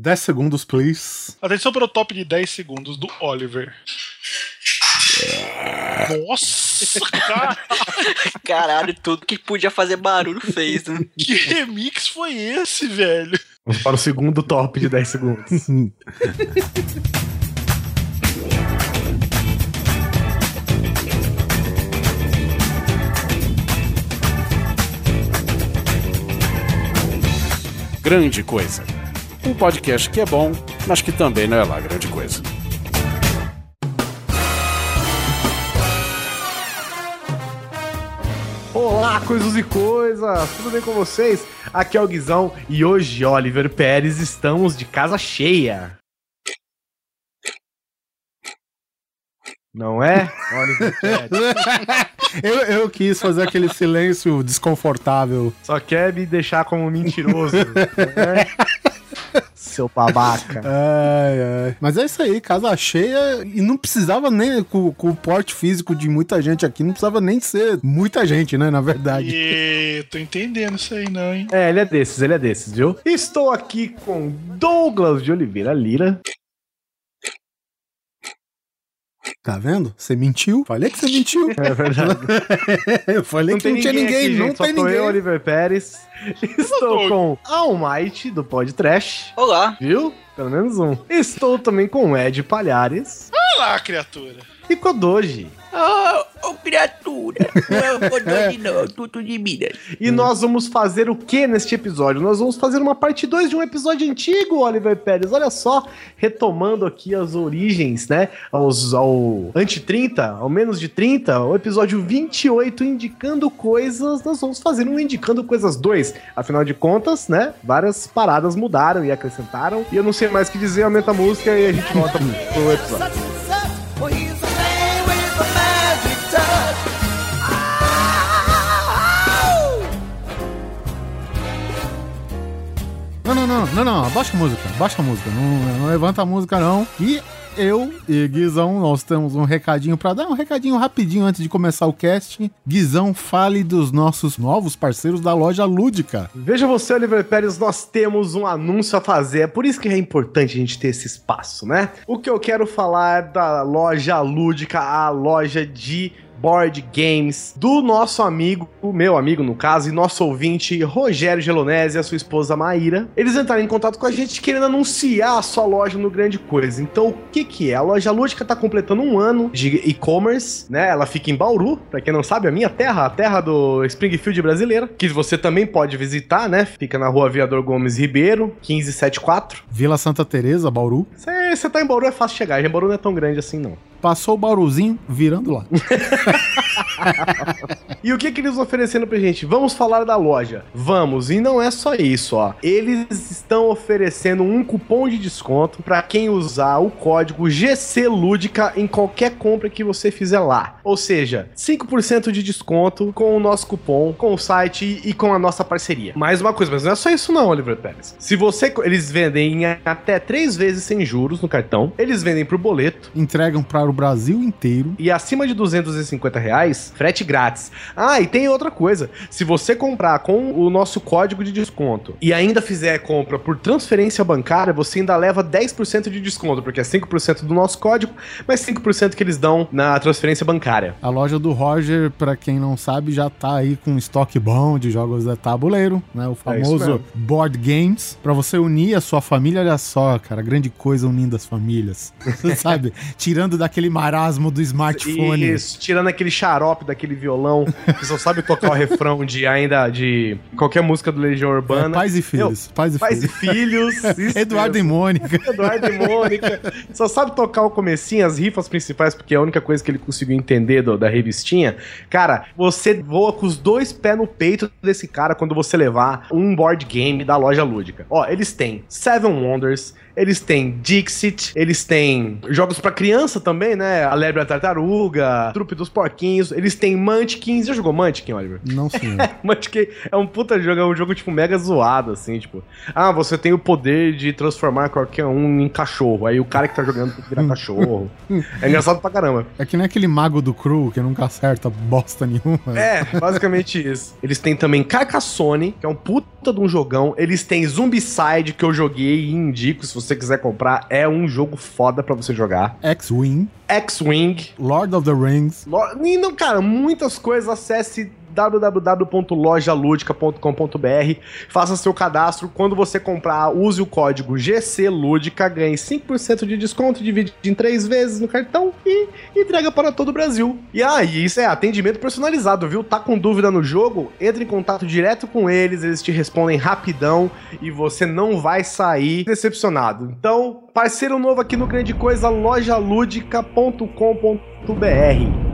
10 segundos, please. Atenção para o top de 10 segundos do Oliver. Nossa, cara, Caralho, tudo que podia fazer barulho fez, né? que remix foi esse, velho? Vamos para o segundo top de 10 segundos. Grande Coisa. Um podcast que é bom, mas que também não é lá grande coisa. Olá, coisas e coisas! Tudo bem com vocês? Aqui é o Guizão e hoje, Oliver Pérez, estamos de casa cheia. Não é? Eu, eu quis fazer aquele silêncio desconfortável. Só quer me deixar como mentiroso. não é? Seu babaca. Ai, ai. Mas é isso aí, casa cheia. E não precisava nem, com, com o porte físico de muita gente aqui, não precisava nem ser muita gente, né? Na verdade. E tô entendendo isso aí, não, hein? É, ele é desses, ele é desses, viu? Estou aqui com Douglas de Oliveira Lira. Tá vendo? Você mentiu? Falei que você mentiu. É verdade. eu falei que não tinha ninguém, aqui, não gente, tem ninguém. Eu, Oliver Pérez. Estou com Almighty do Pod Trash. Olá. Viu? Pelo menos um. Estou também com o Ed Palhares Olha lá, criatura. e com o Doji. Ô, ô, criatura. Não é o Rodolfo, não. Tudo de Minas. E nós vamos fazer o que neste episódio? Nós vamos fazer uma parte 2 de um episódio antigo, Oliver Pérez. Olha só, retomando aqui as origens, né? Aos, ao anti-30, ao menos de 30, o episódio 28, Indicando Coisas. Nós vamos fazer um Indicando Coisas 2. Afinal de contas, né? Várias paradas mudaram e acrescentaram. E eu não sei mais o que dizer, aumenta a música e a gente volta pro episódio. Não, não, não, não, não, abaixa a música, abaixa a música, não, não levanta a música não. E eu e Guizão, nós temos um recadinho pra dar, um recadinho rapidinho antes de começar o cast. Guizão, fale dos nossos novos parceiros da loja Lúdica. Veja você, Oliver Pérez, nós temos um anúncio a fazer. É por isso que é importante a gente ter esse espaço, né? O que eu quero falar da loja lúdica, a loja de board games do nosso amigo, o meu amigo no caso, e nosso ouvinte Rogério Gelonese e a sua esposa Maíra. Eles entraram em contato com a gente querendo anunciar a sua loja no Grande Coisa. Então, o que que é? A loja lúdica tá completando um ano de e-commerce, né? Ela fica em Bauru, pra quem não sabe, a minha terra, a terra do Springfield brasileira, que você também pode visitar, né? Fica na rua Viador Gomes Ribeiro, 1574. Vila Santa Teresa, Bauru. Você tá em Bauru, é fácil chegar. Bauru não é tão grande assim, não. Passou o Bauruzinho, virando lá. E o que que eles oferecendo pra gente? Vamos falar da loja. Vamos, e não é só isso, ó. Eles estão oferecendo um cupom de desconto pra quem usar o código GC Lúdica em qualquer compra que você fizer lá. Ou seja, 5% de desconto com o nosso cupom, com o site e com a nossa parceria. Mais uma coisa, mas não é só isso não, Oliver Pérez. Se você eles vendem em até três vezes sem juros no cartão, eles vendem pro boleto Entregam para o Brasil inteiro. e acima de 250 reais, frete grátis. Ah, e tem outra coisa. Se você comprar com o nosso código de desconto e ainda fizer compra por transferência bancária, você ainda leva 10% de desconto, porque é 5% do nosso código, mas 5% que eles dão na transferência bancária. A loja do Roger, pra quem não sabe, já tá aí com estoque bom de jogos de tabuleiro, né? O É famoso mesmo. board games, Pra você unir a sua família. Olha só, cara, grande coisa unindo as famílias. Sabe? Tirando daquele marasmo do smartphone. Isso, tirando aquele xarope daquele violão que só sabe tocar o refrão de ainda de qualquer música do Legião É, Urbana. pais e filhos. Pais e Pais e filhos. filhos. Eduardo e. Mônica. Eduardo e Mônica. Só sabe tocar o comecinho, as rifas principais, porque é a única coisa que ele conseguiu entender do- da revistinha. Cara, você voa com os dois pés no peito desse cara quando você levar um board game da loja lúdica. Ó, eles têm Seven Wonders, eles têm Dixit, eles têm jogos pra criança também, né? A Lebre e a Tartaruga, Trupe dos Porquinhos. Eles têm Munchkins. Já jogou Munchkin, Oliver? Não, senhor. Munchkin é um puta jogo, é um jogo, tipo, mega zoado, assim, tipo... Ah, você tem o poder de transformar qualquer um em cachorro. Aí o cara que tá jogando tem que virar cachorro. É engraçado pra caramba. É que nem aquele mago do Cru que nunca acerta bosta nenhuma. É, basicamente isso. Eles têm também Carcassonne, que é um puta de um jogão. Eles têm Zombicide, que eu joguei e indico, se você quiser comprar. É um jogo foda pra você jogar. X-Wing, X-Wing. Lord of the Rings. Lo- E não, cara, muitas coisas. Acesse www.lojaludica.com.br Faça seu cadastro. Quando você comprar, use o código GCLúdica, ganhe 5% de desconto, divide em três vezes no cartão e entrega para todo o Brasil. E aí, isso é atendimento personalizado, viu? Tá com dúvida no jogo? Entre em contato direto com eles, eles te respondem rapidão e você não vai sair decepcionado. Então, parceiro novo aqui no Grande Coisa, lojaludica.com.br.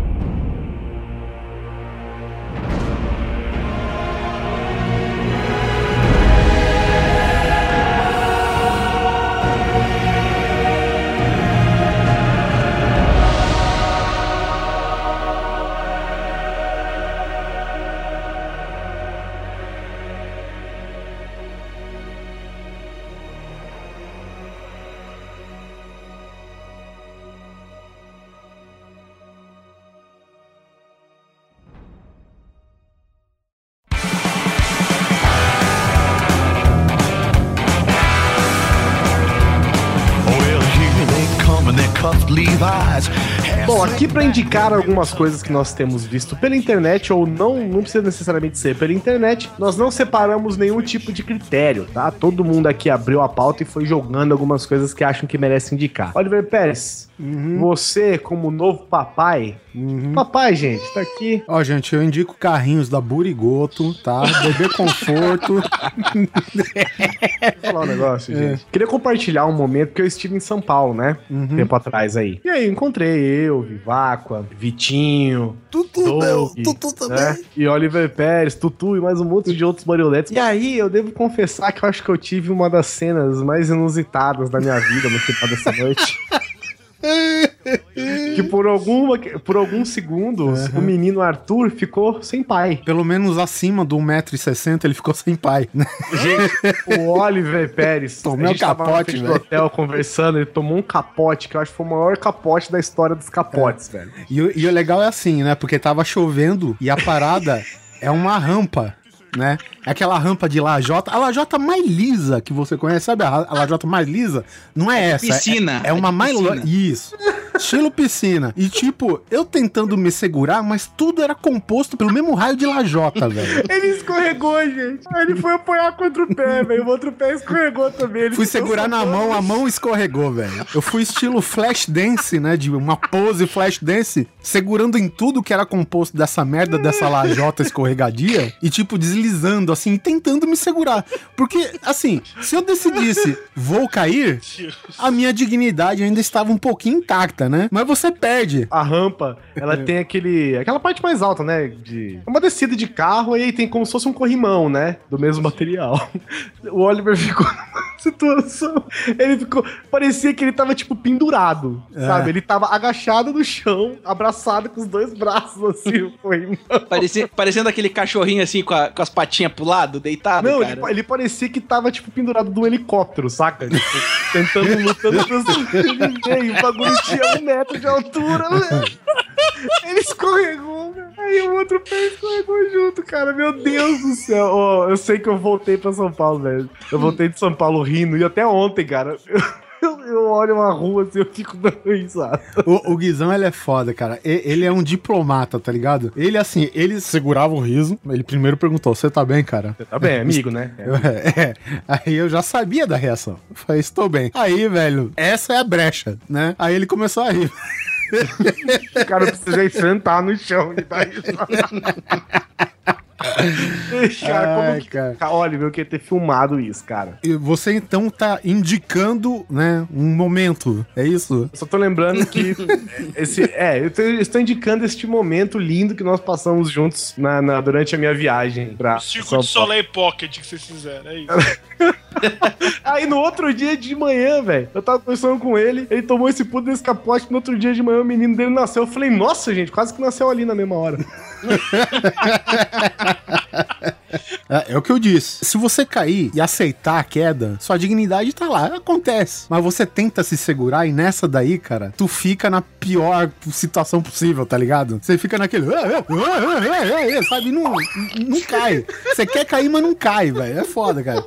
Pra indicar algumas coisas que nós temos visto pela internet, ou não, não precisa necessariamente ser pela internet, nós não separamos nenhum tipo de critério, tá? Todo mundo aqui abriu a pauta e foi jogando algumas coisas que acham que merecem indicar. Oliver Pérez, você, como novo papai, papai, gente, tá aqui. Ó, gente, eu indico carrinhos da Burigoto, tá? Bebê Conforto. Vou falar um negócio, gente. Queria compartilhar um momento que eu estive em São Paulo, né? Tempo atrás aí. E aí, encontrei eu, Viváqua, Vitinho, Tutu, Doug, Tutu também. né? E Oliver Pérez, Tutu e mais um monte de outros marionetes. E aí, eu devo confessar que eu acho que eu tive uma das cenas mais inusitadas da minha vida no final dessa noite. que por, alguma, por alguns segundos, o menino Arthur ficou sem pai. Pelo menos acima do 1,60m ele ficou sem pai, né? Gente, o Oliver Pérez. Tomou um capote, velho. hotel conversando, ele tomou um capote, que eu acho que foi o maior capote da história dos capotes, velho. E, o- e o legal é assim, né? Porque tava chovendo e a parada é uma rampa, né? É aquela rampa de lajota. A lajota mais lisa que você conhece, sabe? A, lajota mais lisa não é essa. é- piscina. É, uma É mais. Isso. Estilo piscina. E tipo, eu tentando me segurar, mas tudo era composto pelo mesmo raio de lajota, velho. Ele escorregou, gente. Ele foi apoiar contra o pé, velho. O outro pé escorregou também. Ele Fui segurar na mão, a mão escorregou, velho. Eu fui estilo flash dance, né? De uma pose flash dance, segurando em tudo que era composto dessa merda, dessa lajota escorregadia, e tipo, deslizando, assim, tentando me segurar. Porque, assim, se eu decidisse vou cair, a minha dignidade ainda estava um pouquinho intacta, né? Mas você perde. A rampa, ela tem aquele. aquela parte mais alta, né? De. É uma descida de carro e aí tem como se fosse um corrimão, né? Do mesmo material. O Oliver ficou numa situação. Ele ficou. Parecia que ele tava, tipo, pendurado. Sabe? Ele tava agachado no chão, abraçado com os dois braços assim, o corrimão. Parecia, parecendo aquele cachorrinho assim com, a- com as patinhas pro lado, deitado, Não, cara. ele, ele parecia que tava, tipo, pendurado de um helicóptero, saca? Tipo, tentando, lutando pra sobreviver. E o bagulho tinha um metro de altura, velho. Ele escorregou, velho. Aí o outro pé escorregou junto, cara. Meu Deus do céu. Ó, eu sei que eu voltei pra São Paulo, velho. Eu voltei de São Paulo rindo. E até ontem, cara. Eu, eu olho uma rua assim, eu fico dando risada. O, o Guizão, ele é foda, cara. E- Ele é um diplomata, tá ligado? Ele, assim, ele segurava o riso. Ele primeiro perguntou: Você tá bem, cara? Tá bem, amigo, né? É, Aí eu já sabia da reação. Eu falei, estou bem. Aí, velho, essa é a brecha, né? Aí ele começou a rir. O cara precisa sentar no chão e dar risada. cara, como Ai, que... cara. Ca- Olha, eu queria ter filmado isso, cara. E você então tá indicando, né, um momento, é isso? Eu só tô lembrando que esse, é, eu tô- eu estou indicando este momento lindo que nós passamos juntos na, na- durante a minha viagem pra O Circo São de Paulo. Soleil Pocket que vocês fizeram, é isso. Aí no outro dia de manhã, velho, eu tava conversando com ele, ele tomou esse puto desse capote, no outro dia de manhã o menino dele nasceu. Eu falei, nossa, gente, quase que nasceu ali na mesma hora. É, é o que eu disse. Se você cair e aceitar a queda, sua dignidade tá lá, acontece. Mas você tenta se segurar e nessa daí, cara, tu fica na pior situação possível, tá ligado? Você fica naquele. "Ah, ah, ah, ah, ah", Sabe? Não, não cai. Você quer cair, mas não cai, velho. É foda, cara.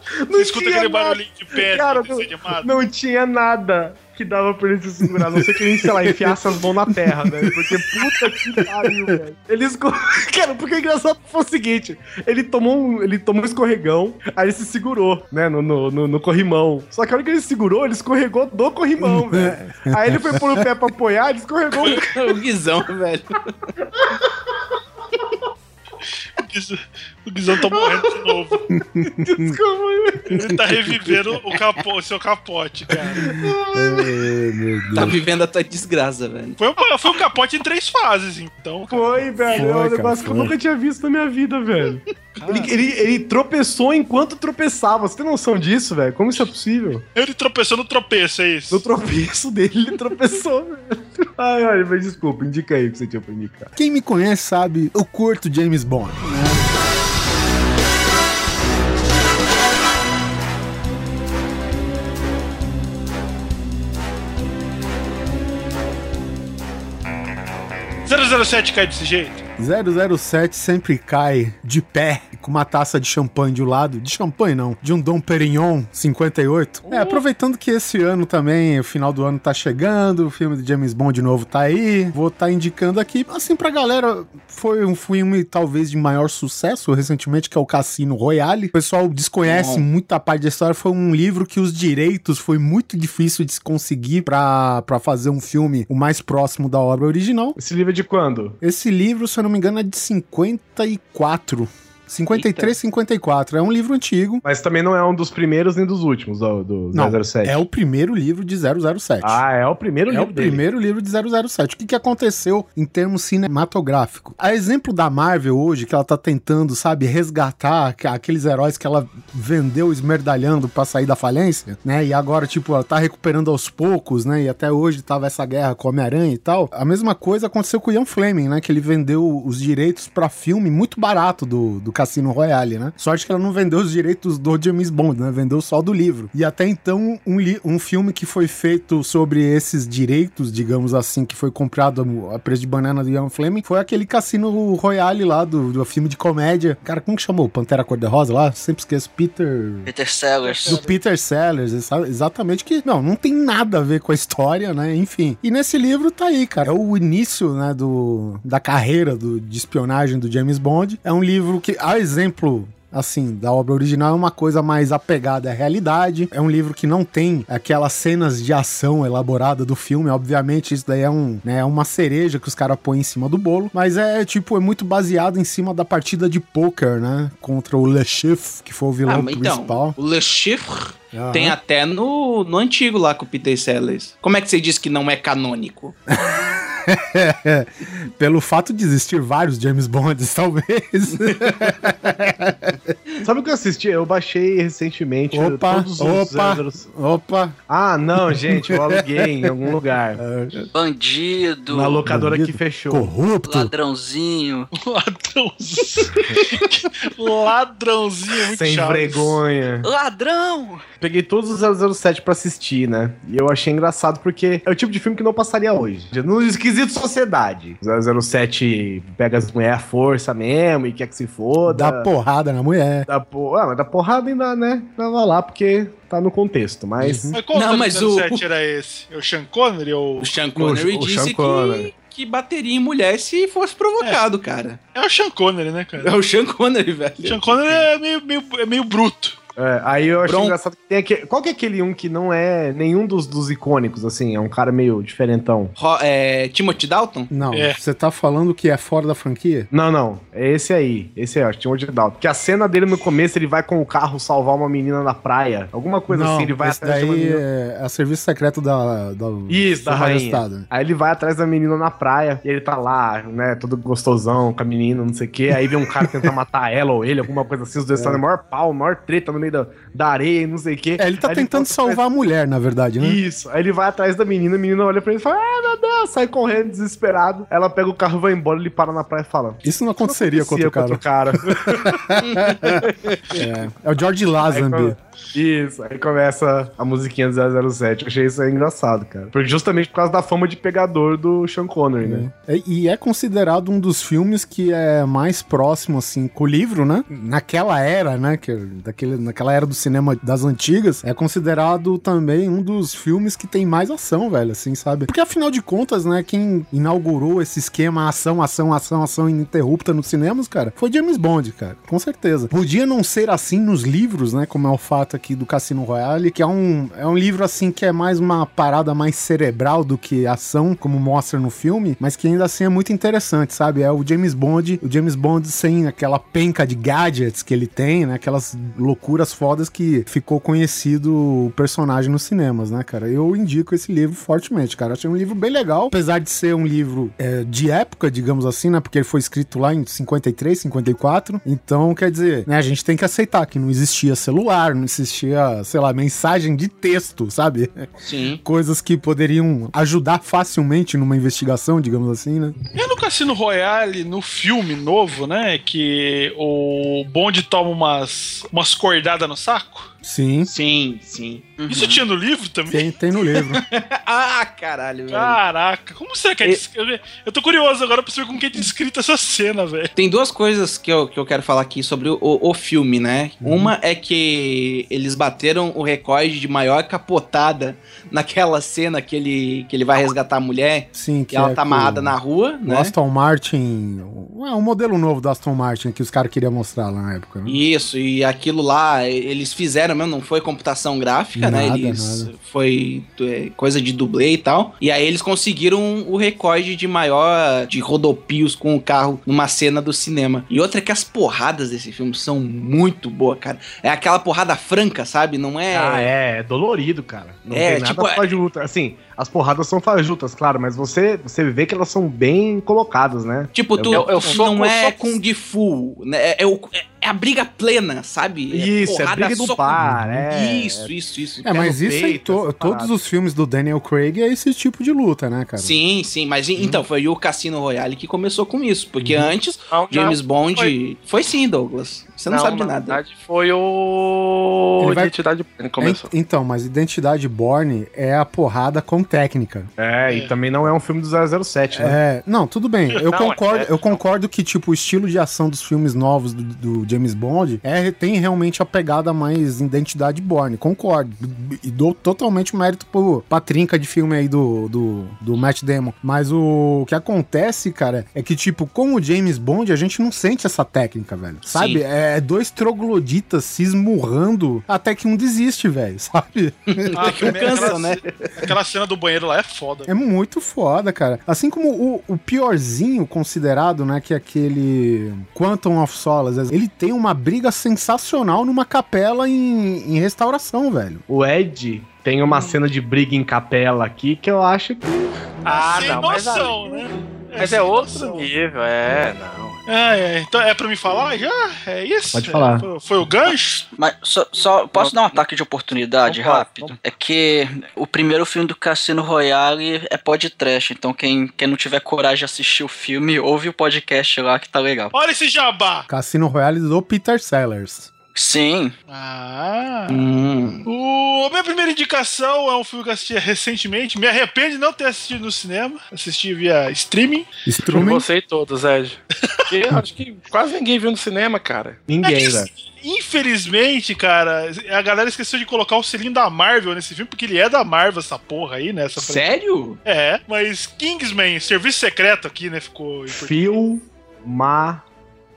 Você escuta aquele nada. barulhinho de pedra, Cara, desenho animado. Não tinha nada que dava pra ele se segurar, a não ser que ele, sei lá, enfiasse as mãos na terra, velho. Porque puta que pariu, velho. Ele escorregou. Cara, porque o engraçado foi o seguinte: ele tomou um, ele tomou um escorregão, aí ele se segurou, né, no, no, no, no corrimão. Só que a hora que ele segurou, ele escorregou do corrimão, velho. Aí ele foi pôr o pé pra apoiar, ele escorregou. o Guizão, velho. O Guizão- tá morrendo de novo. Desculpa, Ele tá revivendo o, capo, o seu capote, cara. Tá vivendo a tua desgraça, velho. Foi, um- foi um capote em três fases, então. cara. Foi, velho. Foi, é um cara, negócio que eu nunca tinha visto na minha vida, velho. Ele, ele, ele tropeçou enquanto tropeçava. Você tem noção disso, velho? Como isso é possível? Ele tropeçou no tropeço, é isso? No tropeço dele, ele tropeçou, velho. Ai, ai, mas desculpa, indica aí o que você tinha pra indicar. Quem me conhece sabe, eu curto James Bond. né? 007 cai desse jeito? 007 sempre cai de pé com uma taça de champanhe de um lado. De champanhe não, de um Dom Perignon 58. É, aproveitando que esse ano também, o final do ano tá chegando, o filme de James Bond de novo tá aí. Vou tá indicando aqui, assim, pra galera, foi um filme talvez de maior sucesso recentemente, que é o Cassino Royale. O pessoal desconhece muita parte da história. Foi um livro que os direitos foi muito difícil de se conseguir pra, pra fazer um filme o mais próximo da obra original. Esse livro é de quando? Esse livro, se eu não me engano, é de 54. 53, 54. É um livro antigo. Mas também não é um dos primeiros nem dos últimos do, do Não, 007. é o primeiro livro de 007. Ah, é o primeiro É livro o dele. primeiro livro de 007. O que, que aconteceu em termos cinematográficos? A exemplo da Marvel hoje, que ela tá tentando, sabe, resgatar aqu- aqueles heróis que ela vendeu esmerdalhando pra sair da falência, né? E agora, tipo, ela tá recuperando aos poucos, né? E até hoje tava essa guerra com o Homem-Aranha e tal. A mesma coisa aconteceu com o Ian Fleming, né? Que ele vendeu os direitos pra filme muito barato do, do Cassino Royale, né? Sorte que ela não vendeu os direitos do James Bond, né? Vendeu só do livro. E até então, um, um filme que foi feito sobre esses direitos, digamos assim, que foi comprado a preço de banana do Ian Fleming, foi aquele Cassino Royale lá do, do filme de comédia. Cara, como que chamou? Pantera Cor-de-Rosa lá? Sempre esqueço. Peter... Peter Sellers. Do Peter Sellers, exa- exatamente que, não, não tem nada a ver com a história, né? Enfim. E nesse livro tá aí, cara. É o início, né, do, da carreira do, de espionagem do James Bond. É um livro que, a exemplo assim, da obra original é uma coisa mais apegada à realidade. É um livro que não tem aquelas cenas de ação elaborada do filme. Obviamente, isso daí é, um, né, é uma cereja que os caras põem em cima do bolo. Mas é, tipo, é muito baseado em cima da partida de poker, né? Contra o Le Chiffre, que foi o vilão Ah, mas principal. então, o Le Chiffre Aham. tem até no, no antigo lá com o Peter Sellers. Como é que você diz que não é canônico? Pelo fato de existir vários James Bonds, talvez. Sabe o que eu assisti? Eu baixei recentemente opa, todos os opa, 007. opa. Ah, não, gente, eu aluguei em algum lugar. Bandido. Na locadora que Bandido. fechou. Corrupto. Ladrãozinho. Ladrãozinho. Ladrãozinho muito Sem chato. vergonha. Ladrão! Peguei todos os 007 pra assistir, né? E eu achei engraçado porque é o tipo de filme que não passaria hoje. No esquisito sociedade. 007 pega as mulheres à força mesmo e quer que se foda. Dá porrada na mulher. Dá po... Ah, mas dá porrada ainda, né? Tava lá porque tá no contexto, mas... Mas qual Não, mas o- 07 era esse? É o Sean Connery ou... O Sean Connery o disse Sean que, Connery. que bateria em mulher se fosse provocado, cara. É o Sean Connery, né, cara? É o Sean Connery, velho. O Sean Connery é meio, meio, é meio bruto. É, aí eu acho engraçado que tem aquele. Qual que é aquele um que não é nenhum dos, dos icônicos, assim? É um cara meio diferentão. Ro- é, Timothy Dalton? Não, É. você tá falando que é fora da franquia? Não, não. É esse aí. Esse aí, ó. De Dalton. Que a cena dele no começo, ele vai com o carro salvar uma menina na praia. Alguma coisa não, assim, ele vai esse atrás de uma daí menina. é, é o serviço secreto da... da Isso, da rainha. Aí ele vai atrás da menina na praia, e ele tá lá, né, todo gostosão com a menina, não sei o quê. Aí vem um cara tentar matar ela ou ele, alguma coisa assim, os dois estão no maior pau, maior treta no meio da, da areia e não sei o quê. É, ele tá Aí tentando volta salvar a mulher, na verdade, né? Isso. Aí ele vai atrás da menina, a menina olha pra ele e fala: Ah, meu Deus, sai correndo, desesperado. Ela pega o carro, vai embora, ele para na praia e fala. Isso não aconteceria com "Acontecia outro cara. É, é o George Lazenby. Isso, aí começa a musiquinha do 007. Eu achei isso engraçado, cara. Porque justamente por causa da fama de pegador do Sean Connery, né? É, e é considerado um dos filmes que é mais próximo, assim, com o livro, né? Naquela era, né? Que, daquele, naquela era do cinema das antigas, é considerado também um dos filmes que tem mais ação, velho, assim, sabe? Porque afinal de contas, né? Quem inaugurou esse esquema ação, ação, ação, ação ininterrupta nos cinemas, cara, foi James Bond, cara, com certeza. Podia não ser assim nos livros, né? Como é o fato aqui do Cassino Royale, que é um, é um livro, assim, que é mais uma parada mais cerebral do que ação, como mostra no filme, mas que ainda assim é muito interessante, sabe? É o James Bond, o James Bond sem aquela penca de gadgets que ele tem, né? Aquelas loucuras fodas que ficou conhecido o personagem nos cinemas, né, cara? Eu indico esse livro fortemente, cara. Achei um livro bem legal, apesar de ser um livro é, de época, digamos assim, né? Porque ele foi escrito lá em 53, 54. Então, quer dizer, né, a gente tem que aceitar que não existia celular, não existia, sei lá, mensagem de texto, sabe? Sim. Coisas que poderiam ajudar facilmente numa investigação, digamos assim, né? E no Cassino Royale, no filme novo, né? Que o Bond toma umas, umas cordadas no saco. Sim, Sim, sim. Isso tinha no livro também? tem, tem no livro. ah, caralho, velho. Caraca, como será que é E- descrito? Eu tô curioso agora pra saber como que é descrita essa cena, velho. Tem duas coisas que eu, que eu quero falar aqui sobre o, o- filme, né? Uhum. Uma é que eles bateram o recorde de maior capotada naquela cena que ele, que ele vai resgatar a mulher Sim, e ela é tá amarrada na rua, o né? Aston Martin. É um modelo novo do Aston Martin que os caras queriam mostrar lá na época. Né? Isso, e aquilo lá, eles fizeram mesmo, não foi computação gráfica, né? Nada, Eles nada. foi é, coisa de dublê e tal. E aí eles conseguiram o recorde de maior de rodopios com o carro numa cena do cinema. E outra é que as porradas desse filme são muito boas, cara. É aquela porrada franca, sabe? Não é. Ah, é, é dolorido, cara. Não É, tem nada tipo, é- fajuta. Assim, as porradas são fajutas, claro, mas você, você vê que elas são bem colocadas, né? Tipo, tu eu- eu sou- não eu é sou- com de full, né? É, é o- é a briga plena, sabe? Isso, é porrada briga do bar, é. Isso, isso, isso. É, mas isso em peito, to- todos os filmes do Daniel Craig é esse tipo de luta, né, cara? Sim, sim, mas e- então foi o Cassino Royale que começou com isso, porque Uhum. antes Não, James não, Bond foi. foi. sim, Douglas. Você não, sabe de na nada. verdade foi o Ele vai- Identidade que começou. En- Então, mas Identidade Borne é a porrada com técnica. É, e também não é um filme do 007, né? É, não, tudo bem. Eu Não, concordo, é- eu concordo que tipo o estilo de ação dos filmes novos do, do James Bond é tem realmente a pegada mais identidade Bourne. Concordo e dou totalmente mérito pro pra trinca de filme aí do, do, do Matt Damon. Mas o que acontece, cara, é que tipo com o James Bond a gente não sente essa técnica, velho. Sabe? Sim. É dois trogloditas se esmurrando até que um desiste, velho. Sabe? Ah, que um cansa, aquela, né? aquela cena do banheiro lá é foda. É muito foda, cara. Assim como o, o piorzinho considerado, né, que é aquele Quantum of Solace, ele tem uma briga sensacional numa capela em, em restauração, velho. O Ed tem uma cena de briga em capela aqui que eu acho que. Ah, Sem não, mas, noção, né? mas sem é outro nível, é, não. É, é, então é pra me falar já? É isso? Pode falar. É, foi, foi o gancho? Mas só, só posso dar um ataque de oportunidade Vamos rápido? vamos. É que o primeiro filme do Cassino Royale é podcast, então quem, quem não tiver coragem de assistir o filme, ouve o podcast lá que tá legal. Olha esse jabá! Cassino Royale do Peter Sellers. Sim, Ah. Hum. O, a minha primeira indicação é um filme que eu assisti recentemente. Me arrependo de não ter assistido no cinema. Assisti via streaming. Strumen. Você e todos, Ed. Porque acho que quase ninguém viu no cinema, cara. Ninguém, É velho. Infelizmente, cara, a galera esqueceu de colocar o selinho da Marvel nesse filme, porque ele é da Marvel, essa porra aí, né? Essa Sério? É, mas Kingsman, serviço secreto aqui, né? Ficou importante.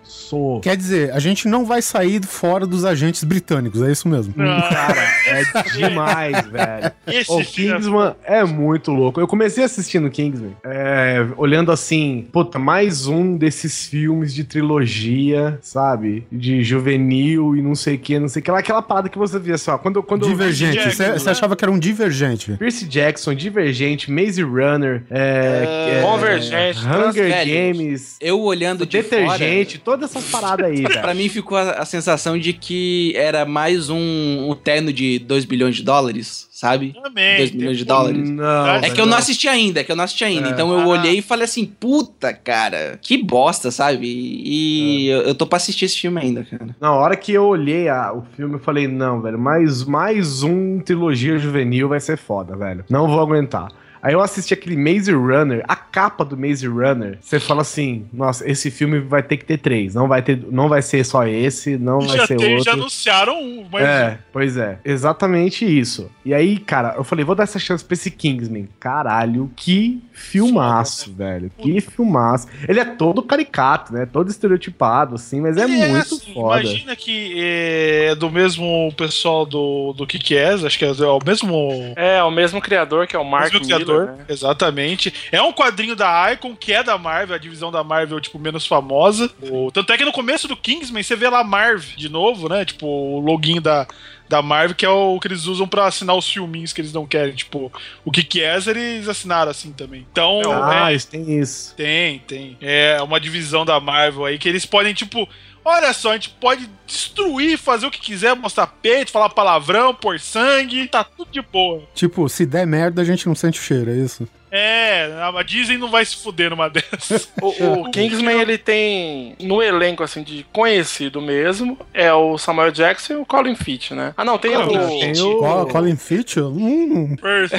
Sou. Quer dizer, a gente não vai sair fora dos agentes britânicos, é isso mesmo. Cara, é demais, velho. Esse O é Kingsman é muito louco. Eu comecei assistindo Kingsman, é, olhando assim, puta, mais um desses filmes de trilogia, sabe? De juvenil e não sei o que, não sei o que lá. Aquela parada que você via só. Quando, quando Divergente. Você né? achava que era um divergente. Percy Jackson, Divergente, Maze Runner, é, é, Convergente, Hunger Games, Eu olhando de Detergente, todas essas paradas aí, velho. pra mim ficou a, a sensação de que era mais um, um terno de 2 bilhões de dólares, sabe? Também. 2 milhões de dólares. Não, É É que eu não assisti ainda, é que eu não assisti ainda. É. Então eu Ah. olhei e falei assim, puta, cara, que bosta, sabe? E eu, eu tô pra assistir esse filme ainda, cara. Na hora que eu olhei a- o filme, eu falei, não, velho, mais, mais um trilogia juvenil vai ser foda, velho. Não vou aguentar. Aí eu assisti aquele Maze Runner, a capa do Maze Runner, você fala assim, nossa, esse filme vai ter que ter três, não vai, ter, não vai ser só esse, não vai ser tem, outro. já anunciaram um, mas É, pois é. Exatamente isso. E aí, cara, eu falei, vou dar essa chance pra esse Kingsman. Caralho, que filmaço, velho. Que filmaço. Ele é todo caricato, né? Todo estereotipado, assim, mas é Ele muito assim, foda. Imagina que é do mesmo pessoal do, do Kick-Ass, acho que é o mesmo É, o mesmo criador, que é o Mark mesmo criador, Né? exatamente. É um quadrinho da Icon, que é da Marvel, a divisão da Marvel, tipo, menos famosa. O- tanto é que no começo do Kingsman, você vê lá Marvel de novo, né? Tipo, o login da, da Marvel, que é o que eles usam pra assinar os filminhos que eles não querem. Tipo, o Kick-Ass eles assinaram assim também. Então, Ah, é, isso tem isso. tem, tem. É uma divisão da Marvel aí que eles podem, tipo, olha só, a gente pode destruir, fazer o que quiser, mostrar peito, falar palavrão, pôr sangue, tá tudo de boa. Tipo, se der merda, a gente não sente o cheiro, é isso? É, a Disney não vai se fuder numa dessas. O, o Kingsman, ele tem no elenco, assim, de conhecido mesmo, é o Samuel Jackson e o Colin Fitch, né? Ah, não, tem o... Tem o- Colin Fitch? Hum, First,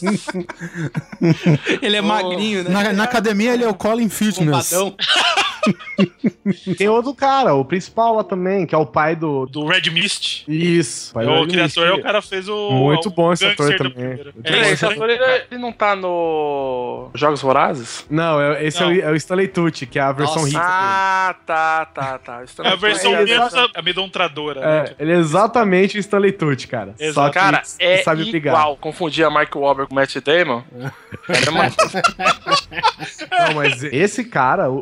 first. Ele é magrinho, né? na, na academia ele é o Colin Fitness. Bombadão. Tem outro cara, o principal lá também, que é o pai do. Do Red Mist. Isso. pai do o criador é o cara que fez o. Muito o bom esse ator também. Peraí, É, esse ator, ele, ele não tá no Jogos Vorazes? Não, é- esse Não. É, o, é o Stanley Tucci, que é a versão Nossa. rica. Ah, tá, tá, tá. É a versão Ele é menos amedrontadora. É, né? ele é exatamente o Stanley Tucci, cara. Exato. Só que Cara, é sabe igual. brigar. Confundir a Mark Wahlberg com o Matt Damon. É uma... Não, mas esse cara, o,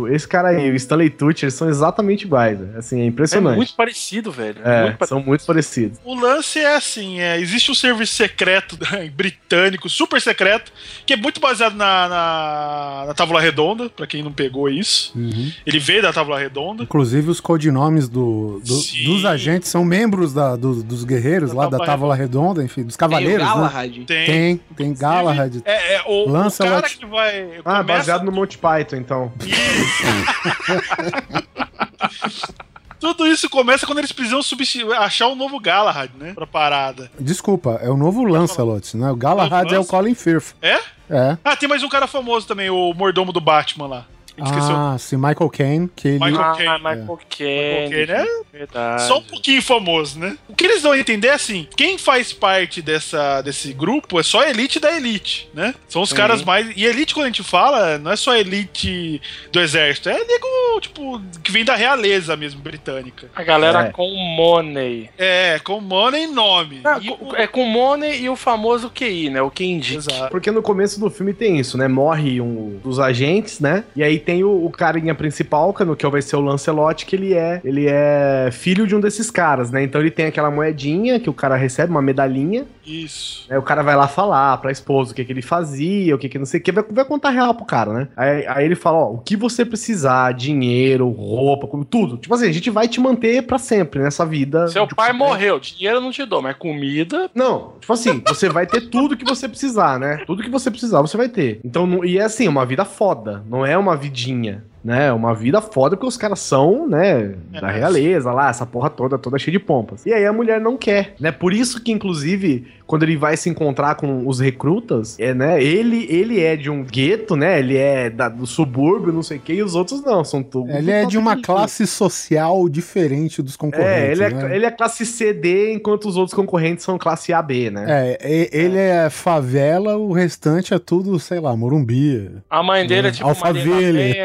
o- esse cara aí, o Stanley Tucci, eles são exatamente iguais. né? Assim, é É impressionante. muito parecido, velho. É, Muito pare- são muito parecidos. O lance é assim, é, existe um serviço secreto britânico, super secreto, que é muito baseado na, na, na Távola Redonda, pra quem não pegou isso. Uhum. Ele veio da Távola Redonda. Inclusive, os codinomes do, do- dos agentes são membros da- do- dos guerreiros Da lá da Távola Távola Redonda, enfim, dos Tem o cavaleiros, né? Galahad. Tem. Tem, tem Galahad. É, é, o, o Lancelot. cara que vai. Ah, baseado no Monty Python, então. Tudo isso começa quando eles precisam achar um novo Galahad, né? Pra parada. Desculpa, é o novo Lancelot, né? O Galahad é o Colin Firth. É? É. Ah, tem mais um cara famoso também, o mordomo do Batman lá. A gente esqueceu. Ah, sim, Michael Caine, que ele... Michael Ah, Caine. Michael Caine. né? Verdade. Só um pouquinho famoso, né? O que eles dão a entender é assim: quem faz parte dessa, desse grupo é só a elite da elite, né? São os Sim. caras mais. E elite, quando a gente fala, não é só a elite do exército, é nego, tipo, que vem da realeza mesmo, britânica. A galera É. com money. É, com money e nome. Não, E com- o- É com money e o famoso QI, né? O que indica. Exato. Porque no começo do filme tem isso, né? Morre um dos agentes, né? E aí tem o, o carinha principal, que no que vai ser o Lancelot, que ele é, ele é filho de um desses caras, né? Então ele tem aquela moedinha que o cara recebe, uma medalhinha. Isso. Aí o cara vai lá falar pra esposa o que, que ele fazia, o que, que não sei o que, vai, vai contar real pro cara, né? Aí, aí ele fala: ó, o que você precisar, dinheiro, roupa, tudo. Tipo assim, a gente vai te manter pra sempre nessa vida. Seu Tipo, pai morreu, dinheiro eu não te dou, mas comida. Não, tipo assim, você vai ter tudo que você precisar, né? Tudo que você precisar, você vai ter. Então, não- e é assim, uma vida foda, não é uma vidinha, né? É uma vida foda porque os caras são, né, da É. realeza lá, essa porra toda, toda cheia de pompas. E aí a mulher não quer, né? Por isso que, inclusive, quando ele vai se encontrar com os recrutas, é, né, ele, ele é de um gueto, né? Ele é da- do subúrbio, não sei o que, e os outros não, são tudo. Ele é de uma classe social diferente dos concorrentes, É, ele é, né? ele é classe CD, enquanto os outros concorrentes são classe AB, né? É, ele é favela, o restante é tudo, sei lá, Morumbi. A mãe dele é tipo Alphaville.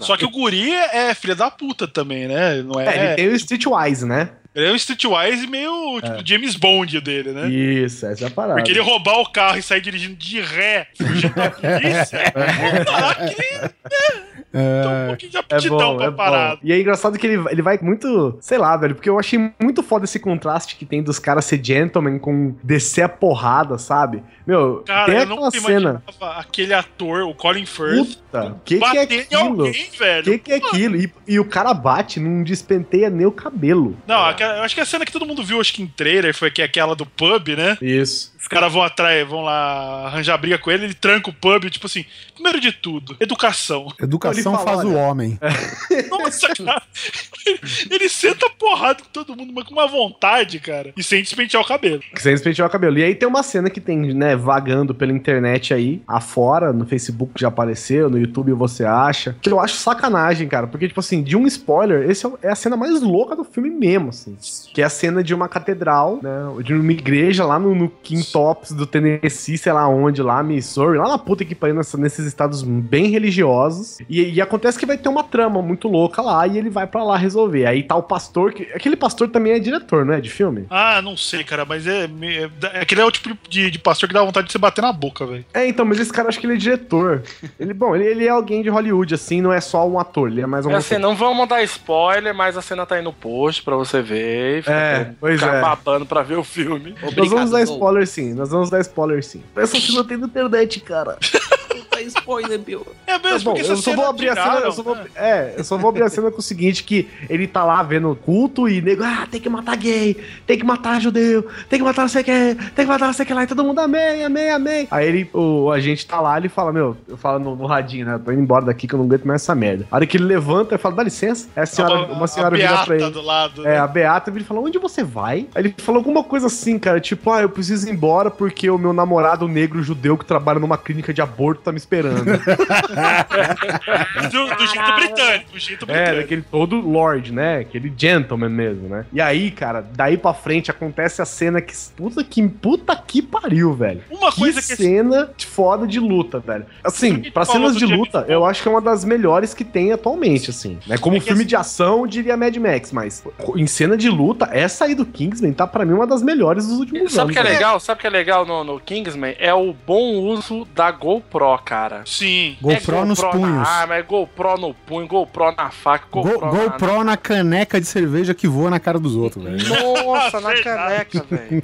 Só que o guri é filha da puta também, né? Não é, É, ele tem o Streetwise, né? Ele é um streetwise meio tipo James Bond dele, né? Isso, essa é a parada. Porque ele roubar o carro e sair dirigindo de ré, fugindo da polícia, tá que tá um pouquinho de É aptidão bom, pra é parada. E é engraçado que ele, ele vai muito, sei lá, velho, porque eu achei muito foda esse contraste que tem dos caras ser gentleman com descer a porrada, sabe? Meu, Cara, tem eu não cena. aquele ator, o Colin Firth, Puta, que que é aquilo? alguém, velho. Que que é aquilo? E, e o cara bate, não despenteia nem o cabelo. Não, aquela- eu acho que a cena que todo mundo viu, acho que em trailer, foi que aquela do pub, né? Isso. Os caras vão atrás, vão lá arranjar briga com ele, ele tranca o pub, tipo assim, primeiro de tudo, educação. Educação fala, faz o olha, homem. Nossa, cara. Ele, ele senta porrada com todo mundo, mas com uma vontade, cara. E sem despentear o cabelo. Sem despentear o cabelo. E aí tem uma cena que tem, né, vagando pela internet aí, afora, no Facebook já apareceu, no YouTube você acha, que eu acho sacanagem, cara, porque, tipo assim, de um spoiler, esse é é a cena mais louca do filme mesmo, assim, que é a cena de uma catedral, né, de uma igreja lá no, no Quintops do Tennessee, sei lá onde, lá, Missouri, lá na puta que pariu, nessa- nesses estados bem religiosos, e, e acontece que vai ter uma trama muito louca lá, e ele vai pra lá resolver. Aí tá o pastor, que aquele pastor também é diretor, não é, de filme? Ah, não sei, cara, mas é. é aquele é o tipo de, de pastor que dá vontade de você bater na boca, velho. É, então, mas esse cara acho que ele é diretor. Ele, bom, ele, ele é alguém de Hollywood, assim, não é só um ator, ele é mais um É assim, não vamos dar spoiler, mas a cena tá aí no post pra você ver. e ficar É, pois ficar é. babando pra ver o filme. Nós vamos dar spoiler sim, nós vamos dar spoiler sim. Essa cena tem na internet, cara. Tá spoiler, meu. É Tá mesmo, bom, porque eu só vou abrir a cena, tiraram, eu só vou, né? é, eu só vou abrir a cena com o seguinte, que ele tá lá vendo o culto e nego, ah, tem que matar gay, tem que matar judeu, tem que matar não sei o que, tem que matar não sei o que lá, e todo mundo amém, amém, amém. Aí ele, o, a gente tá lá, ele fala, meu, eu falo no, no radinho, né, tô indo embora daqui que eu não aguento mais essa merda. A hora que ele levanta, eu falo, dá licença, é a senhora, A- uma a senhora vira pra ele. do lado. É, né? a Beata vira e fala, onde você vai? Aí ele falou alguma coisa assim, cara, tipo, ah, eu preciso ir embora porque o meu namorado negro judeu que trabalha numa clínica de aborto tá me esperando. Do, do jeito britânico, do jeito é, britânico. daquele todo lord, né? Aquele gentleman mesmo, né? E aí, cara, daí pra frente acontece a cena que, puta que, puta que pariu, velho. Uma Que coisa que cena foda de luta, velho. Assim, pra cenas de luta, eu acho que é uma das melhores que tem atualmente, assim. Né? Como É filme assim- de ação, eu diria Mad Max, mas em cena de luta, essa aí do Kingsman tá pra mim uma das melhores dos últimos Sabe o anos. que é legal? Sabe o que é legal no, no Kingsman? É o bom uso da GoPro, cara. Sim. GoPro é nos GoPro punhos. Na arma, é GoPro no punho, GoPro na faca, Go- GoPro, GoPro na caneca de cerveja que voa na cara dos outros, velho. na... Nossa, na caneca, velho.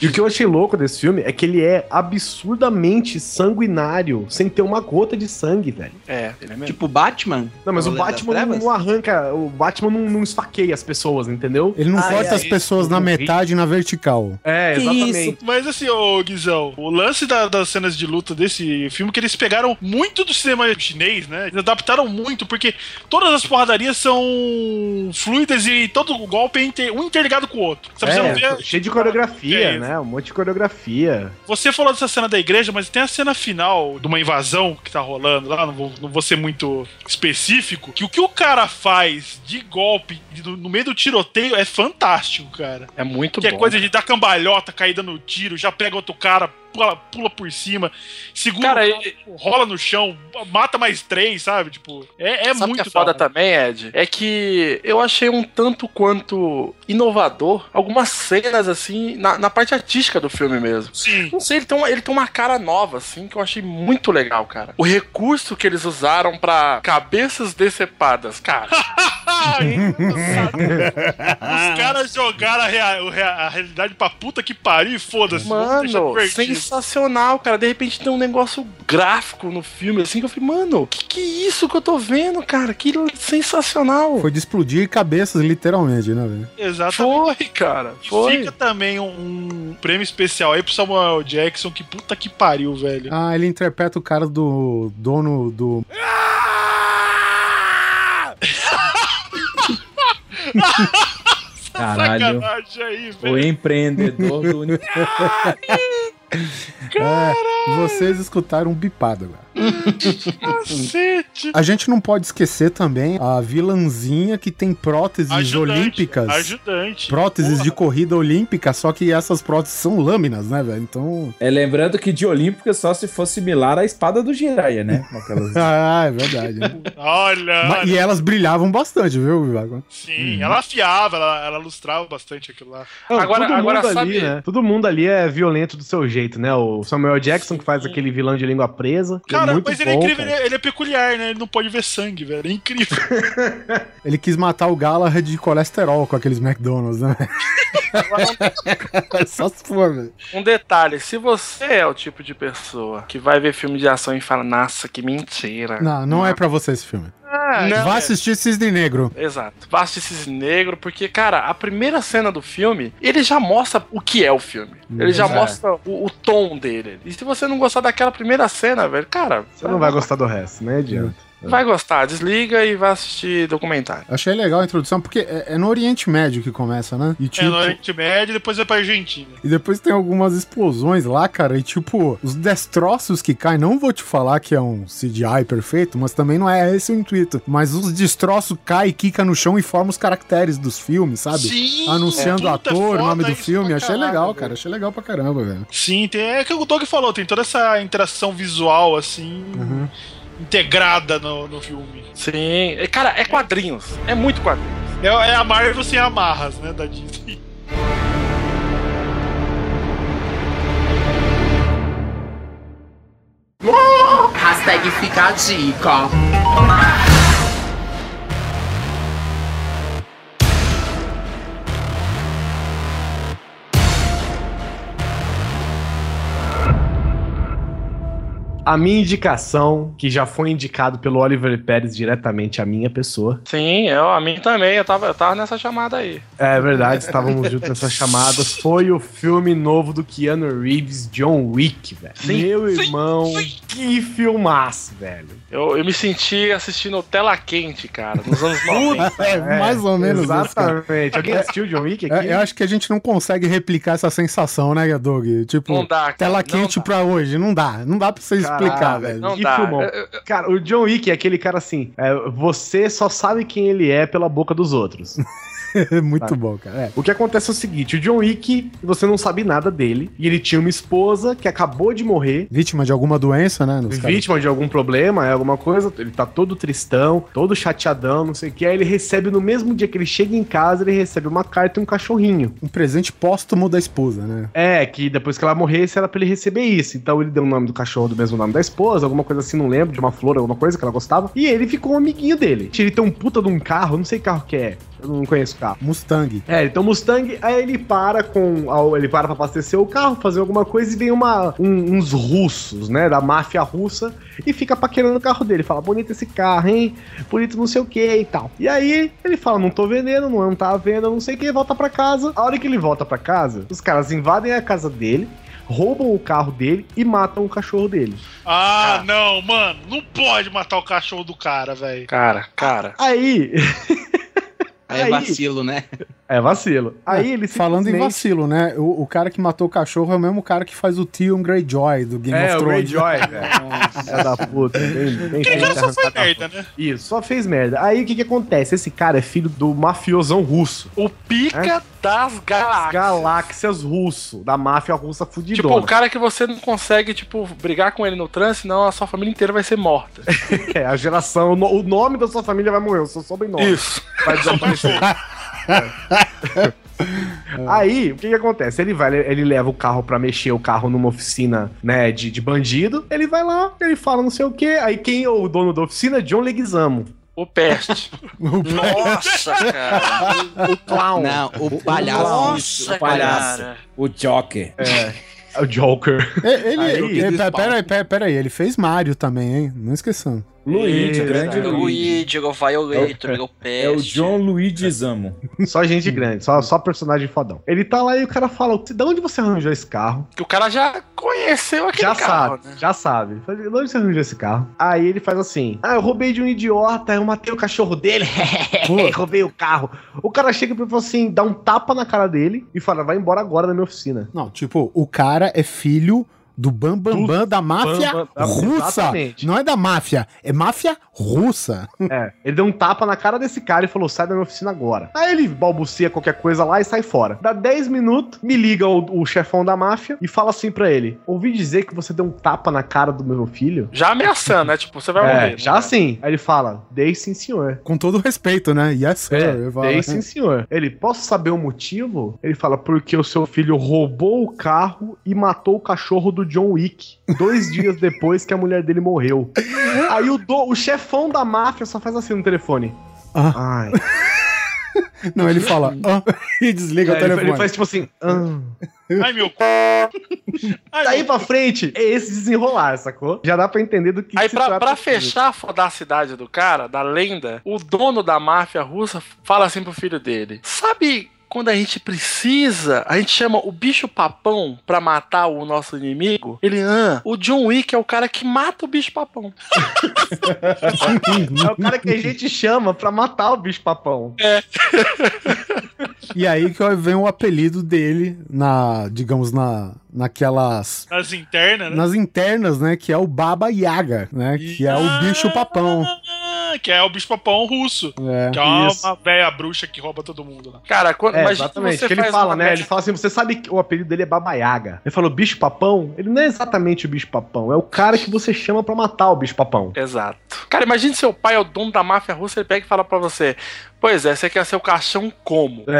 E o que eu achei louco desse filme é que ele é absurdamente sanguinário, sem ter uma gota de sangue, velho. É, ele é mesmo. Tipo Batman. Não, mas o das Batman não, não arranca, o Batman não, não esfaqueia as pessoas, entendeu? Ele não Ai, corta ai, as pessoas na metade e na vertical. É, exatamente. Mas assim, ô Guizão, o lance da- das cenas de luta desse filme é que eles pegaram muito do cinema chinês, né? Eles adaptaram muito, porque todas as porradarias são fluidas e todo golpe é inter- um interligado com o outro. Sabe, você não É, vê- cheio de coreografia, É né? Um monte de coreografia. Você falou dessa cena da igreja, mas tem a cena final de uma invasão que tá rolando lá, não vou, não vou ser muito específico, que o que o cara faz de golpe no meio do tiroteio é fantástico, cara. É muito Que bom. é coisa de dar cambalhota, cair dando tiro, já pega outro cara, pula, pula por cima, segura, Cara, o cara, rola no chão, mata mais três, sabe? Tipo, é, é Sabe o muito que é foda também, Ed? É que eu achei um tanto quanto inovador algumas cenas, assim, na, na parte artística do filme mesmo. Sim. Não sei, ele tem, uma, ele tem uma cara nova, assim, que eu achei muito legal, cara. O recurso que eles usaram pra cabeças decepadas, cara. Os caras jogaram a, rea- o rea- a realidade pra puta que pariu e foda-se. Mano, divertido. Sensacional, cara. De repente tem um negócio gráfico no filme, assim, que eu falei, mano, que que é isso que eu tô vendo, cara? Que sensacional. Foi de explodir cabeças, literalmente, né, velho? Exatamente. Foi, cara. E Foi. fica também um, um prêmio especial aí pro Samuel Jackson, que puta que pariu, velho. Ah, ele interpreta o cara do dono do. Caralho. Sacanagem aí, O velho. empreendedor do. É, vocês escutaram um bipado agora. Cacete. A gente não pode esquecer também a vilãzinha que tem próteses Ajudante, olímpicas. Ajudante. Próteses Porra. de corrida olímpica, só que essas próteses são lâminas, né, velho? Então. É lembrando que de Olímpica só se for similar à espada do Jiraiya, né? Aquelas... Ah, é verdade. né? Olha. Mas- e elas brilhavam bastante, viu, Vivago? Sim, ela afiava, ela, ela lustrava bastante aquilo lá. Não, Agora- todo agora mundo sabe- ali, né? Todo mundo ali é violento do seu jeito, né? O Samuel Jackson que faz aquele vilão de língua presa. é Cara, muito mas ele é bom, incrível, cara. ele é, ele é peculiar, né? Ele não pode ver sangue, velho. É incrível. Ele quis matar o Galahad de colesterol com aqueles McDonald's, né? Só se for, velho. Um detalhe, se você é o tipo de pessoa que vai ver filme de ação e fala, nossa, que mentira. Não, não é pra você esse filme. Ah, não Vá é. assistir Cisne Negro. Exato. Vá assistir esse negro, porque, cara, a primeira cena do filme, ele já mostra o que é o filme. Ele já É. mostra o, o tom dele. E se você não gostar daquela primeira cena, velho, cara, Você não vai gostar do resto, né, adianta. Vai gostar. Desliga e vai assistir documentário. Achei legal a introdução, porque é, é no Oriente Médio que começa, né? E, É tipo, no Oriente Médio e depois é pra Argentina. e depois tem algumas explosões lá, cara. E tipo, os destroços que caem, não vou te falar que é um CGI perfeito, mas também não é esse o intuito. Mas os destroços caem, quica no chão e formam os caracteres dos filmes, sabe? Sim, Anunciando o é, puta, ator, o foda nome do filme. Achei caralho, legal, velho. cara. Achei legal pra caramba, velho. Sim, tem, é que o Doug falou, tem toda essa interação visual, assim, Uhum. Integrada no, no filme. Sim. E, Cara, é quadrinhos. É muito quadrinhos. É, é a Marvel sem amarras, né, da Disney. Hashtag fica a dica. A minha indicação, que já foi indicado pelo Oliver Pérez diretamente à minha pessoa. Sim, eu, a mim também. Eu tava, eu tava nessa chamada aí. É verdade, estávamos juntos nessa chamada. Foi o filme novo do Keanu Reeves, John Wick, velho. Sim, Meu sim, irmão, que filmaço, velho. Eu, eu me senti assistindo tela quente, cara, nos anos 90. É, mais ou menos isso. Exatamente. Alguém assistiu John Wick aqui? É, eu acho que a gente não consegue replicar essa sensação, né, Doug? Tipo, Não dá, cara, tela não quente dá. pra hoje. Não dá. Não dá pra você explicar, velho. Não que dá. filmão. Eu- eu- Cara, o John Wick é aquele cara assim, é, você só sabe quem ele é pela boca dos outros. Muito Tá. bom, cara. É. O que acontece é o seguinte, o John Wick, você não sabe nada dele, e ele tinha uma esposa que acabou de morrer, Vítima de alguma doença, né? vítima de algum problema, é alguma coisa, ele tá todo tristão, todo chateadão, não sei o que, aí ele recebe no mesmo dia que ele chega em casa, ele recebe uma carta e um cachorrinho. Um presente póstumo da esposa, né? É, que depois que ela morresse era pra ele receber isso. Então ele deu o nome do cachorro do mesmo nome da esposa, alguma coisa assim, não lembro, de uma flor, alguma coisa que ela gostava. E ele ficou um amiguinho dele. Ele tem um puta de um carro, não sei que carro que é. Eu não conheço o carro. Mustang. É, então Mustang, aí ele para com. Ele para pra abastecer o carro, fazer alguma coisa e vem uma, um- uns russos, né? Da máfia russa, e fica paquerando o carro dele. Fala, bonito esse carro, hein? Bonito não sei o que e tal. E aí ele fala, não tô vendendo, não tá à venda, não sei o que, volta pra casa. A hora que ele volta pra casa, os caras invadem a casa dele. Roubam o carro dele e matam o cachorro dele. Ah, não, mano, não pode matar o cachorro do cara, velho. Cara, cara. Aí. Aí é Aí- vacilo, né? É vacilo. Aí ele Falando em vacilo, né? O, o cara que matou o cachorro é o mesmo cara que faz o Theon Greyjoy do Game É, of o Thrones. Greyjoy, velho. É da puta. Bem, bem Aquele cara só feito. merda, né? Isso, só fez merda. Aí o que que acontece? Esse cara é filho do mafiosão russo. O pica das galáxias. Galáxias russo, da máfia russa fudidona. Tipo, o cara que você não consegue, tipo, brigar com ele no trânsito, senão a sua família inteira vai ser morta. É, a geração, o no- o nome da sua família vai morrer, o seu sobrenome Isso. vai desaparecer. Aí, o que que acontece? Ele vai, ele, leva o carro pra mexer o carro numa oficina, né, de, de bandido. Ele vai lá, ele fala não sei o quê. Aí quem é o dono da oficina? John Leguizamo. O peste. Nossa, cara. O clown. Não, o palhaço. Nossa, o palhaço. cara. O Joker. É o Joker. É, Ele, Aí- ele- pera- pera aí, pera- pera aí, ele fez Mario também, hein? Não esqueçamos. Luigi, É, grande é, Luigi. Luigi, o Violator, o É o. John Luigi Zamo. Só gente grande, só, só personagem fodão. Ele tá lá e o cara fala: De onde você arranjou esse carro? Que o cara já conheceu aquele já carro, sabe, né? já sabe. Fala, De onde você arranjou esse carro? Aí ele faz assim: Ah, eu roubei de um idiota, eu matei o cachorro dele, roubei o carro. O cara chega e fala assim: dá um tapa na cara dele e fala: vai embora agora da minha oficina. Não, tipo, o cara é filho Do Bambambam Bam, Bam, da máfia Bam, Bam, russa. exatamente. Não é da máfia, é máfia russa. É, ele deu um tapa na cara desse cara e falou: sai da minha oficina agora. Aí ele balbucia qualquer coisa lá e sai fora. Dá 10 minutos, me liga o, o chefão da máfia e fala assim pra ele: ouvi dizer que você deu um tapa na cara do meu filho. Já ameaçando, né? Tipo, você vai É, morrer. já né? sim. Aí ele fala: dei sim, senhor. Com todo respeito, né? Yes, sir. É, falo, dei sim, senhor. Ele, posso saber o motivo? Ele fala, porque o seu filho roubou o carro e matou o cachorro do John Wick. Dois dias depois que a mulher dele morreu. Aí o, do- o chefão da máfia só faz assim no telefone. Ah. Ai. Não, ele fala "Ah", e desliga É, o ele, telefone. ele faz tipo assim. "Ah". Ai, meu cu. Ai, Daí meu pra frente, é esse desenrolar, sacou? Já dá pra entender do que Aí, se pra, trata pra fechar a fodacidade do cara, da lenda, o dono da máfia russa fala assim pro filho dele: Sabe quando a gente precisa, a gente chama o bicho papão pra matar o nosso inimigo? Ele, ah, o John Wick é o cara que mata o bicho papão. É o cara que a gente chama pra matar o bicho papão. E aí que vem o apelido dele na, digamos, na, naquelas. Nas internas, né? Nas internas, né? Que é o Baba Yaga, né? Que é o bicho papão. Que é o bicho papão russo. É. Que é uma, uma velha bruxa que rouba todo mundo lá. Cara, quando, É, exatamente. você Que ele fala, né? Ele fala assim: você sabe que o apelido dele é Baba Yaga. Ele falou bicho papão. Ele não é exatamente o bicho papão, é o cara que você chama pra matar o bicho papão. Exato. Cara, imagine seu pai é o dono da máfia russa, ele pega e fala pra você: Pois é, você quer ser o caixão como?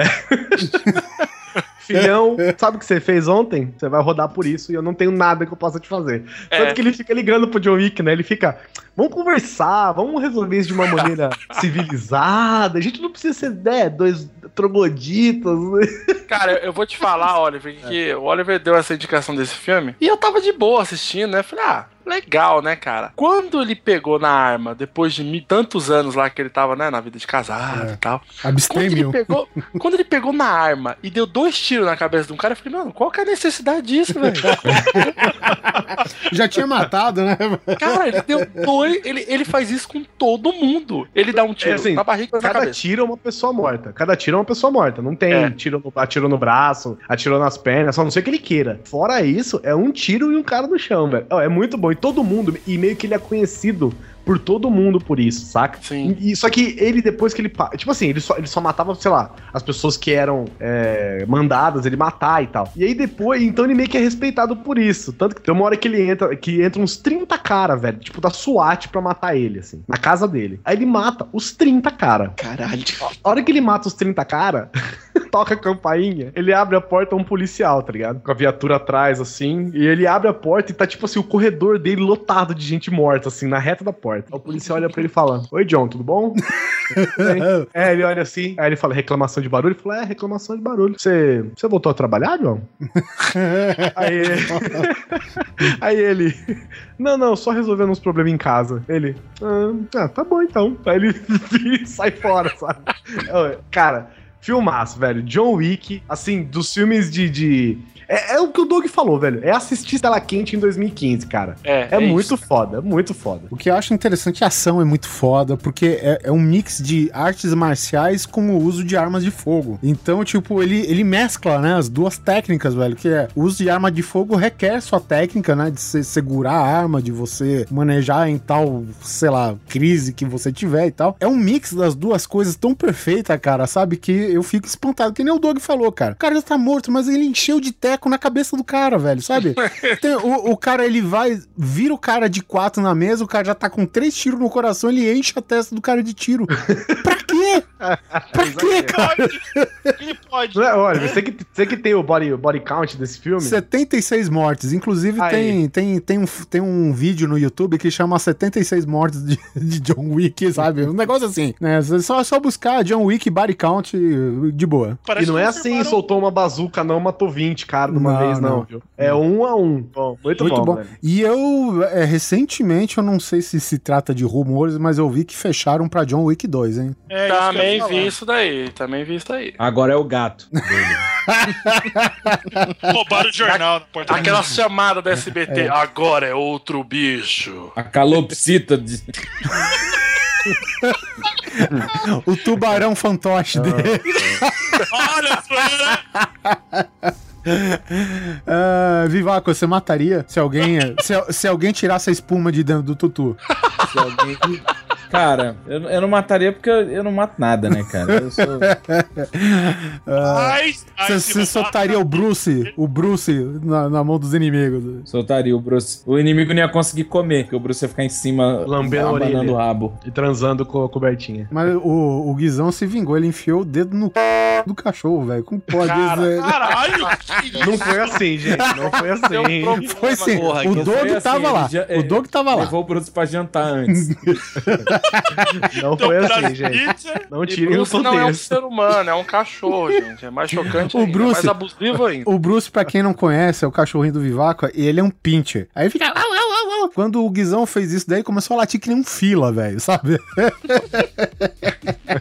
Filhão, sabe o que você fez ontem? Você vai rodar por isso e eu não tenho nada que eu possa te fazer. É. Tanto que ele fica ligando pro John Wick, né? Ele fica, vamos conversar, vamos resolver isso de uma maneira civilizada. A gente não precisa ser, né, dois trogloditas. Cara, eu vou te falar, Oliver, que o Oliver deu essa indicação desse filme e eu tava de boa assistindo, né? Falei, ah, legal, né, cara? Quando ele pegou na arma, depois de tantos anos lá que ele tava, né, na vida de casado e tal. Quando ele, Abstêmio. pegou, quando ele pegou na arma e deu dois tiros na cabeça de um cara, eu falei, mano, qual que é a necessidade disso, velho? Já tinha matado, né? Cara, ele deu dois. Ele, ele faz isso com todo mundo. Ele dá um tiro É assim, na barriga e na Cada cabeça. tiro é uma pessoa morta. Cada tiro é uma pessoa morta. Não tem É. tiro no, atirou no braço, atirou nas pernas, só não sei que ele queira. Fora isso, é um tiro e um cara no chão, velho. É muito bom. E todo mundo, e meio que ele é conhecido por todo mundo por isso, saca? Sim. E, só que ele, depois que ele. Tipo assim, ele só, ele só matava, sei lá, as pessoas que eram é, mandadas ele matar e tal. E aí depois, então ele meio que é respeitado por isso. Tanto que tem uma hora que ele entra, que entra uns 30 cara, velho, tipo da SWAT pra matar ele, assim, na casa dele. Aí ele mata os 30 cara. Caralho. A hora que ele mata os 30 cara, toca a campainha, ele abre a porta a um policial, tá ligado? Com a viatura atrás, assim, e ele abre a porta e tá, tipo assim, o corredor dele lotado de gente morta, assim, na reta da porta. Aí O policial olha pra ele e fala, Oi, John, tudo bom? É, ele olha assim, aí ele fala, reclamação de barulho? Ele fala, é, reclamação de barulho. Você, você voltou a trabalhar, John? aí, aí ele, não, não, só resolvendo uns problemas em casa. Ele, ah, ah, tá bom então. Aí ele sai fora, sabe? Cara, filmaço, velho. John Wick, assim, dos filmes de. de- É, é o que o Doug falou, velho. É assistir Tela Quente em 2015, cara. É, É, é muito isso. foda, é muito foda. O que eu acho interessante, a ação é muito foda, porque é, é um mix de artes marciais com o uso de armas de fogo. Então, tipo, ele, ele mescla, né, as duas técnicas, velho, que é o uso de arma de fogo requer sua técnica, né, de você segurar a arma, de você manejar em tal, sei lá, crise que você tiver e tal. É um mix das duas coisas tão perfeita, cara, sabe, que eu fico espantado, que nem o Doug falou, cara. O cara já tá morto, mas ele encheu de teco na cabeça do cara, velho, sabe? Tem- o, o cara, ele vai, vira o cara de quatro na mesa, o cara já tá com três tiros no coração, ele enche a testa do cara de tiro. pra quê? Pra quê, cara? Ele pode. Não olha, você que, você que tem o body, o body count desse filme. 76 mortes. Inclusive, Aí. tem, tem, tem, um, tem um vídeo no YouTube que chama 76 mortes de, de John Wick, sabe? Um negócio assim, né? É só, só buscar John Wick body count de boa. E não é assim, soltou uma bazuca, não, matou 20 cara de uma Não, vez, não, não. viu? É um a um. Bom, muito, Muito bom, bom. E eu, é, recentemente, eu não sei se se trata de rumores, mas eu vi que fecharam pra John Wick 2, hein? É, Também falar. vi isso daí, também vi isso daí. Agora é o gato. Roubaram o jornal na porta. Aquela chamada da SBT, agora é outro bicho. A calopsita de... O tubarão fantoche dele. Olha, Ah, Vivaco, você mataria se alguém, se, se alguém tirasse a espuma de dentro do tutu? Se alguém- Cara, eu, eu não mataria porque eu, eu não mato nada, né, cara? Eu sou. Ah, Ai, ai, Você se você soltaria o Bruce, o Bruce na, na mão dos inimigos. Soltaria o Bruce. O inimigo não ia conseguir comer, porque o Bruce ia ficar em cima Lambendo a orelha. o rabo. E transando com a cobertinha. Mas o, o Guizão se vingou, ele enfiou o dedo no c... do cachorro, velho. Como pode Cara, isso? caralho! Não foi assim, gente. Não foi um assim. problema, Foi sim, Porra, o Doug assim, tava lá. já- o Doug tava lá. Levou o Bruce pra jantar antes. Não Então, foi assim, gente. Não tirem o Bruce não é um contexto. ser humano, é um cachorro, gente. É mais chocante O ainda, Bruce- é mais abusivo ainda. O Bruce, pra quem não conhece, é o cachorrinho do Vivaco, e ele é um pincher. Aí fica. au, au, au, au. Quando o Guizão fez isso daí, começou a latir que nem um fila, velho, sabe?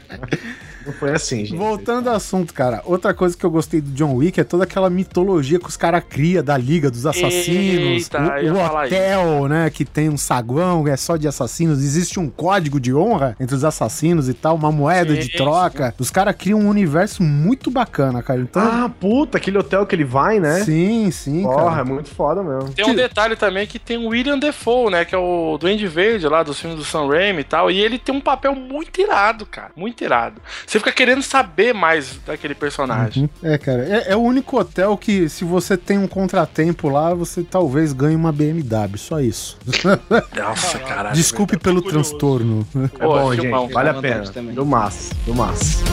Foi assim, gente. Voltando ao assunto, cara, outra coisa que eu gostei do John Wick é toda aquela mitologia que os caras criam da Liga dos Assassinos. Eita, o o hotel, né, que tem um saguão, é só de assassinos. Existe um código de honra entre os assassinos e tal, uma moeda de troca. Os caras criam um universo muito bacana, cara. Então, Ah, puta, aquele hotel que ele vai, né? sim, sim, Porra, é cara. muito foda mesmo. Tem um detalhe também que tem o William Defoe, né? Que é o Duende Verde lá dos filmes do Sam Raimi e tal. E ele tem um papel muito irado, cara. Muito irado. Você fica querendo saber mais daquele personagem. É, cara, é, é o único hotel que, se você tem um contratempo lá, você talvez ganhe uma BMW, só isso. Nossa, caralho. Desculpe pelo curioso. transtorno. É bom, filmão. gente. Vale a Fica pena. também. Do massa, do massa.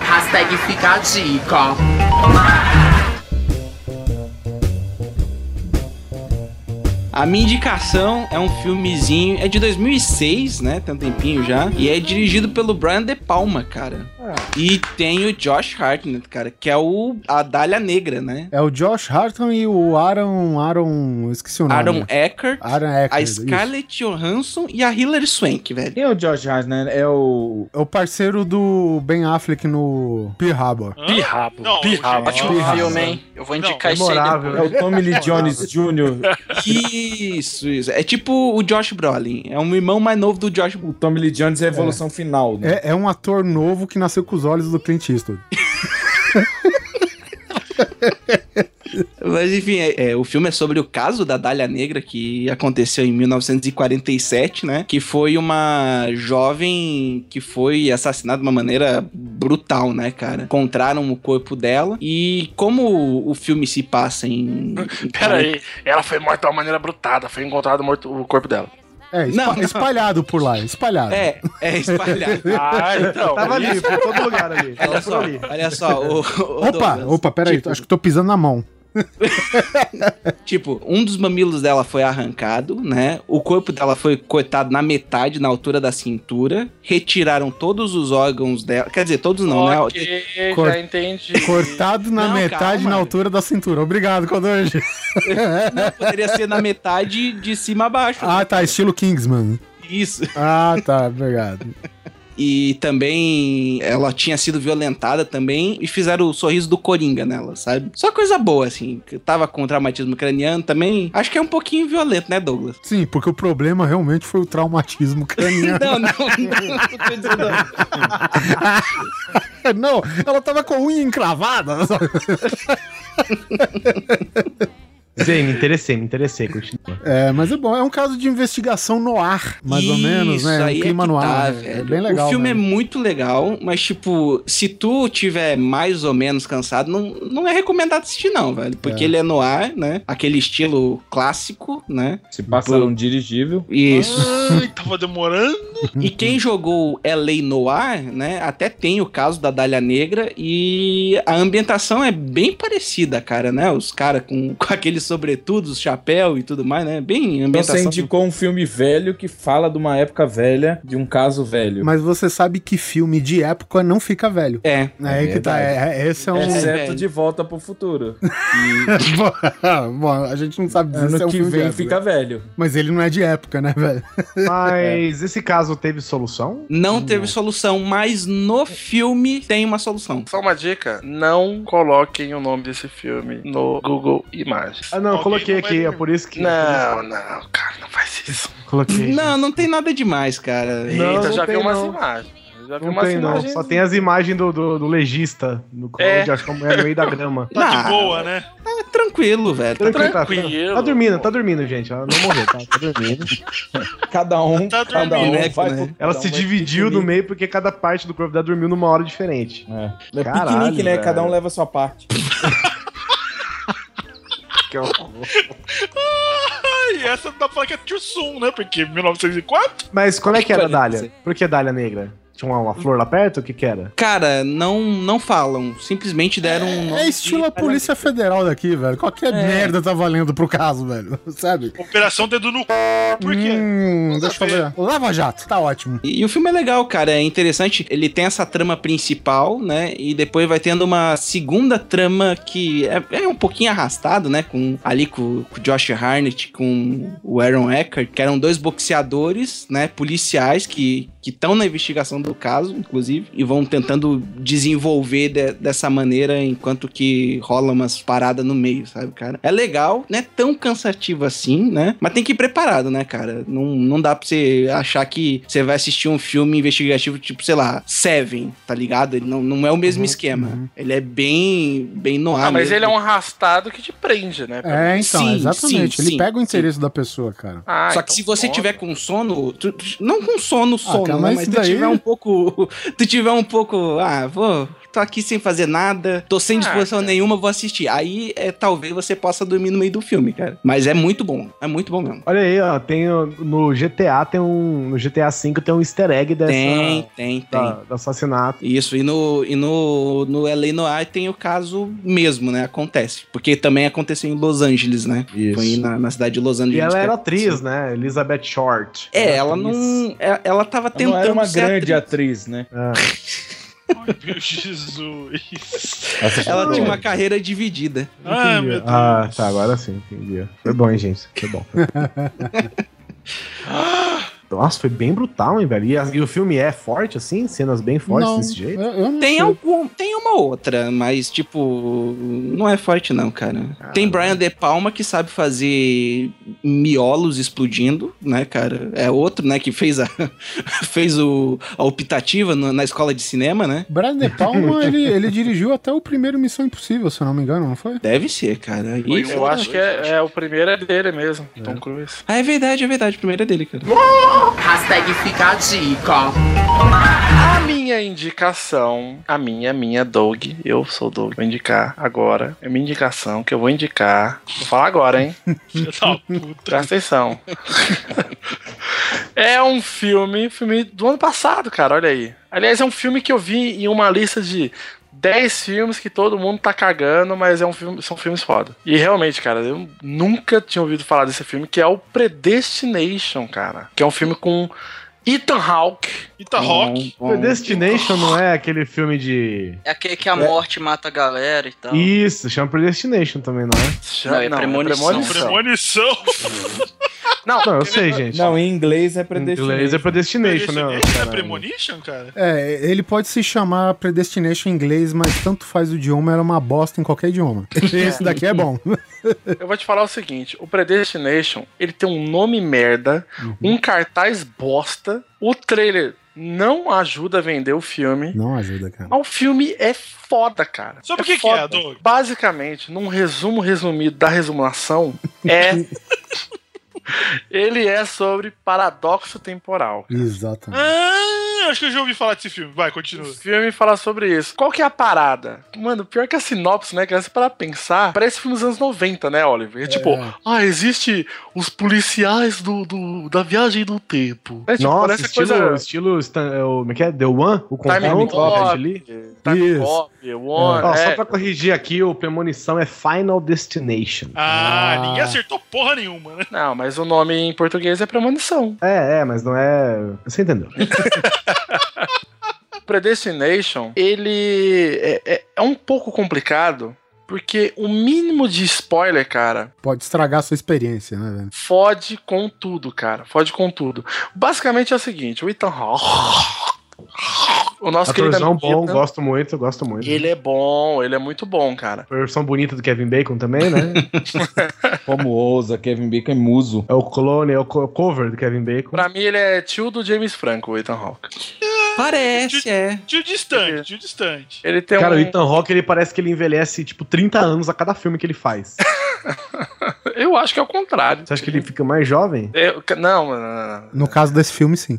Hashtag fica a dica. A minha indicação é um filmezinho, é de 2006, né? Tem um tempinho já. E é dirigido pelo Brian De Palma, cara. E tem o Josh Hartnett, cara, que é o a Dália Negra, né? É o Josh Harton e o Aaron. Aaron. esqueci o nome. Aaron Eckhart, Aaron a Eckhart. isso. Scarlett Johansson e a Hilary Swank, velho. Quem é o Josh Hartnett? É o. É o parceiro do Ben Affleck no? Pirrabo. Pirrabo. gente, Ótimo filme, hein? Eu vou indicar isso aí Memorável. depois. É o Tommy Lee Jones Jr. Isso, isso. É tipo o Josh Brolin. É um irmão mais novo do Josh O Tommy Lee Jones é a evolução final, né? É, é um ator novo que nasceu com os olhos do Clint Eastwood. Mas enfim, é, é, o filme é sobre o caso da Dália Negra que aconteceu em 1947, né? Que foi uma jovem que foi assassinada de uma maneira brutal, né, cara? Encontraram o corpo dela e como o filme se passa em... em Pera aí. Ela foi morta de uma maneira brutada. Foi encontrado morto o corpo dela. É, espa- Não, não. espalhado por lá, espalhado. É, é espalhado. Ah, então. Tava ali, por todo lugar ali. Olha só, ali. olha só. O, o Opa, Douglas, opa, peraí, tipo, acho que tô pisando na mão. Tipo, um dos mamilos dela foi arrancado, né? O corpo dela foi cortado na metade, na altura da cintura. Retiraram todos os órgãos dela. Quer dizer, todos não, né? Ok, Cor- já entendi. Cortado na Não, metade calma. na altura da cintura. Obrigado. Não, poderia ser na metade de cima a baixo. Ah, né? tá, estilo Kingsman. Isso. Ah, tá, obrigado. E também ela tinha sido violentada também e fizeram o sorriso do Coringa nela, sabe? Só coisa boa, assim. que Tava com traumatismo craniano também. Acho que é um pouquinho violento, né, Douglas? Sim, porque o problema realmente foi o traumatismo craniano. Não, não, não, não. Não, ela tava com a unha encravada. Zé, me interessei, me interessei, continua. É, mas é bom, é um caso de investigação no ar, mais ou menos, né? aí Um clima é que no tá, ar. é- velho. é bem legal. O filme mesmo. é muito legal, mas, tipo, se tu tiver mais ou menos cansado, não, não é recomendado assistir, não, velho. Porque É. ele é no ar, né? Aquele estilo clássico, né? Se passa num dirigível. Isso. Ai, tava demorando. E quem jogou LA Noir, né? Até tem o caso da Dália Negra e a ambientação é bem parecida, cara, né? Os caras com, com aqueles sobretudos, chapéu e tudo mais, né? Bem Então ambientação. você indicou um filme velho que fala de uma época velha, de um caso velho. Mas você sabe que filme de época não fica velho. É. É aí que tá. verdade. É, é- esse é um. Exceto velho. de volta pro futuro. Que Bom, a gente não sabe dizer se é um que vem época. fica velho. Mas ele não é de época, né, velho? Mas esse caso teve solução? Não teve solução, mas no filme tem uma solução. Só uma dica: não coloquem o nome desse filme no Google Imagens. Ah, não, coloquei aqui, é por isso que. Não, não, cara, não faz isso. Coloquei. Não, não tem nada demais, cara. Não, Eita, não já tem, vi umas não. imagens. Já Não umas tem, não. imagens- Só tem as imagens do, do, do legista no É. onde acho que a mulher no meio da grama. Tá de boa, né? É tranquilo, velho. Tranquilo, tá, tranquilo. tá dormindo, tá dormindo, gente. Ela não morreu, tá, tá dormindo. Cada um, Tá cada um dormindo, vai né? pro- Ela cada se um dividiu no meio porque cada parte do corpo dela dormiu numa hora diferente. É, é Caralho, piquenique, né? velho. Cada um leva a sua parte. Que horror. E essa dá pra falar que é Too Soon, né? Porque 1904. Mas qual é que era a Dália? Por que Dália negra? Tinha uma, uma flor lá perto? O que que era? Cara, não, não falam. Simplesmente deram um nome É estilo a Polícia Federal daqui, velho. Qualquer merda tá valendo pro caso, velho. Sabe? Operação Dedo no c. Por quê? Hum, deixa eu ver. Lava Jato, tá ótimo. E, e o filme é legal, cara. É interessante. Ele tem essa trama principal, né? E depois vai tendo uma segunda trama que é, é um pouquinho arrastado, né? Com, ali com, com o Josh Harnett, com o Aaron Eckhart, que eram dois boxeadores, né? Policiais que estão na investigação do caso, inclusive, e vão tentando desenvolver de- dessa maneira enquanto que rola umas paradas no meio, sabe, cara? É legal, não é tão cansativo assim, né? Mas tem que ir preparado, né, cara? Não, não dá pra você achar que você vai assistir um filme investigativo tipo, sei lá, Seven, tá ligado? Ele não, não é o mesmo esquema. Ele é bem, bem no ar. Ah, mas mesmo. ele é um arrastado que te prende, né? É, então, Sim, exatamente. sim, Ele sim, pega o sim. interesse da pessoa, cara. Ah, Só que então se você pode. tiver com sono, tu- tu- não com sono, sono, cara, né? mas mas isso tu daí- tiver um pouco, tu tiver um pouco, ah, vou, tô aqui sem fazer nada, tô sem Ah, disposição cara. nenhuma, vou assistir. Aí, é, talvez você possa dormir no meio do filme, cara. Mas é muito bom, é muito bom mesmo. Olha aí, ó, tem no GTA tem um. No GTA V tem um easter egg dessa. Tem, tem, tem. da- do assassinato. Isso, e no, e no, no LA Noir tem o caso mesmo, né? Acontece. Porque também aconteceu em Los Angeles, né? Isso. Foi na, na cidade de Los Angeles. E ela era aconteceu. atriz, né? Elizabeth Short. É, ela atriz. não. é- Ela tava Ela tentando. não era uma ser grande atriz. atriz, né? Ah, Ai, meu Jesus. Ela foi tinha uma carreira dividida. Ah, entendi. meu Deus. Ah, tá, agora sim, entendi. Foi bom, hein, gente? Foi bom. Nossa, foi bem brutal, hein, velho? E, a- e o filme é forte, assim? Cenas bem fortes não, desse jeito? Eu, eu não Tem, sei. algum, tem uma outra, mas, tipo, não é forte, não, cara. Tem Brian De Palma que sabe fazer miolos explodindo, né, cara? É outro, né, que fez a, fez o, a optativa no- na escola de cinema, né? Brian De Palma, ele, ele dirigiu até o primeiro Missão Impossível, se eu não me engano, não foi? Deve ser, cara. E- Foi Eu acho que é, é o primeiro é dele mesmo, Tom Cruise. Ah, é verdade, é verdade. O primeiro é dele, cara. Hashtag fica a dica. A minha indicação, a minha, minha Doug, eu sou Doug, vou indicar agora. É minha indicação que eu vou indicar. Vou falar agora, hein? Presta atenção. é um filme, filme do ano passado, cara, olha aí. Aliás, é um filme que eu vi em uma lista de 10 filmes que todo mundo tá cagando, mas é um filme, são filmes foda. E realmente, cara, eu nunca tinha ouvido falar desse filme, que é o Predestination, cara. Que é um filme com Ethan Hawke. Ethan Rock. Bom, bom. Predestination não é aquele filme de. É aquele que a morte mata a galera e tal. Isso, chama Predestination também, não é? Não, é premonição. Premonição. Não, Não, eu sei, gente. Não, em inglês é Em predestinado. inglês é Predestination, né? Predestination é? Premonition, cara? É, ele pode se chamar Predestination em inglês, mas tanto faz o idioma, era uma bosta em qualquer idioma. Esse daqui é bom. Eu vou te falar o seguinte: o Predestination ele tem um nome merda, um cartaz bosta, o trailer não ajuda a vender o filme. Não ajuda, cara. Mas o filme é foda, cara. Sobre é o que que foda. é, Doug? Basicamente, num resumo resumido da resumulação, é. Ele é sobre paradoxo temporal. Exatamente. Ah, acho que eu já ouvi falar desse filme. Vai, continua. O filme fala sobre isso. Qual que é a parada? Mano, pior que a sinopse, né? Que se para pensar, parece filme dos anos 90, né, Oliver? É tipo, ah, existe os policiais do, do- da viagem do tempo. É, tipo, Nossa, parece estilo, coisa... estilo é o, como é que é? The One? O Time Cop? Time Isso. Cop, One, Ó, é. Só pra corrigir aqui, o Premonição é Final Destination. Ah, Ah. ninguém acertou porra nenhuma, né? Não, mas o nome em português é Premonição. É, é, mas não é. Você entendeu? Predestination, ele é, é- é um pouco complicado, porque o mínimo de spoiler, cara, Pode estragar a sua experiência, né, velho? fode com tudo, cara. Fode com tudo. Basicamente é o seguinte, o Ethan Hawke... O nosso querido Atorzão amigo bom, gosto muito, gosto muito. Ele é bom, ele é muito bom, cara. Versão bonita do Kevin Bacon também, né? Como ousa, Kevin Bacon é muso. é o clone, é o co- cover do Kevin Bacon. Pra mim ele é tio do James Franco, o Ethan Hawke. Parece, é. Tio distante, tio distante. Ele tem Cara, um. o Ethan Hawke, ele parece que ele envelhece, tipo, 30 anos a cada filme que ele faz. Eu acho que é o contrário. Você acha que ele fica mais jovem? Eu- não, não, não, não. No caso desse filme, sim.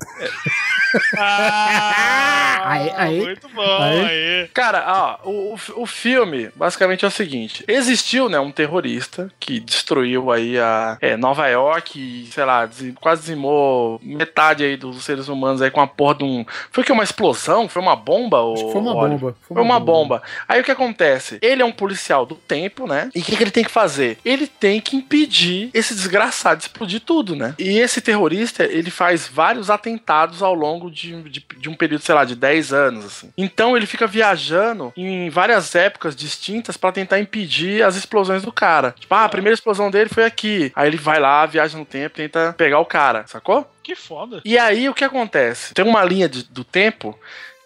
Ah, Aí, aí. Muito bom, Aí. aí. Cara, ó, o, o, filme basicamente é o seguinte: existiu, né, um terrorista que destruiu aí a é, Nova York e, sei lá, quase dizimou metade aí dos seres humanos aí com a porra de um. Foi que uma explosão? Foi uma bomba? Acho que foi uma bomba. Foi uma bomba. Aí o que acontece? Ele é um policial do tempo, né? E o que, que ele tem que fazer? Ele tem que impedir esse desgraçado de explodir tudo, né? E esse terrorista, ele faz vários atentados ao longo de, de, de um período, sei lá, de 10 anos, assim. Então ele fica viajando em várias épocas distintas pra tentar impedir as explosões do cara. Tipo, ah, a primeira explosão dele foi aqui. Aí ele vai lá, viaja no tempo, tenta pegar o cara, sacou? Que foda. E aí o que acontece? Tem uma linha de- do tempo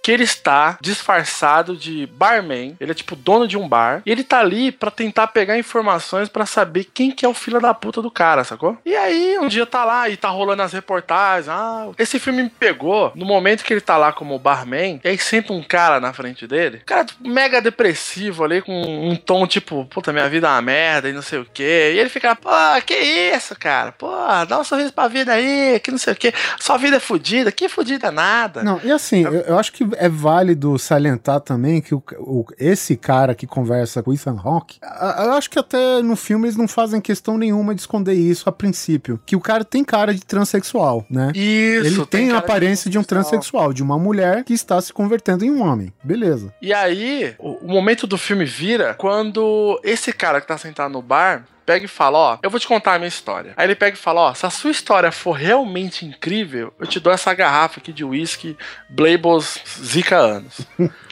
que ele está disfarçado de barman, ele é tipo dono de um bar, e ele tá ali pra tentar pegar informações pra saber quem que é o filho da puta do cara, sacou? E aí um dia tá lá e tá rolando as reportagens, ah, esse filme me pegou. No momento que ele tá lá como barman, e aí senta um cara na frente dele, um cara tipo, mega depressivo ali, com um tom tipo, puta, minha vida é uma merda e não sei o que, e ele fica, pô, que isso, cara, pô, dá um sorriso pra vida aí, que não sei o que, sua vida é fodida, que fodida nada. Não, e assim, eu, eu acho que é válido salientar também que o, o- esse cara que conversa com o Ethan Hawke, a- eu acho que até no filme eles não fazem questão nenhuma de esconder isso a princípio. Que o cara tem cara de transexual, né? Isso, Ele tem, a cara de aparência de um transexual, de uma mulher que está se convertendo em um homem. Beleza. E aí, o, o momento do filme vira quando esse cara que tá sentado no bar pega e fala, ó, eu vou te contar a minha história. Aí ele pega e fala, ó, se a sua história for realmente incrível, eu te dou essa garrafa aqui de whisky Blables Zika anos.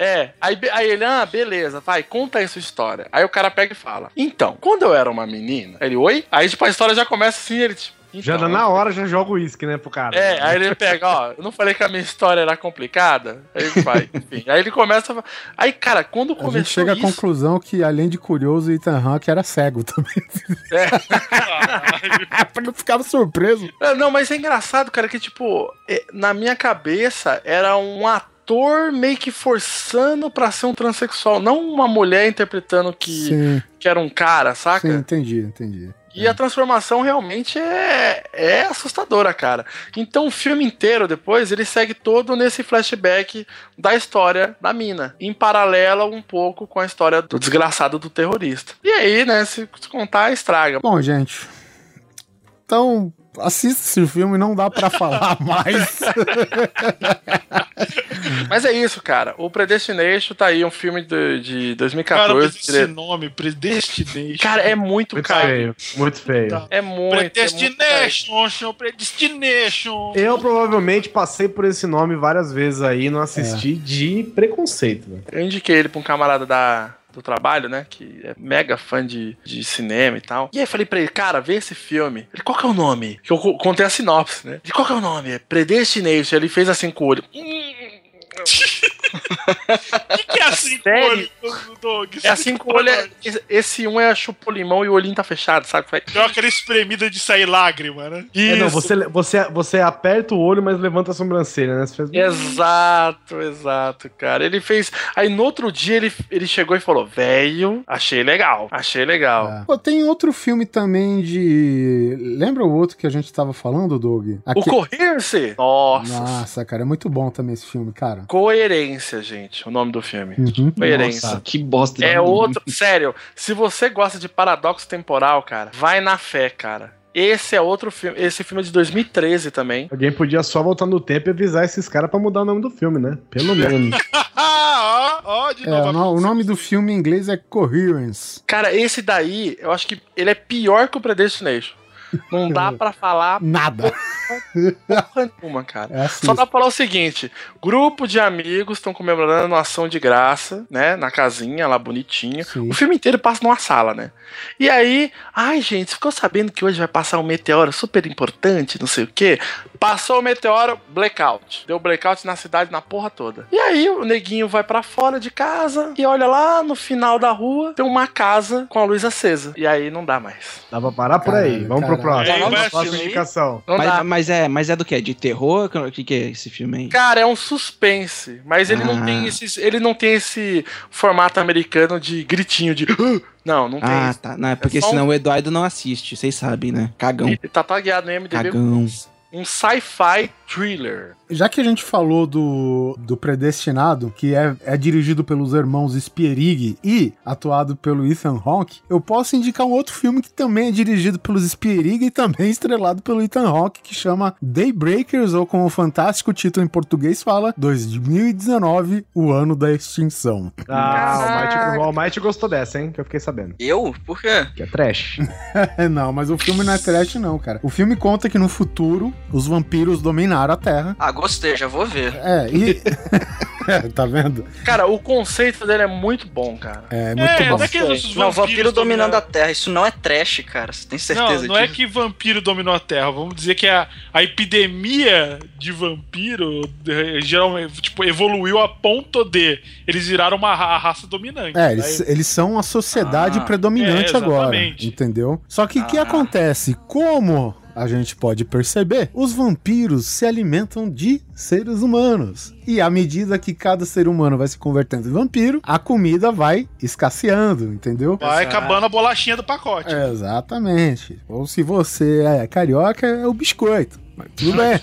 É, aí, aí ele, ah, beleza, vai, conta aí sua história. Aí o cara pega e fala, então, quando eu era uma menina, ele, oi? Aí, tipo, a história já começa assim, ele, tipo, então, dá na hora, já joga o uísque, né, pro cara. é, aí ele pega, ó, eu não falei que a minha história era complicada? Aí ele vai, enfim. Aí ele começa a... Aí, cara, quando A começou gente chega à isso... conclusão que, além de curioso, o Ethan Hawke era cego também. pra não ficar surpreso. É, Não, mas é engraçado, cara, que, tipo, é, na minha cabeça era um ator meio que forçando pra ser um transexual, não uma mulher interpretando que, Sim, que era um cara, saca? sim, entendi, entendi. E a transformação realmente é, é assustadora, cara. Então o filme inteiro depois ele segue todo nesse flashback da história da mina, em paralelo um pouco com a história do desgraçado do terrorista. E aí, né, se, se contar, estraga. Bom, gente. Então, assista esse filme, não dá pra falar mais. Mas é isso, cara. O Predestination tá aí, um filme de, de Cara, 2014. mas esse dire- nome, Predestination. Cara, é muito, Muito caro. feio, muito feio. Tá. É muito. é muito. Predestination, Predestination. Eu provavelmente passei por esse nome várias vezes aí e não assisti de preconceito, velho. Eu indiquei ele pra um camarada da, do trabalho, né? Que é mega fã de, de cinema e tal. E aí falei pra ele, cara, vê esse filme. Ele, qual que é o nome? Que eu co- contei a sinopse, né? Ele, qual que é o nome? Predestination. Ele fez assim com o olho. O que, que é assim, Sério? olho, Doug? É assim com o olho. é- esse- um é chupou limão e o olhinho tá fechado, sabe? Deu aquela espremida de sair lágrima, né? É, não, você, você, você aperta o olho, mas levanta a sobrancelha, né? Você fez... Exato, exato, cara. Ele fez. Aí no outro dia ele, ele chegou e falou: Velho, achei legal, achei legal. É. Pô, tem outro filme também de. Lembra o outro que a gente tava falando, Doug? O Aque- Coerce? Nossa. Nossa, cara, é muito bom também esse filme, cara. Coerência, gente, o nome do filme. Uhum. Coerência. Nossa, que bosta. de É outro. Sério, se você gosta de paradoxo temporal, cara, vai na fé, cara. Esse é outro filme. Esse filme é de 2013 também. Alguém podia só voltar no tempo e avisar esses caras pra mudar o nome do filme, né? Pelo menos. Ó, ó, de É, novo. o, no- o nome do filme em inglês é Coherence. Cara, esse daí, eu acho que ele é pior que o Predestination. Não dá pra falar Nada. porra nenhuma, cara. É assim. Só dá pra falar o seguinte: grupo de amigos estão comemorando uma ação de graça, né? Na casinha lá bonitinho. Sim. O filme inteiro passa numa sala, né? E aí, ai, gente, ficou sabendo que hoje vai passar um meteoro super importante, não sei o quê? Passou o meteoro, blackout. Deu blackout na cidade, na porra toda. E aí o neguinho vai pra fora de casa e olha lá no final da rua, tem uma casa com a luz acesa. E aí não dá mais. Dá pra parar por aí. Caralho, Vamos pro caralho. próximo. Aí vai Próxima indicação. Não dá. Mas, mas é, mas é do que? De terror? O que, que é esse filme aí? Cara, é um suspense, mas ele não Ah. tem esse, ele não tem esse formato americano de gritinho de "Ah!" não, não tem Ah, isso. tá. Não, é porque só um- senão o Eduardo não assiste, vocês sabem, né? Cagão. Ele tá tagueado no MDB Cagão. Um sci-fi thriller. Já que a gente falou do, do Predestinado, que é, é dirigido pelos irmãos Spierig e atuado pelo Ethan Hawke, eu posso indicar um outro filme que também é dirigido pelos Spierig e também estrelado pelo Ethan Hawke, que chama Daybreakers, ou como o fantástico título em português fala, 2019, o ano da extinção. Ah, o Might, o Almighty gostou dessa, hein? Que eu fiquei sabendo. Eu? Por quê? Que é trash. não, mas o filme não é trash não, cara. O filme conta que no futuro, os vampiros dominaram a Terra. Ah, gostei, já vou ver. É, e... É, tá vendo? Cara, o conceito dele é muito bom, cara. É muito É, bom. não é que Não, vampiro dominando a dominam- Terra. Isso não é trash, cara. Você tem Não, certeza não é disso? que vampiro dominou a Terra. Vamos dizer que a, a epidemia de vampiro eh, geralmente tipo, evoluiu a ponto de eles viraram uma ra- raça dominante. É, eles, eles são a sociedade Ah, predominante é, agora, exatamente. entendeu? Só que o que Ah. acontece? Como a gente pode perceber, os vampiros se alimentam de seres humanos. E à medida que cada ser humano vai se convertendo em vampiro, a comida vai escasseando, entendeu? Vai Exato. acabando a bolachinha do pacote. É, exatamente. Ou se você é carioca, é o biscoito. Mas tudo bem.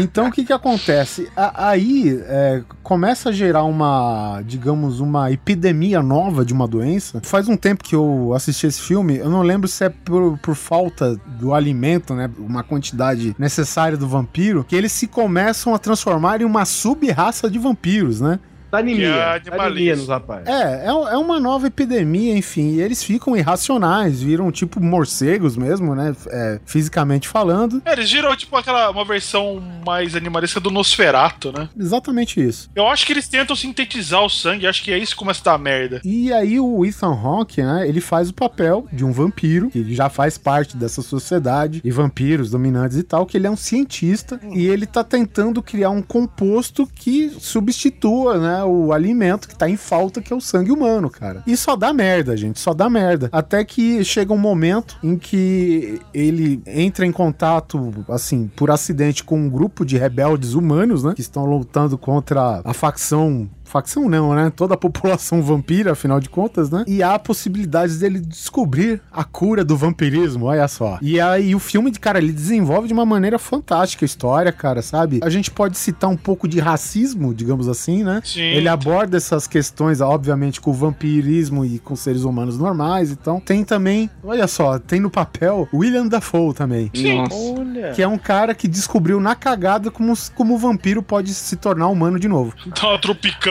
Então o que que acontece? A- aí é, começa a gerar uma, digamos, uma epidemia nova de uma doença. Faz um tempo que eu assisti esse filme, eu não lembro se é por, por falta do alimento, né? Uma quantidade necessária do vampiro, que eles se começam a transformar em uma sub-raça de vampiros, né? Tá anemia. Que é Tá anemia nos rapazes. É, é, é uma nova epidemia, enfim, e eles ficam irracionais, viram tipo morcegos mesmo, né? É, fisicamente falando. É, eles viram tipo aquela uma versão mais animalista do Nosferato, né? Exatamente isso. Eu acho que eles tentam sintetizar o sangue, acho que é isso que começa a dar merda. E aí o Ethan Hawke, né, ele faz o papel de um vampiro, que já faz parte dessa sociedade, e vampiros dominantes e tal, que ele é um cientista, e ele tá tentando criar um composto que substitua, né, o alimento que tá em falta, que é o sangue humano, cara. E só dá merda, gente, só dá merda. Até que chega um momento em que ele entra em contato, assim, por acidente com um grupo de rebeldes humanos, né, que estão lutando contra a facção Facção não, né? Toda a população vampira, afinal de contas, né? E há possibilidades dele descobrir a cura do vampirismo, olha só. E aí o filme, cara, ele desenvolve de uma maneira fantástica a história, cara, sabe? A gente pode citar um pouco de racismo, digamos assim, né? Sim. Ele aborda essas questões, obviamente, com o vampirismo e com seres humanos normais, então tem também, olha só, tem no papel William Dafoe também. Nossa. Olha. Que é um cara que descobriu na cagada como, como o vampiro pode se tornar humano de novo. Dá uma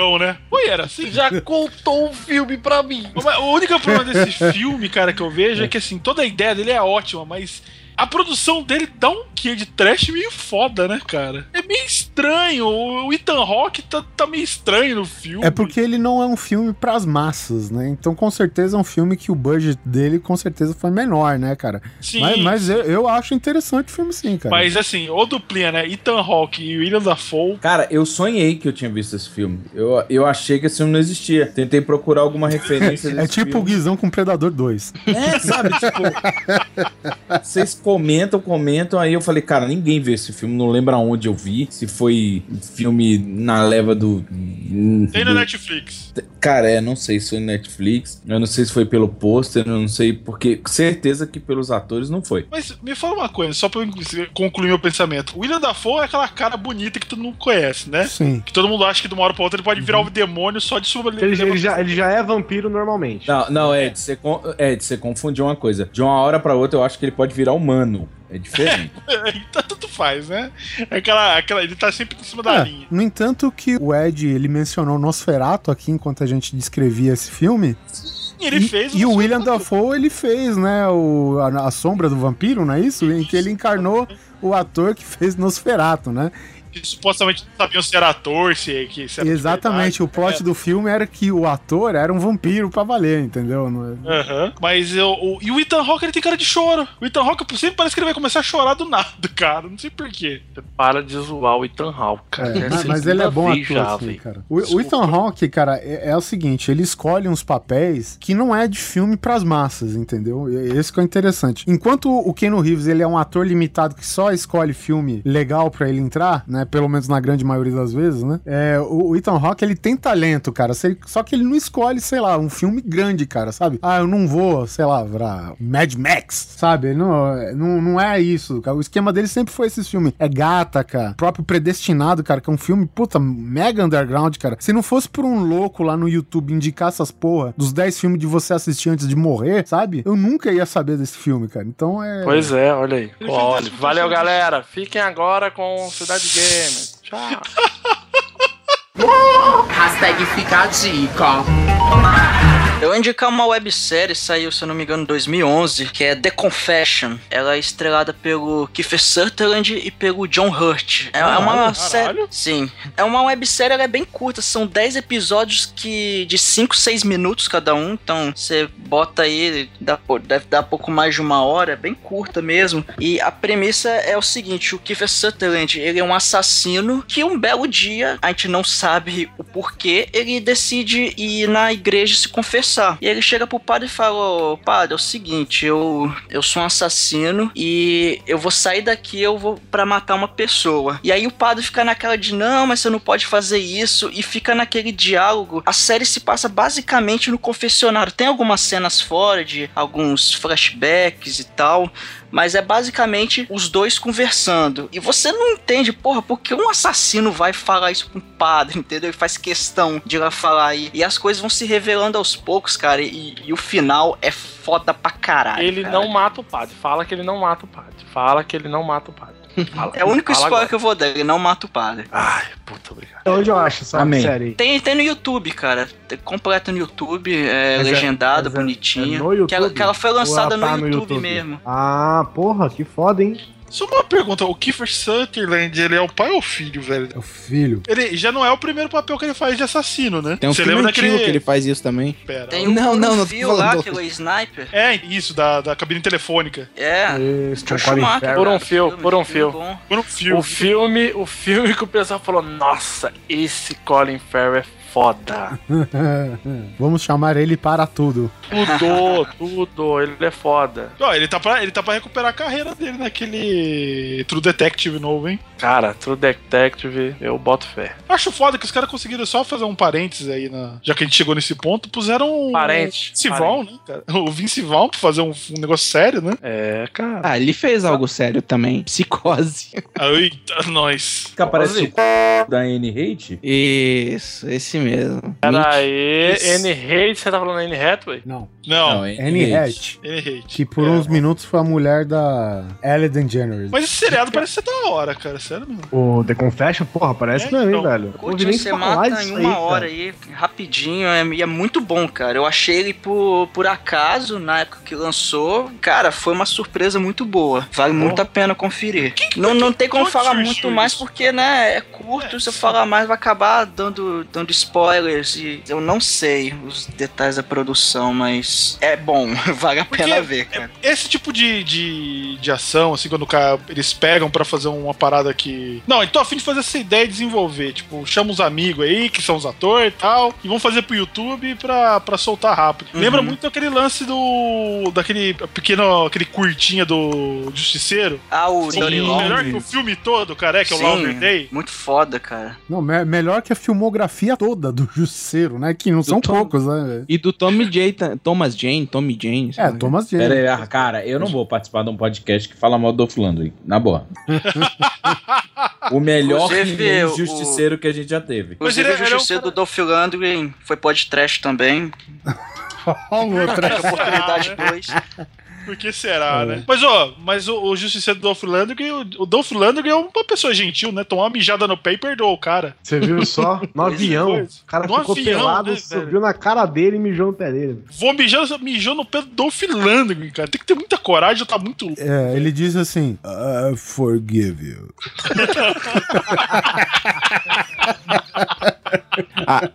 tropicão, né? Oi, era assim? Já contou o filme pra mim. O único problema desse filme, cara, que eu vejo é que assim, toda a ideia dele é ótima, mas a produção dele dá um quê de trash meio foda, né, cara? É meio estranho. O Ethan Hawke tá, tá meio estranho no filme. É porque ele não é um filme pras massas, né? Então, com certeza, é um filme que o budget dele, com certeza, foi menor, né, cara? Sim, mas mas eu, eu acho interessante o filme, sim, cara. Mas assim, o duplinha, né? Ethan Hawke e William Dafoe. Cara, eu sonhei que eu tinha visto esse filme. Eu, eu achei que esse filme não existia. Tentei procurar alguma referência desse É tipo o filme. Guizão com Predador 2. É, sabe? Tipo, vocês comentam, comentam. Aí eu falei, cara, ninguém viu esse filme. Não lembro aonde eu vi. Se foi filme na leva do. Tem no do- Netflix. Cara, é, não sei se foi no Netflix. Eu não sei se foi pelo pôster. Eu não sei. Porque certeza que pelos atores não foi. Mas me fala uma coisa, só pra eu concluir meu pensamento. O William Dafoe é aquela cara bonita que todo mundo conhece, né? Sim. Que todo mundo acha que de uma hora pra outra ele pode virar um demônio só de sua Ele, ele já, ele já é vampiro normalmente. Não, não, Ed, você, con- Ed, você confundiu uma coisa. De uma hora pra outra, eu acho que ele pode virar humano. É diferente. Então tanto faz, né? É Aquela, aquela, ele tá sempre em cima da É, linha. no entanto, que o Ed, ele mencionou Nosferato aqui enquanto a gente descrevia esse filme. E ele e, fez e o. William Dafoe, ele fez, né, o, a, a Sombra do Vampiro, não é isso? Em que ele encarnou o ator que fez Nosferato, né? Que supostamente não sabiam se era ator, se, que, se era Exatamente, o plot do filme era que o ator era um vampiro pra valer, entendeu? É- Aham. Mas eu, o, e o Ethan Hawke ele tem cara de choro. O Ethan Hawke sempre parece que ele vai começar a chorar do nada, cara. Não sei porquê. Para de zoar o Ethan Hawke, cara. É, mas, mas ele é bom ator, já, assim, cara. O, o Ethan Hawke, cara, é, é o seguinte, ele escolhe uns papéis que não é de filme pras massas, entendeu? Esse que é o interessante. Enquanto o Keanu Reeves, ele é um ator limitado que só escolhe filme legal pra ele entrar, né? Pelo menos na grande maioria das vezes, né? É, o, o Ethan Hawke, ele tem talento, cara. se- Só que ele não escolhe, sei lá, um filme grande, cara, sabe? Ah, eu não vou, sei lá, pra Mad Max, sabe? Ele Não, é- não, não é isso, cara. O esquema dele sempre foi esses filmes. É Gataca, próprio Predestinado, cara, que é um filme, puta, mega underground, cara. Se não fosse por um louco lá no YouTube indicar essas porra dos 10 filmes de você assistir antes de morrer, sabe? Eu nunca ia saber desse filme, cara. Então é. Pois é, olha aí. Ele Olha, valeu, galera. Fiquem agora com Cidade Gamer. Tchau. Hashtag fica a dica. Eu vou indicar uma websérie, saiu, se eu não me engano, em 2011, que é The Confession. Ela é estrelada pelo Kiefer Sutherland e pelo John Hurt. É, é uma série... Sim. É uma websérie, ela é bem curta, são 10 episódios que de 5, 6 minutos cada um, então você bota aí, dá, deve dar pouco mais de uma hora, é bem curta mesmo. E a premissa é o seguinte, o Kiefer Sutherland, ele é um assassino que um belo dia, a gente não sabe o porquê, ele decide ir na igreja se confessar. E ele chega pro padre e fala: "Ô, Padre, é o seguinte, eu, eu sou um assassino e eu vou sair daqui, eu vou pra matar uma pessoa. E aí o padre fica naquela de: Não, mas você não pode fazer isso. E fica naquele diálogo. A série se passa basicamente no confessionário. Tem algumas cenas fora de alguns flashbacks e tal. Mas é basicamente os dois conversando. E você não entende, porra, porque um assassino vai falar isso pra um padre, entendeu? E faz questão de lá falar. E, e as coisas vão se revelando aos poucos, cara. E, e o final é foda pra caralho. Ele cara. não mata o padre. Fala que ele não mata o padre. Fala que ele não mata o padre. Fala, É o único spoiler agora. que eu vou dar, ele não mata o padre. Ai, puta, obrigado. Onde eu acho essa Amém. série? Tem, tem no YouTube, cara. Tem completo no YouTube, é Mas é- legendado, é- bonitinho. é no YouTube? Que, ela, que ela foi lançada ela no, tá YouTube mesmo. Ah, porra, que foda, hein? Só uma pergunta, o Kiefer Sutherland, ele é o pai ou o filho, velho? É o filho. Ele já não é o primeiro papel que ele faz de assassino, né? Tem um Você filme lembra daquele... que ele faz isso também. Pera. Tem Não, um, não, um não fio falando lá, que é o Sniper. É, isso, da, da cabine telefônica. É. Colin Schumacher. Por um fio, filme, por um filme fio. Foi no filme. O filme, o filme que o pessoal falou, nossa, esse Colin Farrell é foda. Vamos chamar ele para tudo. Tudo, tudo, ele é foda. Ó, ele, tá pra, ele tá pra recuperar a carreira dele naquele True Detective novo, hein? Cara, True Detective, eu boto fé. Acho foda que os caras conseguiram só fazer um parênteses aí, na... já que a gente chegou nesse ponto, puseram Parente, o Vince né, cara? O Vince Vaughn pra fazer um, um negócio sério, né? É, cara. Ah, ele fez algo sério também. Psicose. Eita, nós. Que aparece o c... da N Hate? Isso, esse mesmo. Pera aí, Isso. N Hate, você tá falando N Hathaway? Não. Não, Annie Hatch. ele hate. Que por É. uns minutos foi a mulher da Ellen DeGeneres. Mas esse seriado parece ser da hora, cara, sério mesmo. O The Confession, porra, parece É, mesmo, hein, então. velho. Curte, você mata em uma aí, hora cara. aí, rapidinho, é, e é muito bom, cara. Eu achei ele por, por acaso, na época que lançou. Cara, foi uma surpresa muito boa. Vale muito a pena conferir. Não, não tem como falar muito mais isso? porque, né, é curto. Se eu falar mais, vai acabar dando, dando spoilers. E eu não sei os detalhes da produção, mas é bom. Vale a Porque pena ver, cara. Esse tipo de, de, de ação, assim, quando o cara, eles pegam pra fazer uma parada que. Não, eu tô afim de fazer essa ideia e desenvolver. Tipo, chama uns amigos aí, que são os atores e tal, e vão fazer pro YouTube pra, pra soltar rápido. Uhum. Lembra muito aquele lance do. daquele pequeno. aquele curtinha do Justiceiro. Ah, o Sim, Dirty melhor que o filme todo, cara, é que é o Longer Day. Muito foda, cara. Não, me- melhor que a filmografia toda do Justiceiro, né? Que não são Tom- poucos, né? E do Tommy J, Thomas Jane, Tommy Jane. É. Thomas Pera Jane. aí, ah, cara, eu não vou participar de um podcast que fala mal do Landry, na boa. o melhor o- justiceiro que a gente já teve. Inclusive, o Justiceiro do Dolph Lundgren foi podcast trash também. Olha o outro. Oportunidade 2. Por que será, né? Mas, ó, mas o, o Justiceiro do Dolph Lundgren, o, o Dolph Lundgren é uma pessoa gentil, né? Tomou uma mijada no pé e perdoou o cara. Você viu só? No avião. coisa. O cara No ficou avião, pelado, né, subiu na cara dele e mijou no pé dele. Vou mijar, mijou no pé do Dolph Lundgren, cara. Tem que ter muita coragem, tá muito... É, ele diz assim: I forgive you. Ah,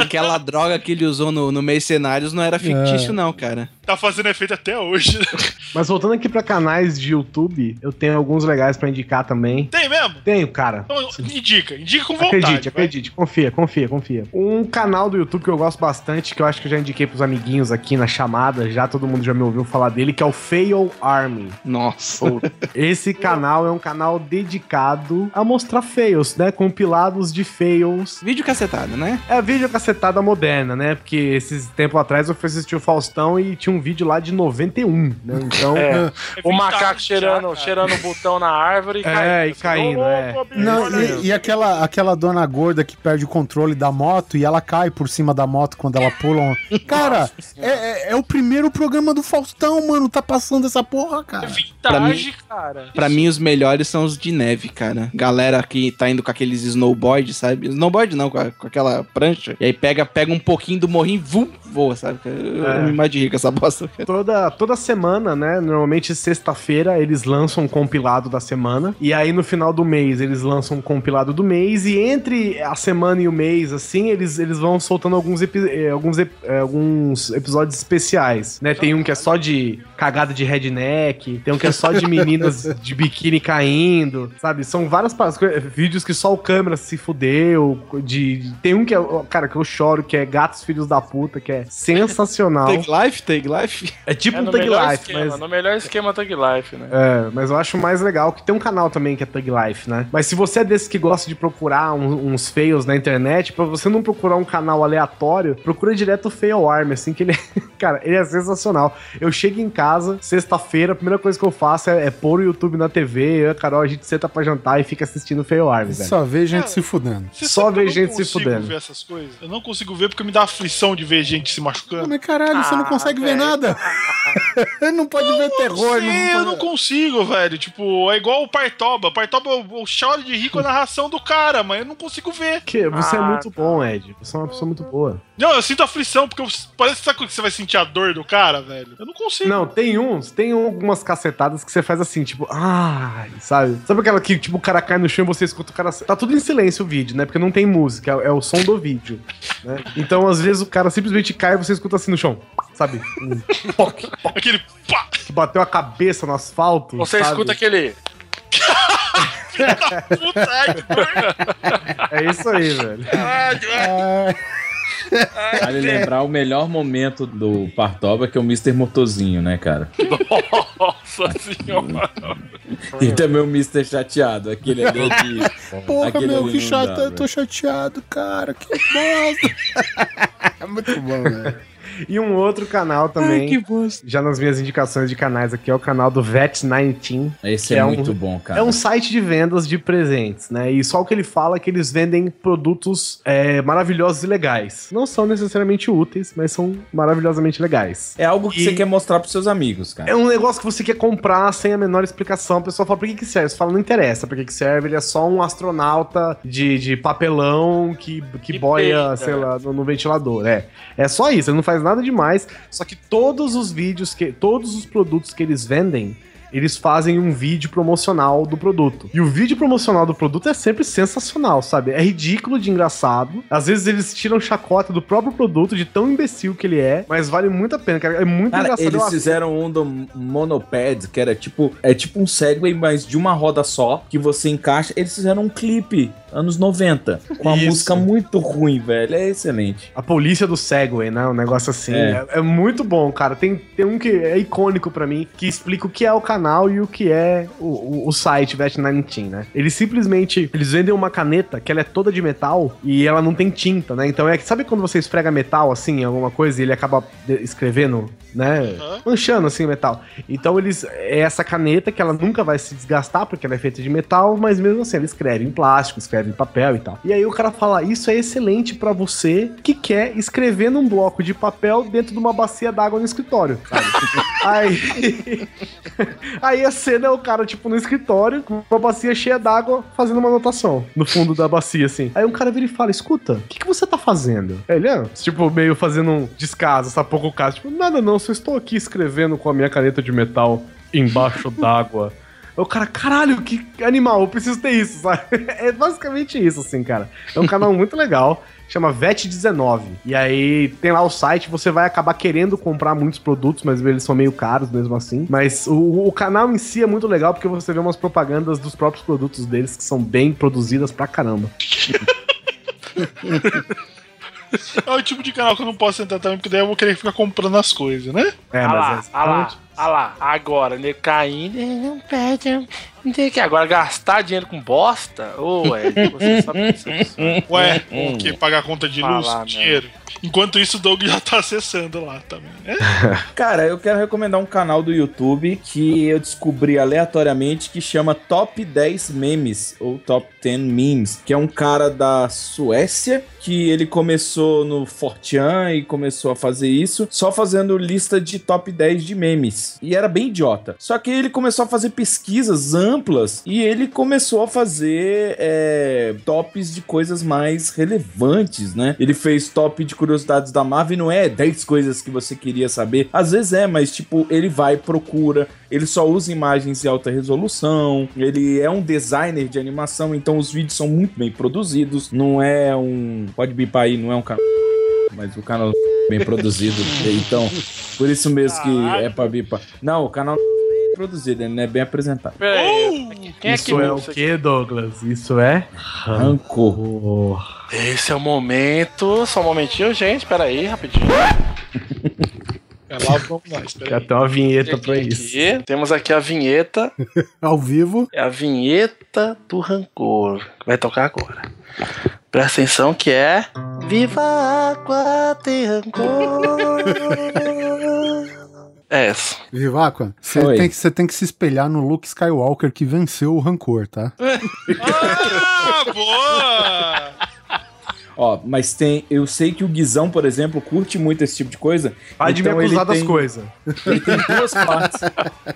aquela droga que ele usou no, no Mercenários não era fictício, É. não, cara. Tá fazendo efeito até hoje. Mas voltando aqui pra canais de YouTube, eu tenho alguns legais pra indicar também. Tem mesmo? Tenho, cara. Então, indica, indica com vontade. Acredite, vai. acredite, confia, confia, confia. Um canal do YouTube que eu gosto bastante, que eu acho que eu já indiquei pros amiguinhos aqui na chamada, já todo mundo já me ouviu falar dele, que é o Fail Army. Nossa. Esse canal é um canal dedicado a mostrar fails, né? Compilados de fails. Vídeo cacetada, né? É vídeo cacetada moderna, né? Porque esses tempo atrás eu fui assistir o Faustão e tinha um vídeo lá de 91, né? Então. É. O macaco cheirando, já, cheirando o botão na árvore e É, caindo. e caindo, é. Não, e, e aquela, aquela dona gorda que perde o controle da moto e ela cai por cima da moto quando ela pula. um- Cara, é, é- é o primeiro programa do Faustão, mano. Tá passando essa porra, cara. Vintage, cara. Pra mim, os melhores são os de neve, cara. Galera que tá indo com aqueles snowboard, sabe? Snowboard não, com, a- com aquela prancha. E aí pega, pega um pouquinho do morrinho, vum, voa, sabe? Eu, É. eu me imagino com essa bosta. cara. Toda, toda semana, né? Normalmente sexta-feira eles lançam um compilado da semana. E aí no final do mês eles lançam um compilado do mês. E entre a semana e o mês, assim, eles, eles vão soltando alguns, epi- eh, alguns, ep- eh, alguns episódios especiais, né? Tem um que é só de cagada de redneck, tem um que é só de meninas de biquíni caindo, sabe? São várias vídeos que só o câmera se fudeu. De, tem um que é, cara, que eu choro, que é Gatos Filhos da Puta, que é sensacional. Take Life, Take Life. É tipo É um Thug melhor Life, esquema, mas. no melhor esquema Thug Life, né? É, mas eu acho mais legal que tem um canal também que é Thug Life, né? Mas se você é desse que gosta de procurar um- uns fails na internet, pra você não procurar um canal aleatório, procura direto o Fail Army, assim, que ele é. Cara, ele é sensacional. Eu chego em casa, sexta-feira, a primeira coisa que eu faço é, é pôr o YouTube na TV, eu e a Carol, a gente senta pra jantar e fica assistindo o Fail Army, velho. Só vê gente se fudendo. Só sabe que eu ver não gente se consigo fudendo. ver essas coisas. Eu não consigo ver porque me dá aflição de ver gente se Ah, machucando. mas caralho, você não Ah, consegue ver velho. Nada. não pode ver terror, Sim, não eu não consigo, velho. Tipo, é igual o Partoba. Partoba, eu, eu choro de rir com a narração do cara, mas eu não consigo ver. Que você é Ah, muito bom, Ed. Você é uma pessoa muito boa. Não, eu sinto aflição, porque eu- parece que sabe você vai sentir a dor do cara, velho? Eu não consigo. Não, tem uns, tem algumas cacetadas que você faz assim, tipo, ai, sabe? Sabe aquela que, tipo, o cara cai no chão e você escuta o cara. Tá tudo em silêncio o vídeo, né? Porque não tem música, é, é o som do vídeo, né? Então, às vezes, o cara simplesmente cai e você escuta assim no chão, sabe? Um poc, Aquele pá! que bateu a cabeça no asfalto. Você sabe? escuta aquele. Puta, ai. É isso aí, velho. Ai. Vale lembrar o melhor momento do Partoba, que é o Mr. Motorzinho, né, cara? Nossa senhora. E também o Mr. Chateado, aquele ali de... Porra, Aquele meu, que chato, dá, eu tô chateado, cara. Que bosta. Muito bom, velho. E um outro canal também, que bosta. já nas minhas indicações de canais aqui, é o canal do Vet19. Esse é, é um- muito bom, cara. É um site de vendas de presentes, né? E só o que ele fala é que eles vendem produtos é, maravilhosos e legais. Não são necessariamente úteis, mas são maravilhosamente legais. É algo que E- você quer mostrar pros seus amigos, cara. É um negócio que você quer comprar sem a menor explicação. A pessoa fala, por que, que serve? Você fala, não interessa pra que, que serve. Ele é só um astronauta de, de papelão que, que, Que boia, peida. sei lá, no, no ventilador. É. é só isso, ele não faz nada demais. Só que todos os vídeos, que todos os produtos que eles vendem, eles fazem um vídeo promocional do produto. E o vídeo promocional do produto é sempre sensacional, sabe? É ridículo de engraçado. Às vezes eles tiram chacota do próprio produto, de tão imbecil que ele é, mas vale muito a pena, cara. É muito Cara, engraçado. eles fizeram um do Monoped, que era tipo, é tipo um Segway, mas de uma roda só, que você encaixa. Eles fizeram um clipe, anos 90, com uma Isso. música muito ruim, velho. É excelente. A polícia do Segway, né? Um negócio assim. É. É, é muito bom, cara. Tem, tem um que é icônico pra mim, que explica o que é o canal e o que é o, o, o site Vet19, né? Eles simplesmente, eles vendem uma caneta que ela é toda de metal e ela não tem tinta, né? Então é, sabe quando você esfrega metal assim, em alguma coisa e ele acaba escrevendo, né? Aham. Manchando assim o metal. Então eles, é essa caneta que ela nunca vai se desgastar porque ela é feita de metal, mas mesmo assim ela escreve em plástico, escreve escreve em papel e tal. E aí o cara fala: Isso é excelente pra você que quer escrever num bloco de papel dentro de uma bacia d'água no escritório, aí. aí a cena é o cara, tipo, no escritório, com uma bacia cheia d'água, fazendo uma anotação no fundo da bacia, assim. Aí um cara vira e fala: Escuta, o que, que você tá fazendo? Ele, ah, tipo, meio fazendo um descaso, sabe? Pouco caso. Tipo, nada não, só estou aqui escrevendo com a minha caneta de metal embaixo d'água. O cara, caralho, que animal, eu preciso ter isso, sabe? É basicamente isso, assim, cara. É um canal muito legal, chama VET19. E aí tem lá o site, você vai acabar querendo comprar muitos produtos, mas eles são meio caros mesmo assim. Mas o, o canal em si é muito legal porque você vê umas propagandas dos próprios produtos deles que são bem produzidas pra caramba. É o tipo de canal que eu não posso entrar também, porque daí eu vou querer ficar comprando as coisas, né? É, ah lá, mas é ah lá, ah lá. Agora, nego caindo, ele não pede. Não tem que agora gastar dinheiro com bosta? Ô, Ed, você sabe que você Ué, o que? Pagar conta de luz, Falar, dinheiro. Enquanto isso, o Doug já tá acessando lá também, né? Cara, eu quero recomendar um canal do YouTube que eu descobri aleatoriamente que chama Top 10 Memes, ou Top 10 Memes, que é um cara da Suécia que ele começou no Fortean e começou a fazer isso, só fazendo lista de top 10 de memes. E era bem idiota. Só que ele começou a fazer pesquisas amplas e ele começou a fazer é, tops de coisas mais relevantes, né? Ele fez top de curiosidades da Marvel e não é 10 coisas que você queria saber. Às vezes é, mas tipo, ele vai, procura, ele só usa imagens em alta resolução, ele é um designer de animação, então os vídeos são muito bem produzidos, não é um. Pode bipar aí, não é um canal. Mas o canal é bem produzido. Então, por isso mesmo que é pra bipar. Não, o canal é produzido, ele não é bem apresentado. Peraí, quem é que Isso é o isso aqui? que, Douglas? Isso é Rancor. Esse é o momento. Só um momentinho, gente. Pera aí, rapidinho. É lá, vamos aí. tem uma vinheta pra isso. Aqui, temos aqui a vinheta. Ao vivo. É a vinheta do rancor. Vai tocar agora. Presta atenção que é. Viva a água tem rancor. É essa. Viváqua, você Oi. tem, que, você tem que se espelhar no Luke Skywalker que venceu o rancor, tá? Ah, boa! Ó, mas tem. Eu sei que o Guizão, por exemplo, curte muito esse tipo de coisa. Para de me Então acusar das coisas. Ele tem duas partes.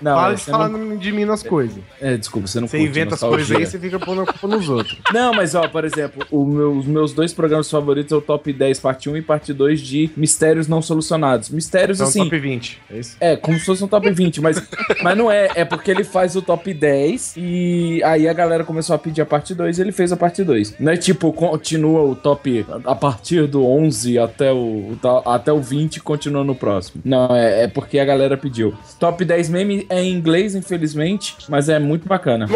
Não, Para é, de falar não- de mim nas coisas. é, desculpa, você não Você inventa as coisas aí, você fica pondo a culpa nos outros. Não, mas ó, por exemplo, meu- os meus dois programas favoritos é o Top 10 parte 1 e parte 2 de mistérios não solucionados. Mistérios Então, assim. top 20. É isso? É, como se fosse um top 20, mas, mas não é. É porque ele faz o top 10 e aí a galera começou a pedir a parte 2 e ele fez a parte 2. Não é tipo, continua o top a partir do 11 até o, até o 20 e continua no próximo. Não, é, é porque a galera pediu. Top 10 meme é em inglês, infelizmente, mas é muito bacana.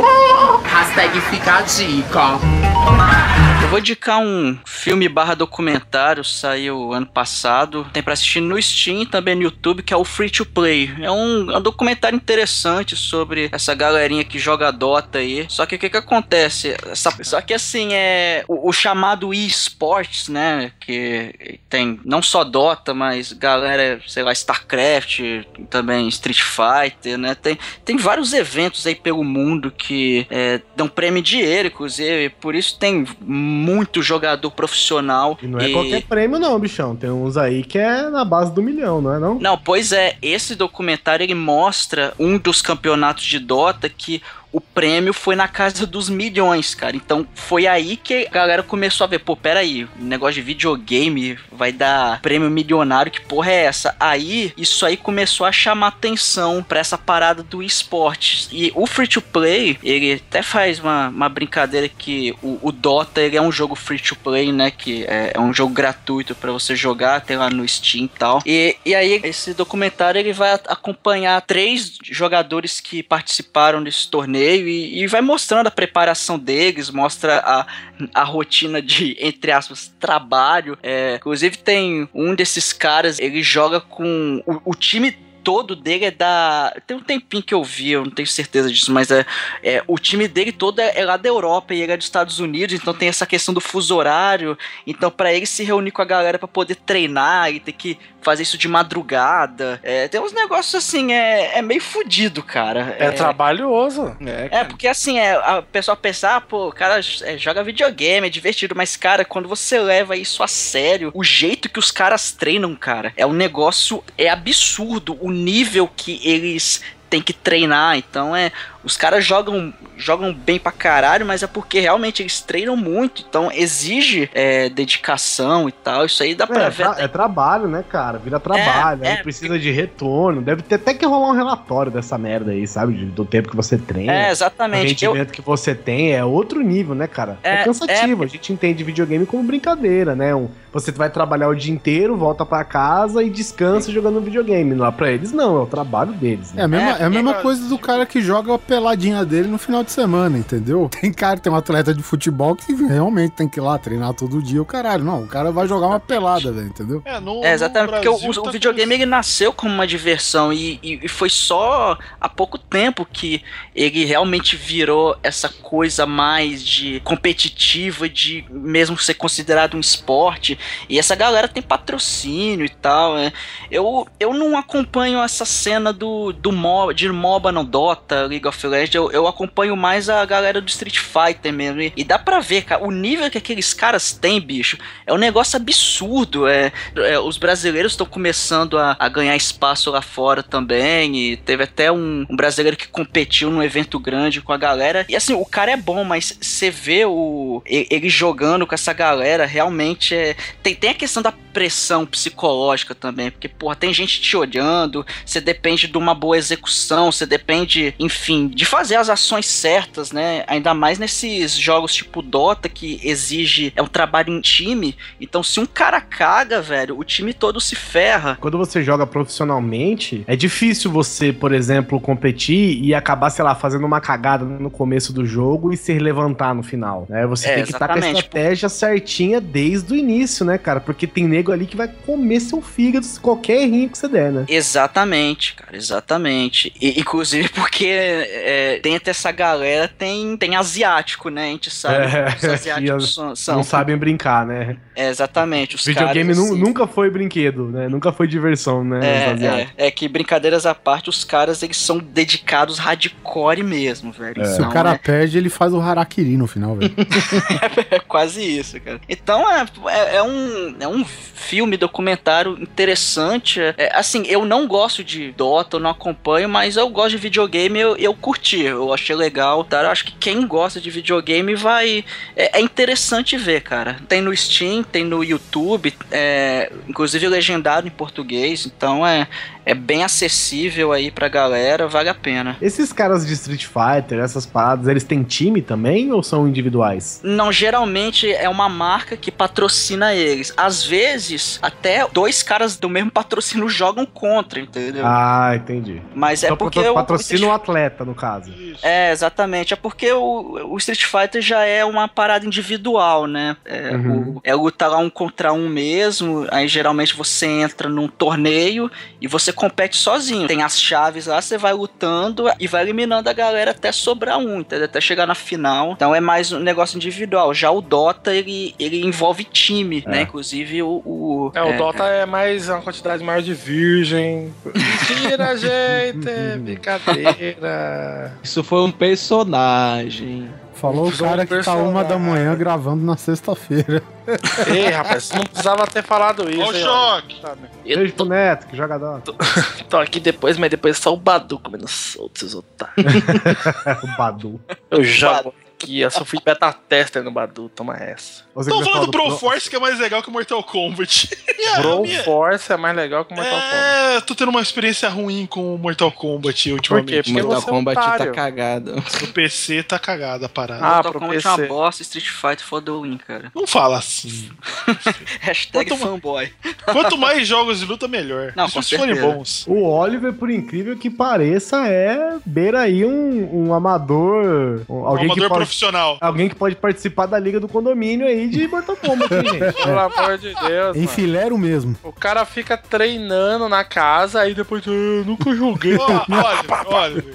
Hashtag fica a dica. Eu vou indicar um filme barra documentário, saiu ano passado. Tem pra assistir no Steam também no YouTube, que é o Free to Play. É um, é um documentário interessante sobre essa galerinha que joga Dota aí. Só que o que que acontece? Essa- só que assim, é o, o chamado eSports, né? Que tem não só Dota, mas galera, sei lá, StarCraft, também Street Fighter, né? Tem, tem vários eventos aí pelo mundo que é, dão prêmio dinheiro, inclusive. Por isso tem muito jogador profissional. E não é qualquer prêmio, não, bichão. Tem uns aí que é na base do milhão, não é não? Não, pois é, esse documentário ele mostra um dos campeonatos de Dota que o prêmio foi na casa dos milhões, cara. Então foi aí que a galera começou a ver, pô, peraí, negócio de videogame vai dar prêmio milionário, que porra é essa? Aí, isso aí começou a chamar atenção pra essa parada do esporte. E o free to play, ele até faz uma, uma brincadeira que o, o Dota, ele é um jogo free to play, né? Que é, é um jogo gratuito pra você jogar, tem lá no Steam e tal. E, e aí, esse documentário, ele vai acompanhar três jogadores que participaram desse torneio e, e vai mostrando a preparação deles, mostra a, a rotina de, entre aspas, trabalho. É, inclusive tem um desses caras, ele joga com o, o time todo dele é da. Tem um tempinho que eu vi, eu não tenho certeza disso, mas é, é o time dele todo é, é lá da Europa e ele é dos Estados Unidos, então tem essa questão do fuso horário. Então, pra ele se reunir com a galera pra poder treinar e ter que fazer isso de madrugada. É, tem uns negócios assim, é, é meio fudido, cara. É, trabalhoso. É, É, porque assim, é, a pessoa pensa, ah, pô, o cara é, joga videogame, é divertido, mas, cara, quando você leva isso a sério, o jeito que os caras treinam, cara, é um negócio, é absurdo o nível que eles têm que treinar. Então é. Os caras jogam, jogam bem pra caralho, mas é porque realmente eles treinam muito. Então exige é, dedicação e tal. Isso aí dá pra É, ver. tra- até- é trabalho, né, cara? Vira trabalho, É, aí é, precisa de retorno. Deve ter até que rolar um relatório dessa merda aí, sabe? Do tempo que você treina. É, O exatamente. Eu, rendimento que você tem é outro nível, né, cara? É, É, cansativo. A gente entende videogame como brincadeira, né? Um- você vai trabalhar o dia inteiro, volta pra casa e descansa jogando videogame. Lá pra eles, não, é o trabalho deles. É Né? a mesma, É, a mesma coisa do cara que joga a peladinha dele no final de semana, entendeu? Tem cara, tem um atleta de futebol que realmente tem que ir lá treinar todo dia, o caralho. Não, o cara vai jogar uma pelada, velho, entendeu? É, no, É, exatamente, no porque o, Brasil o tá videogame ele nasceu como uma diversão e, e- e foi só há pouco tempo que ele realmente virou essa coisa mais de competitiva, de mesmo ser considerado um esporte. E essa galera tem patrocínio e tal. né? Eu, eu não acompanho essa cena do, do De MOBA no Dota, League of Legends, eu, eu acompanho mais a galera do Street Fighter mesmo. E, e dá pra ver, cara, o nível que aqueles caras têm, bicho, é um negócio absurdo. É, é, os brasileiros estão começando a, a ganhar espaço lá fora também. E teve até um, um brasileiro que competiu num evento grande com a galera. E assim, o cara é bom, mas você vê o, ele jogando com essa galera, realmente é. Tem, tem a questão da pressão psicológica também, porque, porra, tem gente te olhando, você depende de uma boa execução, você depende, enfim, de fazer as ações certas, né? Ainda mais nesses jogos tipo Dota, que exige. É um trabalho em time. Então, se um cara caga, velho, o time todo se ferra. Quando você joga profissionalmente, é difícil você, por exemplo, competir e acabar, sei lá, fazendo uma cagada no começo do jogo e se levantar no final. Né? Você É, tem que estar com a estratégia certinha desde o início, né, cara? Porque tem nego ali que vai comer seu fígado se qualquer errinho que você der, né? Exatamente, cara, exatamente. E, inclusive porque é, dentro dessa galera tem, tem asiático, né? A gente sabe É, que os asiáticos são. são- Não sabem brincar, né? É, exatamente. Os Videogame caras, assim, nunca foi brinquedo, né? Nunca foi diversão, né? É, é, é que brincadeiras à parte, os caras eles são dedicados hardcore mesmo, velho. Se Então, o cara é- perde, ele faz o harakiri no final, velho. É quase isso, cara. Então é, é, é um, é um filme, documentário interessante. É, assim, eu não gosto de Dota, eu não acompanho, mas eu gosto de videogame, eu, eu curti, eu achei legal. Tá? Eu acho que quem gosta de videogame vai. É, é interessante ver, cara. Tem no Steam, tem no YouTube, é, inclusive legendado em português, então é, é bem acessível aí pra galera, vale a pena. Esses caras de Street Fighter, essas paradas, eles têm time também ou são individuais? Não, geralmente é uma marca que patrocina eles. Às vezes, até dois caras do mesmo patrocínio jogam contra, entendeu? Ah, entendi. Mas é Então porque patro- o- patrocina o atleta, no caso. É, exatamente. É porque o, o Street Fighter já é uma parada individual, né? É, Uhum. o- é lutar lá um contra um mesmo. Aí geralmente você entra num torneio e você compete sozinho. Tem as chaves lá, você vai lutando e vai eliminando a galera até sobrar um, entendeu? Até chegar na final. Então é mais um negócio individual. Já o Dota, ele, ele envolve time, né? Inclusive o. o- É, o Dota é mais uma quantidade maior de virgem. Mentira, gente! é Brincadeira. Isso foi um personagem. Falou o um cara que tá uma da manhã gravando na sexta-feira. Ei, rapaz, não precisava ter falado isso. Ó. choque. Tá, né? Beijo pro Neto, que joga Dota. Tô aqui depois, mas depois só o Badu comendo solto, esses otários. o Badu. Eu jogo aqui, eu só fui beta tester no Badu, toma essa. Você vai falando do Force que é mais legal que o Mortal Kombat. Pro minha- Force é mais legal que o Mortal Kombat. É, tô tendo uma experiência ruim com o Mortal Kombat Por ultimamente. quê? Porque Mortal é um Kombat tá otário. cagado. No PC tá cagada a parada. Ah, Mortal pro Kombat é uma PC. bosta, Street Fighter for the win, cara. Não fala assim. Hashtag Quanto- fanboy. Quanto mais jogos de luta, melhor. Não, com se forem certeza. bons. O Oliver, por incrível que pareça, é beira aí um, um amador. um- Um alguém, amador que pode, profissional. alguém que pode participar da liga do condomínio aí de Mortal Kombat, hein, gente? Pelo amor de Deus. mano. Enfileiro mesmo. O cara fica treinando na casa, aí depois. "Ah, Eu nunca joguei. Ó, olha, olha.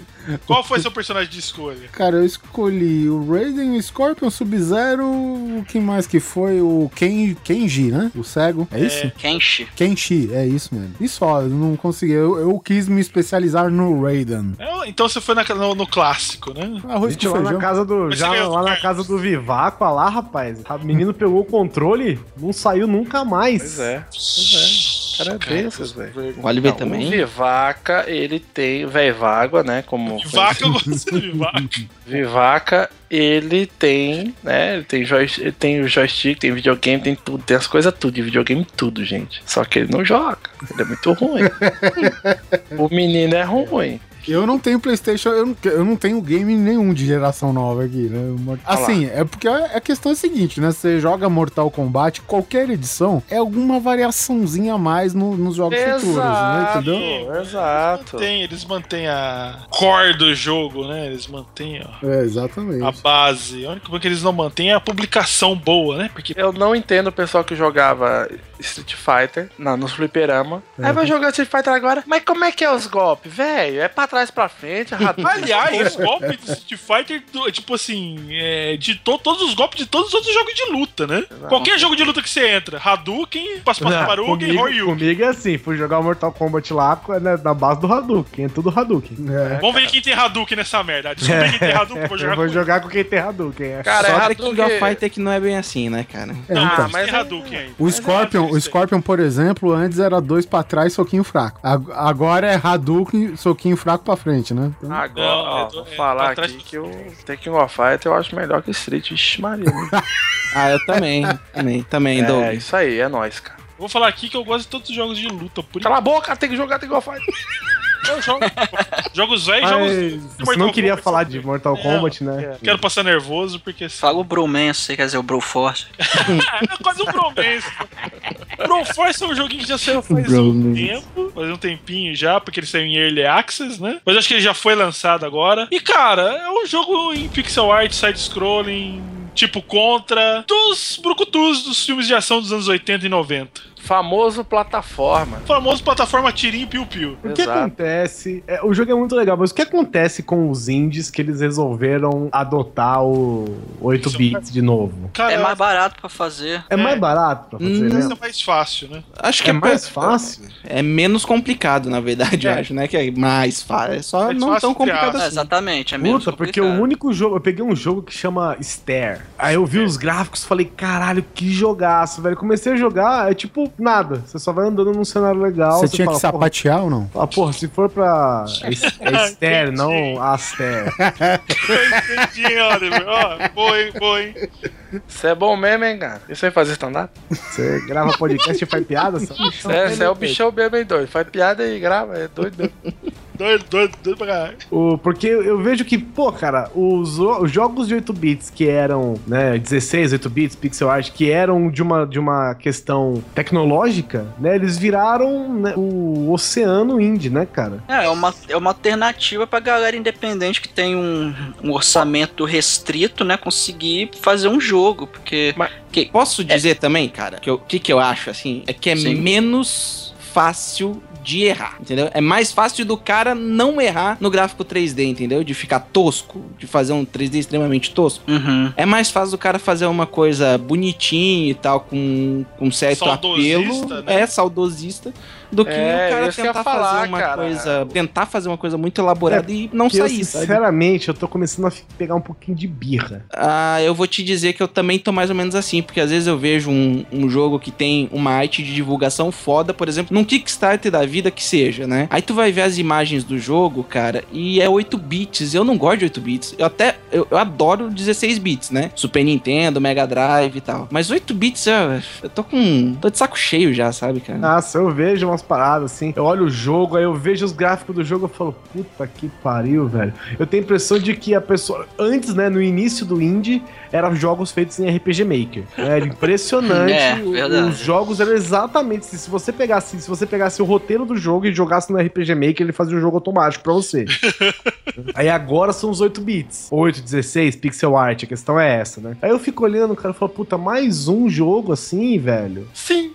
Qual foi seu personagem de escolha? Cara, eu escolhi o Raiden, o Scorpion, o Sub-Zero, o que mais que foi? O Ken, Kenji, né? O cego, é isso? Kenshi. Kenshi, é isso mesmo. E só, eu não consegui. Eu, eu quis me especializar no Raiden. É, Então você foi na- no, no clássico, né? Arroz Gente, lá na feijão. casa do. Mas Já lá na casa do Vivaco, lá, rapaz. O menino pegou o controle, não saiu nunca mais. Pois é. Pois é. Cara, é desses, velho. O Oliver Não, também. O Vivaca, ele tem. Velvágua, né? Como. Vaca, eu gosto de vaca. Vivaca, ele tem, né? Ele tem, joy, ele tem o joystick, tem videogame, tem tudo, tem as coisas tudo de videogame, tudo, gente. Só que ele não joga. Ele é muito ruim. o menino é ruim. Eu não tenho PlayStation, eu não, eu não tenho game nenhum de geração nova aqui, né? Assim, é porque a a questão é a seguinte, né? Você joga Mortal Kombat, qualquer edição é alguma variaçãozinha a mais no- nos jogos futuros, né? Entendeu? Exato. Mantém, eles mantêm a core do jogo, né? Eles mantêm ó, É, exatamente. a base. A única coisa que eles não mantêm é a publicação boa, né? Porque Eu não entendo o pessoal que jogava Street Fighter na, nos fliperama. Aí vai jogar Street Fighter agora. Mas como é que é os golpes? Velho, é pra trás pra frente, Hadouken. Aliás, os golpes do Street Fighter, tipo assim, é, de to- todos os golpes de todos os outros jogos de luta, né? Qualquer jogo de luta que você entra, Hadouken, Passaparuga e comigo, é assim, fui jogar o Mortal Kombat lá né, na base do Hadouken, é tudo Hadouken. É. Vamos ver quem tem Hadouken nessa merda. Descobri quem tem Hadouken, vou jogar Eu vou com jogar com quem tem Hadouken. É. Cara, Só é The King of Hadouken- Fighter que não é bem assim, né, cara? É, Ah, então. mas tem é- Hadouken aí. O Scorpion, o Scorpion, por exemplo, antes era dois pra trás, soquinho fraco. Ag- Agora é Hadouken, soquinho fraco pra frente, né? Então, Agora, Não, ó, é vou é falar aqui que o Tekken of Fighter eu acho melhor que Street. Vixe, Maria. né? Ah, eu também. também, também, é, Doug. isso aí, é nóis, cara. Vou falar aqui que eu gosto de todos os jogos de luta. Por Cala a boca, tem que jogar Tekken of Fighter. Eu jogo. Jogos velhos, jogos. Você Mortal não queria Kombat falar de Mortal É, Kombat, né? Quero passar nervoso, porque. Fala o Bromance, quer dizer, o Broforce. É quase um Bromance. Broforce é um joguinho que já saiu faz um tempo, faz um tempinho já, porque ele saiu em Early Access, né? Mas acho que ele já foi lançado agora. E, cara, é um jogo em pixel art, side-scrolling, tipo contra dos brucutus dos filmes de ação dos anos 80 e 90. Famoso plataforma. Famoso plataforma tirinho piu-piu. O que acontece? é, o jogo é muito legal, mas o que acontece com os indies que eles resolveram adotar o 8 bits de novo? Cara, É mais barato pra fazer. É mais barato pra fazer, Hum, isso né? é mais fácil, né? Acho que É mais fácil. É menos complicado, na verdade, eu É. acho, né? Que é mais fácil. É só É não tão complicado É, assim. exatamente, é menos Puta, porque complicado. o único jogo. Eu peguei um jogo que chama Stare. Aí eu vi os gráficos e falei, caralho, que jogaço, velho. Comecei a jogar, é tipo nada. Você só vai andando num cenário legal. Você tinha que fala, sapatear ou não? Porra, ah, porra, se for pra. Stare, não Aster. Entendi, Oliver. Ó, boa, hein, boa, hein? Isso é bom mesmo, hein, cara? Isso aí fazer stand-up? Você grava podcast e faz piada? Isso é, é o bichão mesmo, hein, doido? Faz piada e grava, é doido mesmo. Doido, doido, doido pra caralho. O, porque eu vejo que, pô, cara, os, os jogos de 8 bits que eram, né, 16, 8 bits, pixel art, que eram de uma, de uma questão tecnológica, né, eles viraram né, o oceano indie, né, cara? É, é uma, é uma alternativa pra galera independente que tem um, um orçamento restrito, né? Conseguir fazer um jogo. Porque. Mas- que, Posso dizer também, cara, que o que, que eu acho, assim, é que é Sim. menos fácil de errar, entendeu? É mais fácil do cara não errar no gráfico 3D, entendeu? De ficar tosco, de fazer um 3D extremamente tosco. Uhum. É mais fácil do cara fazer uma coisa bonitinha e tal, com, com certo Saudosista, apelo. né? É, saudosista. Do que É, o cara tentar falar, fazer uma cara. coisa. Tentar fazer uma coisa muito elaborada e não Que eu, sair, sabe? sinceramente, eu tô começando a pegar um pouquinho de birra. Ah, eu vou te dizer que eu também tô mais ou menos assim, porque às vezes eu vejo um, um jogo que tem uma arte de divulgação foda, por exemplo, num Kickstarter da vida que seja, né? Aí tu vai ver as imagens do jogo, cara, e é 8 bits. Eu não gosto de 8 bits. Eu até eu, eu adoro 16 bits, né? Super Nintendo, Mega Drive e tal. Mas 8 bits, eu, eu tô com. tô de saco cheio já, sabe, cara? Nossa, eu vejo umas paradas assim, eu olho o jogo, aí eu vejo os gráficos do jogo, eu falo, puta que pariu, velho. Eu tenho a impressão de que a pessoa, antes, né, no início do indie, eram jogos feitos em RPG Maker. Era impressionante. É, o- verdade. Os jogos eram exatamente, se você pegasse, se você pegasse o roteiro do jogo e jogasse no RPG Maker, ele fazia o jogo automático pra você. Aí agora são os 8 bits. 8, 16, pixel art, a questão é essa, né? Aí eu fico olhando, cara, e falo, puta, mais um jogo assim, velho. Sim.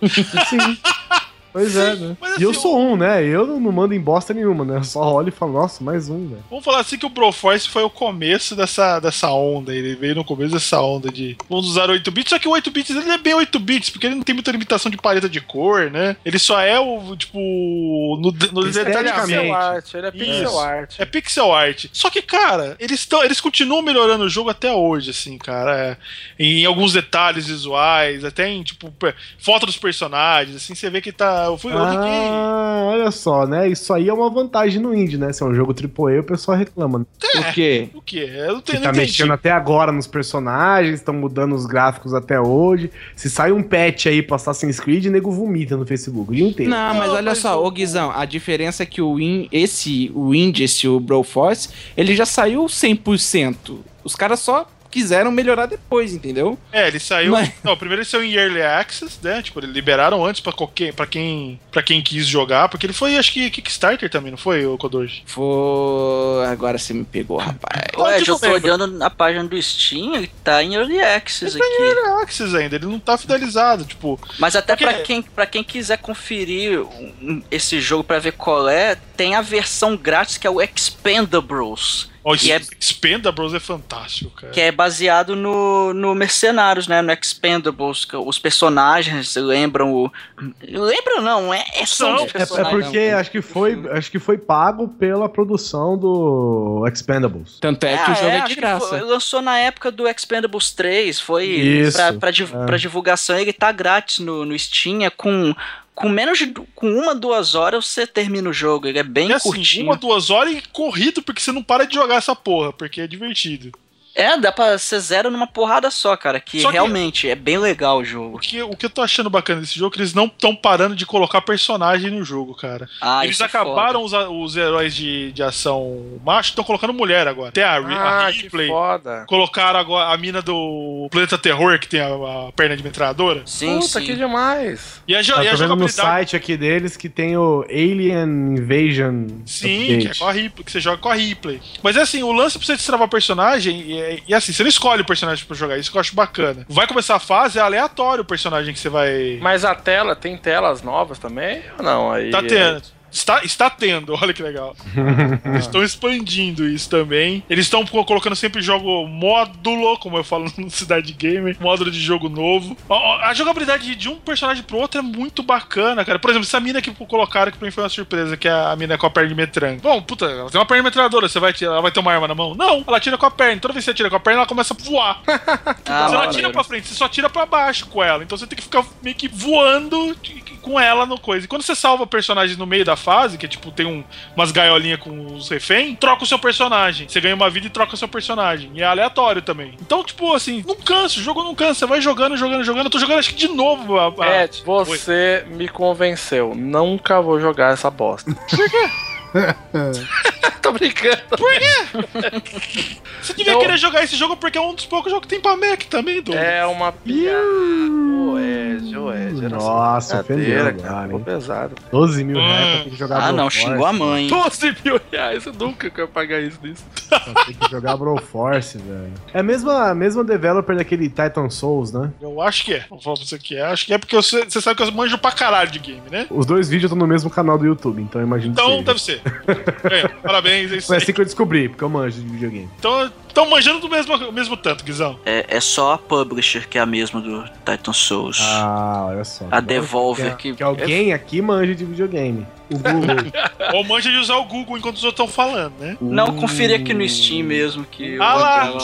Sim. Pois é, né? Mas E eu assim, sou um, né? Eu não, mando em bosta nenhuma, né? Eu só olho e falo, nossa, mais um, velho. Vamos falar assim que o Broforce foi o começo dessa, dessa onda. Ele veio no começo dessa onda de vamos usar 8 bits, só que o 8 bits ele é bem 8 bits, porque ele não tem muita limitação de paleta de cor, né? Ele só é o, tipo, no, no detalhamento. Pixel art, ele é pixel Isso. art. É pixel art. Só que, cara, eles, tão, eles continuam melhorando o jogo até hoje, assim, cara. É, em alguns detalhes visuais, até em, tipo, foto dos personagens, assim, você vê que tá. Eu fui. eu. Ah, olha só, né? Isso aí é uma vantagem no indie, né? Se é um jogo AAA, o pessoal reclama. né? Por quê? O quê? Eu não, Que tenho, tá não entendi. mexendo até agora nos personagens, estão mudando os gráficos até hoje. Se sai um patch aí pra Assassin's Creed, o nego vomita no Facebook o dia inteiro. Não, mas olha mas só, o- ô Guizão, a diferença é que o Win, esse, o Indie, esse o Broforce, ele já saiu 100%. Os caras só quiseram melhorar depois, entendeu? É, ele saiu. Mas- Não, primeiro ele saiu em Early Access, né? Tipo, eles liberaram antes pra, qualquer, pra, quem, pra quem quis jogar, porque ele foi, acho que, Kickstarter também, não foi, o Kodoji? Foi. Agora você me pegou, rapaz. Ué, eu tô olhando na página do Steam, ele tá em Early Access Ele tá em aqui. Early Access ainda, ele não tá fidelizado, tipo. Mas até Porque- pra quem, pra quem quiser conferir esse jogo pra ver qual é, tem a versão grátis que é o Expendables. Ó, Que é- Expendables é fantástico, cara. Que é baseado no, no Mercenários, né? No Expendables. que Os personagens lembram o. Lembram não, é, é São. os É, é porque acho que, foi, acho que foi pago pela produção do Expendables. Tanto é que o Ah, jogo é, acho de graça. foi- lançou na época do Expendables 3, foi Isso, pra, pra, div- é. pra divulgação, ele tá grátis no, no Steam, é com, com menos de com uma, duas horas você termina o jogo, ele é bem E assim, curtinho. uma, duas horas e corrido, porque você não para de jogar essa porra, porque é divertido. É, dá pra ser zero numa porrada só, cara, que Só que- realmente é bem legal o O jogo. que, o que eu tô achando bacana desse jogo é que eles não estão parando de colocar personagem no jogo, cara. Ah, eles isso é acabaram os, a- os heróis de, de ação macho, estão colocando mulher agora. Até a, a Ah, que Ripley. foda. Colocaram agora a mina do Planeta Terror, que tem a, a perna de metralhadora. Sim, Puta, sim. que demais. E a, jo- Tá, e a tô vendo no site aqui deles que tem o Alien Invasion. Sim, que, é com a Ripley, que você joga com a Ripley. Mas é assim, o lance pra você destravar personagem, e, é- e assim, você não escolhe o personagem pra jogar, isso que eu acho bacana. Vai começar a fase, é aleatório o personagem que você vai. Mas a tela, tem telas novas também? Ou não? Aí, Tá tendo. Está, está tendo, olha que legal. Eles estão expandindo isso também. Eles estão co- colocando sempre jogo módulo, como eu falo no Cidade Gamer, módulo de jogo novo. Ó, A jogabilidade de um personagem pro outro é muito bacana, cara. Por exemplo, essa mina que colocaram que pra mim foi uma surpresa, que é a mina com a perna de metranga. Bom, puta, ela tem uma perna de metralhadora, você vai tirar, ela vai ter uma arma na mão? Não, ela tira com a perna. Toda vez que você tira com a perna, ela começa a voar. Ah, você não atira pra frente, você só tira pra baixo com ela. Então você tem que ficar meio que voando com ela no coisa. E quando você salva personagens no meio da fase, que é tipo, tem um- umas gaiolinhas com os refém, troca o seu personagem. Você ganha uma vida e troca o seu personagem. E é aleatório também. Então, tipo, assim, não cansa, o jogo não cansa. Você vai jogando, jogando, jogando. Eu tô jogando acho que de novo. A, a- Ed, você me convenceu. Nunca vou jogar essa bosta. Por quê? Tô brincando. Você devia Eu- querer jogar esse jogo porque é um dos poucos jogos que tem pra Mac também, Douglas. É uma piada. Era só Nossa, ofendeu cara. Ficou pesado. 12 mil reais Hum. pra ter que jogar Ah, não, xingou a mãe. 12 mil reais, eu nunca quero pagar isso nisso. Pra ter que jogar Broforce, velho. É a mesma, a mesma developer daquele Titan Souls, né? Eu acho que é. Vou falar pra você que é. Acho que é porque você, você sabe que eu manjo pra caralho de game, né? Os dois vídeos estão no mesmo canal do YouTube, então eu imagino que Então seja. deve ser. É, parabéns, é isso Foi aí. assim que eu descobri, porque eu manjo de videogame. Então, estão manjando do mesmo, mesmo tanto, Guizão. É, é só a publisher que é a mesma do Titan Souls. Ah, olha só. a Devolver que, que. que alguém aqui manja de videogame. O Google. Ou manja de usar o Google enquanto os outros estão falando, né? Não, conferi aqui no Steam mesmo que. Ah vou lá!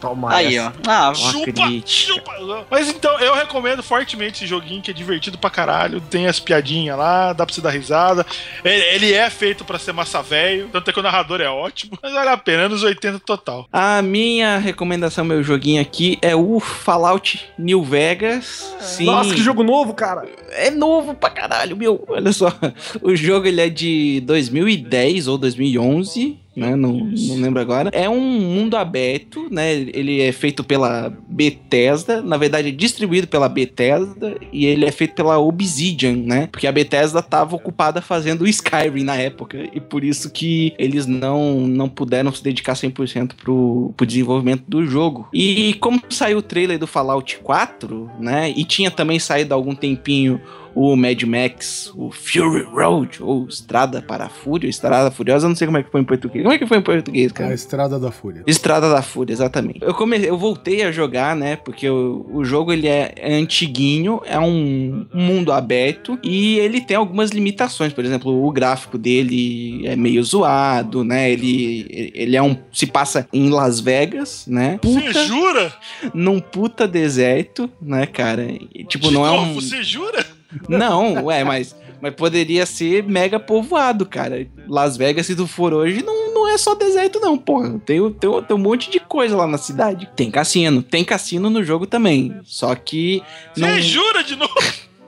Toma Aí, essa. ó. Ah, Chupa, chupa! Mas então, eu recomendo fortemente esse joguinho que é divertido pra caralho. Tem as piadinhas lá, dá pra você dar risada. Ele, ele é feito pra ser massa velho, tanto é que o narrador é ótimo. Mas vale a pena, anos 80 total. A minha recomendação, meu joguinho aqui, é o Fallout New Vegas. Sim, Nossa, que jogo novo, cara! é novo pra caralho, meu. Olha só, o jogo ele é de 2010 ou 2011. Né, não, não lembro agora. É um mundo aberto, né? Ele é feito pela Bethesda, na verdade é distribuído pela Bethesda e ele é feito pela Obsidian, né? Porque a Bethesda estava ocupada fazendo o Skyrim na época e por isso que eles não, não puderam se dedicar 100% pro, pro desenvolvimento do jogo. E como saiu o trailer do Fallout 4, né? E tinha também saído há algum tempinho o Mad Max, o Fury Road, ou Estrada para a Fúria, Estrada Furiosa, eu não sei como é que foi em português. Como é que foi em português, A cara? Estrada da Fúria. Estrada da Fúria, exatamente. Eu, come... eu voltei a jogar, né? Porque o, o jogo ele é, é antiguinho, é um mundo aberto e ele tem algumas limitações. Por exemplo, o gráfico dele é meio zoado, né? Ele, ele é um. se passa em Las Vegas, né? Você jura? Num puta deserto, né, cara? E, tipo, De não é novo, um. Você jura? Não, ué, mas. Mas poderia ser mega povoado, cara. Las Vegas, se tu for hoje, não, não é só deserto, não, porra. Tem, tem, tem um monte de coisa lá na cidade. Tem cassino. Tem cassino no jogo também. Só que. Você Não, jura de novo?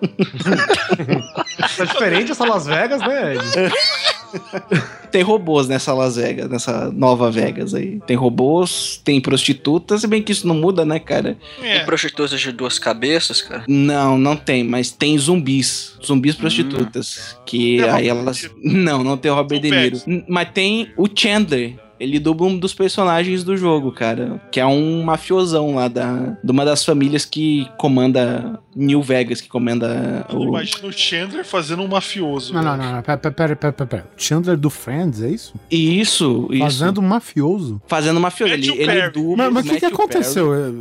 Tá diferente essa Las Vegas, né, Ed? tem robôs nessa Las Vegas, nessa nova Vegas aí. Tem robôs, tem prostitutas, se bem que isso não muda, né, cara? É. Tem prostitutas de duas cabeças, cara. Não, não tem, mas tem zumbis. Zumbis prostitutas. Que Tem aí Robert elas. Não, não tem o Robert De Niro. Mas tem o Chandler. Ele dubla um dos personagens do jogo, cara. Que é um mafiosão lá da, de uma das famílias que comanda New Vegas, que comanda Eu o. imagino o Chandler fazendo um mafioso. Não, não, não, não. Pera, pera, pera, pera. Chandler do Friends, é isso? Isso, isso. Fazendo um mafioso. Fazendo mafioso. Ele, ele dubla. Mas mas o que, que aconteceu? É,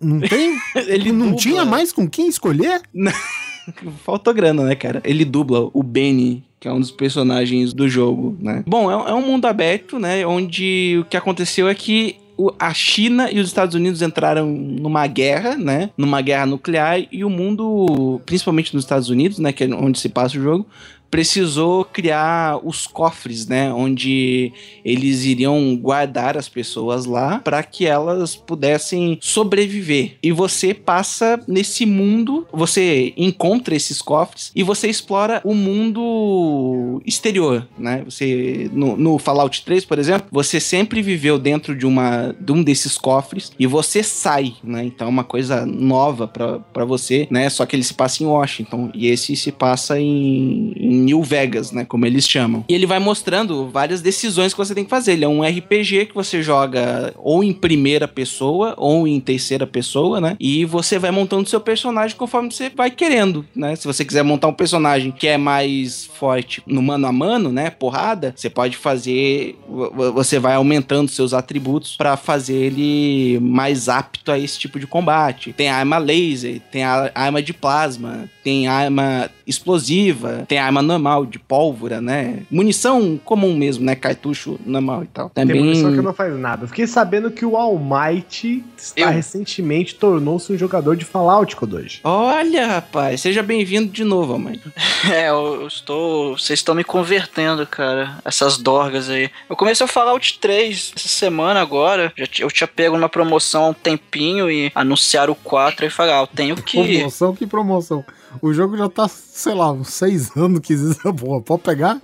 Não tem? Ele não dubla- tinha mais com quem escolher? Faltou grana, né, cara? Ele dubla o Benny, que é um dos personagens do jogo, né? Bom, é, é um mundo aberto, né? Onde o que aconteceu é que a China e os Estados Unidos entraram numa guerra, né? Numa guerra nuclear e o mundo, principalmente nos Estados Unidos, né? Que é onde se passa o jogo, precisou criar os cofres, né? Onde eles iriam guardar as pessoas lá para que elas pudessem sobreviver. E você passa nesse mundo, você encontra esses cofres e você explora o mundo exterior, né? Você no, no Fallout 3, por exemplo, você sempre viveu dentro de uma de um desses cofres e você sai, né? Então é uma coisa nova para você, né? Só que ele se passa em Washington e esse se passa em, em New Vegas, né? Como eles chamam. E ele vai mostrando várias decisões que você tem que fazer. Ele é um RPG que você joga ou em primeira pessoa ou em terceira pessoa, né? E você vai montando seu personagem conforme você vai querendo, né? Se você quiser montar um personagem que é mais forte no mano a mano, né? Porrada, você pode fazer. vo- Você vai aumentando seus atributos pra fazer ele mais apto a esse tipo de combate. Tem arma laser, tem arma de plasma, tem arma explosiva, tem arma normal de pólvora, né? Munição comum mesmo, né? Cartucho normal e tal. Tem Também. munição que não faz nada. Fiquei sabendo que o All Might está Eu. recentemente tornou-se um jogador de Fallout, Kodoji. Olha, rapaz, seja bem-vindo de novo, mãe. É, eu, estou. Vocês estão me convertendo, cara. Essas dorgas aí. Eu comecei a Fallout 3 essa semana agora. Eu tinha pego uma promoção há um tempinho e anunciaram o 4 e falei, ah, eu tenho que. Promoção, que promoção. O jogo já tá, sei lá, uns seis anos que existe essa porra. Pode pegar?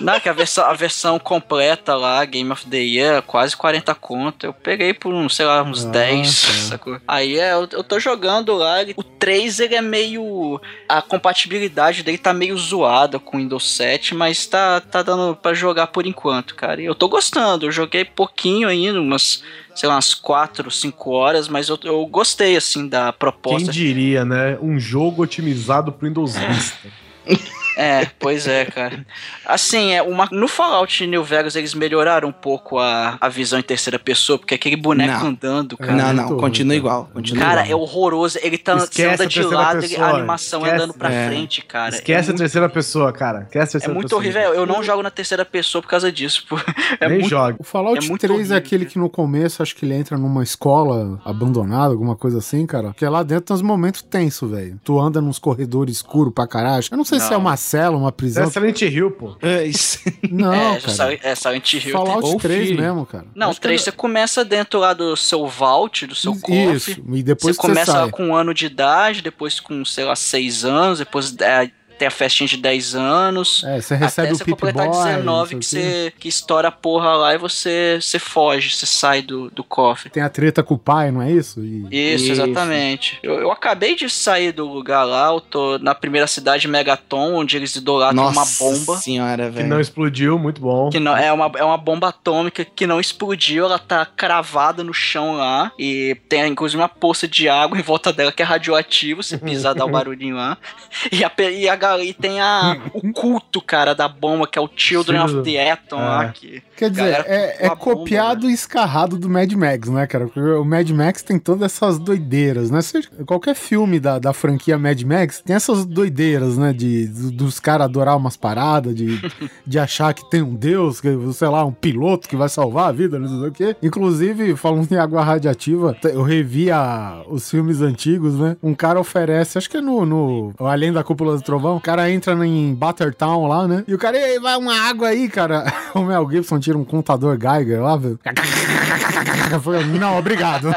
Não, que a versão, a versão completa lá, Game of the Year, quase 40 conto. Eu peguei por, uns, sei lá, uns Ah, 10, tá. sacou? Aí é, eu, eu tô jogando lá. ele- O 3 ele é meio. A compatibilidade dele tá meio zoada com o Windows 7, mas tá, tá dando pra jogar por enquanto, cara. E eu tô gostando. Eu joguei pouquinho ainda, umas, sei lá, umas 4, 5 horas, mas eu, eu gostei, assim, da Quem proposta. diria, né? Um jogo otimizado pro Windows Vista besta. É, pois é, cara. Assim, é uma, no Fallout New Vegas eles melhoraram um pouco a, a visão em terceira pessoa, porque aquele boneco Não. andando, cara. não, muito não, continua igual. Continua Cara, igual. é horroroso. Ele tá Esquece anda de lado, ele- a animação esquece. andando pra É. frente, cara. Esquece é a terceira pessoa, cara. Esquece a muito, é terceira muito pessoa. horrível. Eu não jogo na terceira pessoa por causa disso. pô. É Nem muito joga. O Fallout É muito 3 horrível, é aquele cara. que no começo acho que ele entra numa escola abandonada, alguma coisa assim, cara. Porque lá dentro tem uns momentos tensos, velho. Tu anda nos corredores escuros pra caralho. Eu não sei se é Não. uma cela, uma É prisão. Silent Hill, pô. É isso. Não, é, cara. Silent- é Silent Hill. Fallout Ou 3 Fear. mesmo, cara. Não, Acho que três é- você começa dentro lá do seu vault, do seu cofre. Isso, e depois você que você começa sai. com um ano de idade, depois com, sei lá, seis anos, depois é, tem a festinha de 10 anos. É, você recebe até o você completar Boy. 19 não que você que estoura a porra lá e você, você foge, você sai do, do cofre. Tem a treta com o pai, não é isso? E- Isso, Isso. exatamente. Eu, eu acabei de sair do lugar lá, eu tô na primeira cidade Megaton, onde eles idolatram uma bomba. senhora, Que velho. não explodiu, muito bom. Que não, é, uma, é uma bomba atômica que não explodiu, ela tá cravada no chão lá. E tem inclusive uma poça de água em volta dela que é radioativo, se pisar dá um barulhinho lá. E, a, e, a, e tem a, o culto, cara, da bomba, que é o Children of the Atom lá. É. Que, Quer dizer, é, é bomba, copiado e escarrado do Mad Max, né, cara? Porque o Mad Max tem todas essas doideiras, né? Qualquer filme da, da franquia Mad Max tem essas doideiras, né? De, do- dos caras adorar umas paradas, de, de achar que tem um deus, que, sei lá, um piloto que vai salvar a vida, não sei o quê. Inclusive, falando em água radiativa, eu revi a- os filmes antigos, né? Um cara oferece, acho que é no, no Além da Cúpula do Trovão, o cara entra em Buttertown lá, né? E o cara, ei, vai uma água aí, cara. O Mel Gibson tira um contador Geiger lá, velho. Foi, Não, obrigado.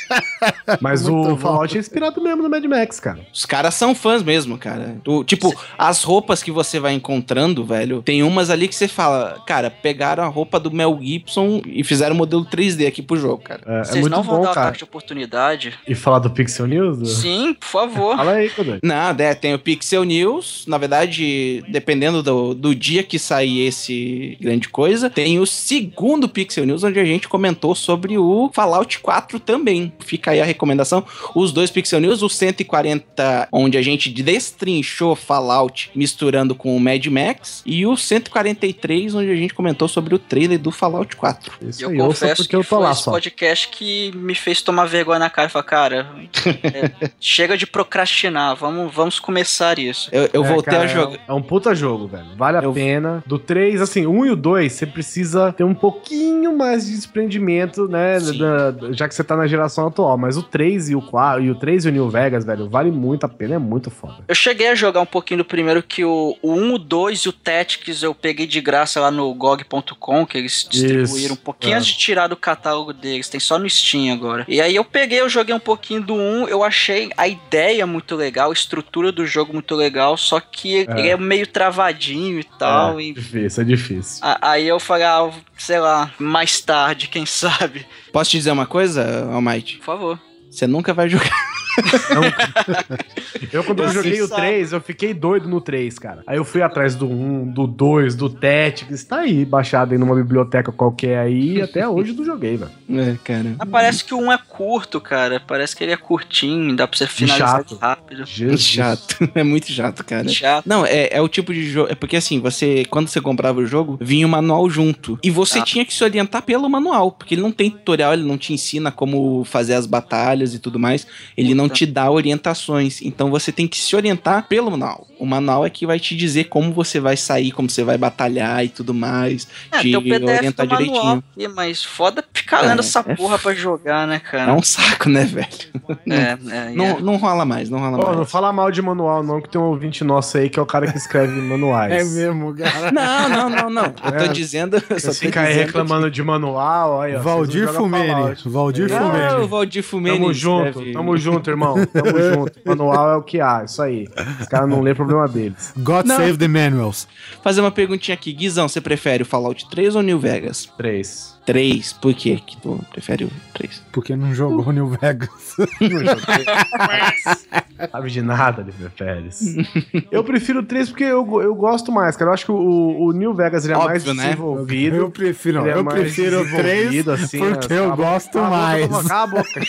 Mas Muito o. Fallout é inspirado mesmo no Mad Max, cara. Os caras são fãs mesmo, cara. Do- tipo, as roupas que você vai encontrando, velho, tem umas ali que você fala, cara, pegaram a roupa do Mel Gibson e fizeram o modelo 3D aqui pro jogo, cara. É, é vocês muito não vão bom, dar um cara. ataque de oportunidade? E falar do Pixel News? Sim, por favor. Fala aí, Codê. Não, é, tem o Pixel News. Na verdade, dependendo do, do dia que sair esse grande coisa, tem o segundo Pixel News, onde a gente comentou sobre o Fallout 4 também. Fica aí a recomendação. Os dois Pixel News, o 140, onde a gente destrinchou Fallout misturando com o Mad Max, e o 143, onde a gente comentou sobre o trailer do Fallout 4. Isso eu aí, confesso porque que eu tô foi lá esse só. podcast que me fez tomar vergonha na cara e falar, cara, é, chega de procrastinar, vamos, vamos começar isso. Eu, eu É, voltei cara, a jogar. É um, é um puta jogo, velho. Vale a Eu- pena. Do 3, assim, o 1 e o 2, você precisa ter um pouquinho mais de desprendimento, né? Da- da- já que você tá na geração atual. Mas o 3 e o 4, e o 3 e o New Vegas, velho, vale muito a pena. É muito foda. Eu cheguei a jogar um pouquinho do primeiro que o, o 1, o 2 e o Tactics eu peguei de graça lá no GOG.com, que eles distribuíram um pouquinho é. antes de tirar do catálogo deles, tem só no Steam agora. E aí eu peguei, eu joguei um pouquinho do 1, eu achei a ideia muito legal, a estrutura do jogo muito legal, só que É. ele é meio travadinho e tal, é, e difícil, é difícil. a- aí eu falei, ah, sei lá, mais tarde, quem sabe. Posso te dizer uma coisa, Almighty? Por favor. Você nunca vai jogar. Eu, quando eu joguei o sabe. 3, eu fiquei doido no 3, cara. Aí eu fui atrás do 1, do 2, do Tactics. Tá aí, baixado aí numa biblioteca qualquer aí. e Até hoje eu não joguei, velho. É, cara. Mas parece que o 1 é curto, cara. Parece que ele é curtinho, dá pra você finalizar chato. rápido. Jesus. Chato. É muito chato, cara. Chato. Não, é, é o tipo de jogo. É porque assim, você. Quando você comprava o jogo, vinha o manual junto. E você Ah. tinha que se orientar pelo manual. Porque ele não tem tutorial, ele não te ensina como fazer as batalhas e tudo mais. Ele não Te dá orientações. Então você tem que se orientar pelo manual. O manual é que vai te dizer como você vai sair, como você vai batalhar e tudo mais. É, te tem o PDF orientar direitinho. aqui, mas foda ficar lendo É, essa é porra pra jogar, né, É cara? um saco, né, velho? É, é, Não, é. não rola mais, não rola mais. não fala mal de manual, não, que tem um ouvinte nosso aí que é o cara que escreve manuais. É mesmo, cara. Não, não, não, não. Eu tô É. dizendo. Eu só Você tô fica aí reclamando de manual, ó. Valdir não Fumene. Valdir que... Não, o Fumene. Valdir Fumene. Tamo junto, escreve- tamo junto, irmão. Tamo junto. Manual é o que há, isso aí. Os caras não lê problema deles. God Não. save the manuals. Fazer uma perguntinha aqui. Guizão, você prefere o Fallout 3 ou New Vegas? Três. 3. Por quê que tu prefere o 3? Porque não jogou New Vegas. Não joguei. Sabe de nada, Lívia Pérez. Eu prefiro o 3 porque eu, eu gosto mais, cara. Eu acho que o, o New Vegas ele é Óbvio, mais né? desenvolvido. Eu prefiro, é eu prefiro o 3 desenvolvido, assim, porque né? eu gosto mais. Cala a boca.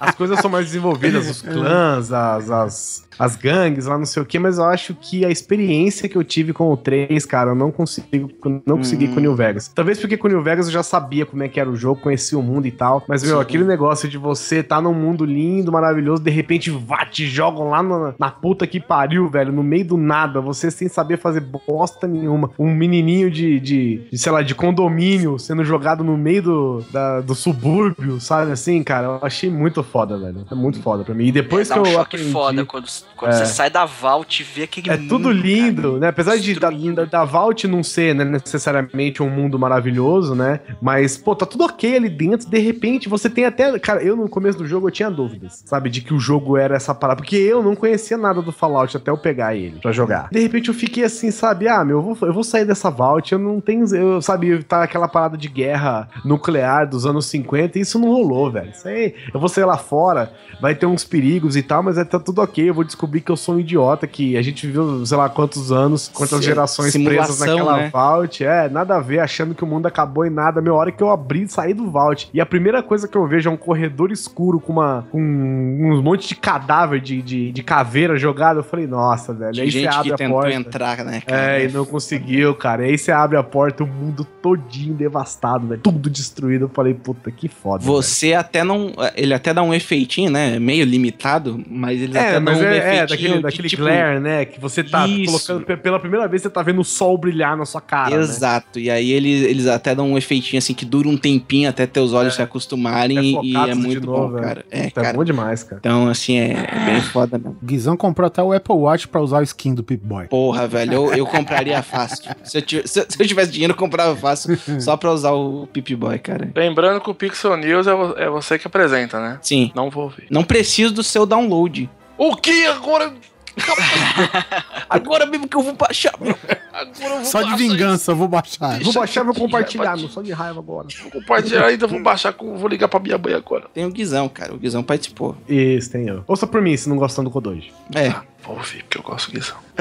As coisas são mais desenvolvidas, os clãs, as, as, as gangues lá, não sei o que, mas eu acho que a experiência que eu tive com o 3, cara, eu não consigo, não consegui com o New Vegas. Talvez porque com o New Vegas eu já sabia como é que era o jogo, conhecia o mundo e tal, mas, meu, Sim. aquele negócio de você tá num mundo lindo, maravilhoso, de repente, vá, te jogam lá na, na puta que pariu, velho, no meio do nada, você sem saber fazer bosta nenhuma. Um menininho de, de, de, sei lá, de condomínio sendo jogado no meio do, da- do subúrbio, sabe assim, cara? Eu achei muito foda, velho. É muito foda pra mim. E depois Dá que um eu choque aprendi... foda quando, quando É. você sai da Vault e vê aquele É mundo, tudo lindo, né? Apesar de da, da Vault não ser né, necessariamente um mundo maravilhoso, né? Mas, pô, tá tudo ok ali dentro. De repente, você tem até. Cara, eu no começo do jogo eu tinha dúvidas, sabe? De que o jogo era essa parada. Porque eu não conhecia nada do Fallout até eu pegar ele pra jogar. De repente eu fiquei assim, sabe? Ah, meu, eu vou, eu vou sair dessa Vault. Eu não tenho. Eu, sabe, tá aquela parada de guerra nuclear dos anos 50. E isso não rolou, velho. Isso aí. Eu vou sair lá fora, vai ter uns perigos e tal, mas é tá tudo ok. Eu vou descobrir que eu sou um idiota, que a gente viveu, sei lá, quantos anos, quantas gerações presas simulação, naquela né? Vault. É, nada a ver, achando que o mundo acabou e nada. Meu, hora que eu abri e saí do Vault. E a primeira coisa que eu vejo é um corredor escuro com uma com um monte de cadáver de, de, de caveira jogada. Eu falei, nossa, velho. De aí você gente abre que a tentou porta. entrar, né, cara? É, e não conseguiu, cara. Aí você abre a porta, o mundo todinho devastado, velho. Tudo destruído. Eu falei, puta, que foda. Você até não. Ele até dá um efeitinho, né? Meio limitado, mas ele É, até mas dá um é, efeitinho. é daquele, de, daquele tipo, glare, né? Que você tá Isso. colocando pe- pela primeira vez, você tá vendo o sol brilhar na sua cara. né? Exato. E aí eles, eles até dão um efeitinho assim que dura um tempinho até teus olhos se acostumarem É e- é muito novo, bom, é. cara. É, Tá cara. bom demais, cara. Então, assim, é, é bem foda mesmo. O Guizão comprou até o Apple Watch pra usar o skin do Pip-Boy. Porra, velho, eu, eu compraria fácil. Se eu, tivesse, se eu- se eu tivesse dinheiro, eu comprava fácil só pra usar o Pip Boy, cara. Lembrando que o Pixel News é, é você que apresenta, né? Sim. Não vou ouvir. Não preciso do seu download. O que agora? Agora mesmo que eu vou baixar, meu. Agora eu vou Só de vingança, eu vou baixar. Deixa Vou baixar e vou compartilhar, meu, só de raiva agora. isso, Vou compartilhar ainda, vou baixar, com, vou ligar pra minha mãe agora. Tem o Guizão, cara. O Guizão participou. Isso, tem eu. Ouça por mim, se não gostando do Kodoji. É. Vou ouvir, porque eu gosto disso.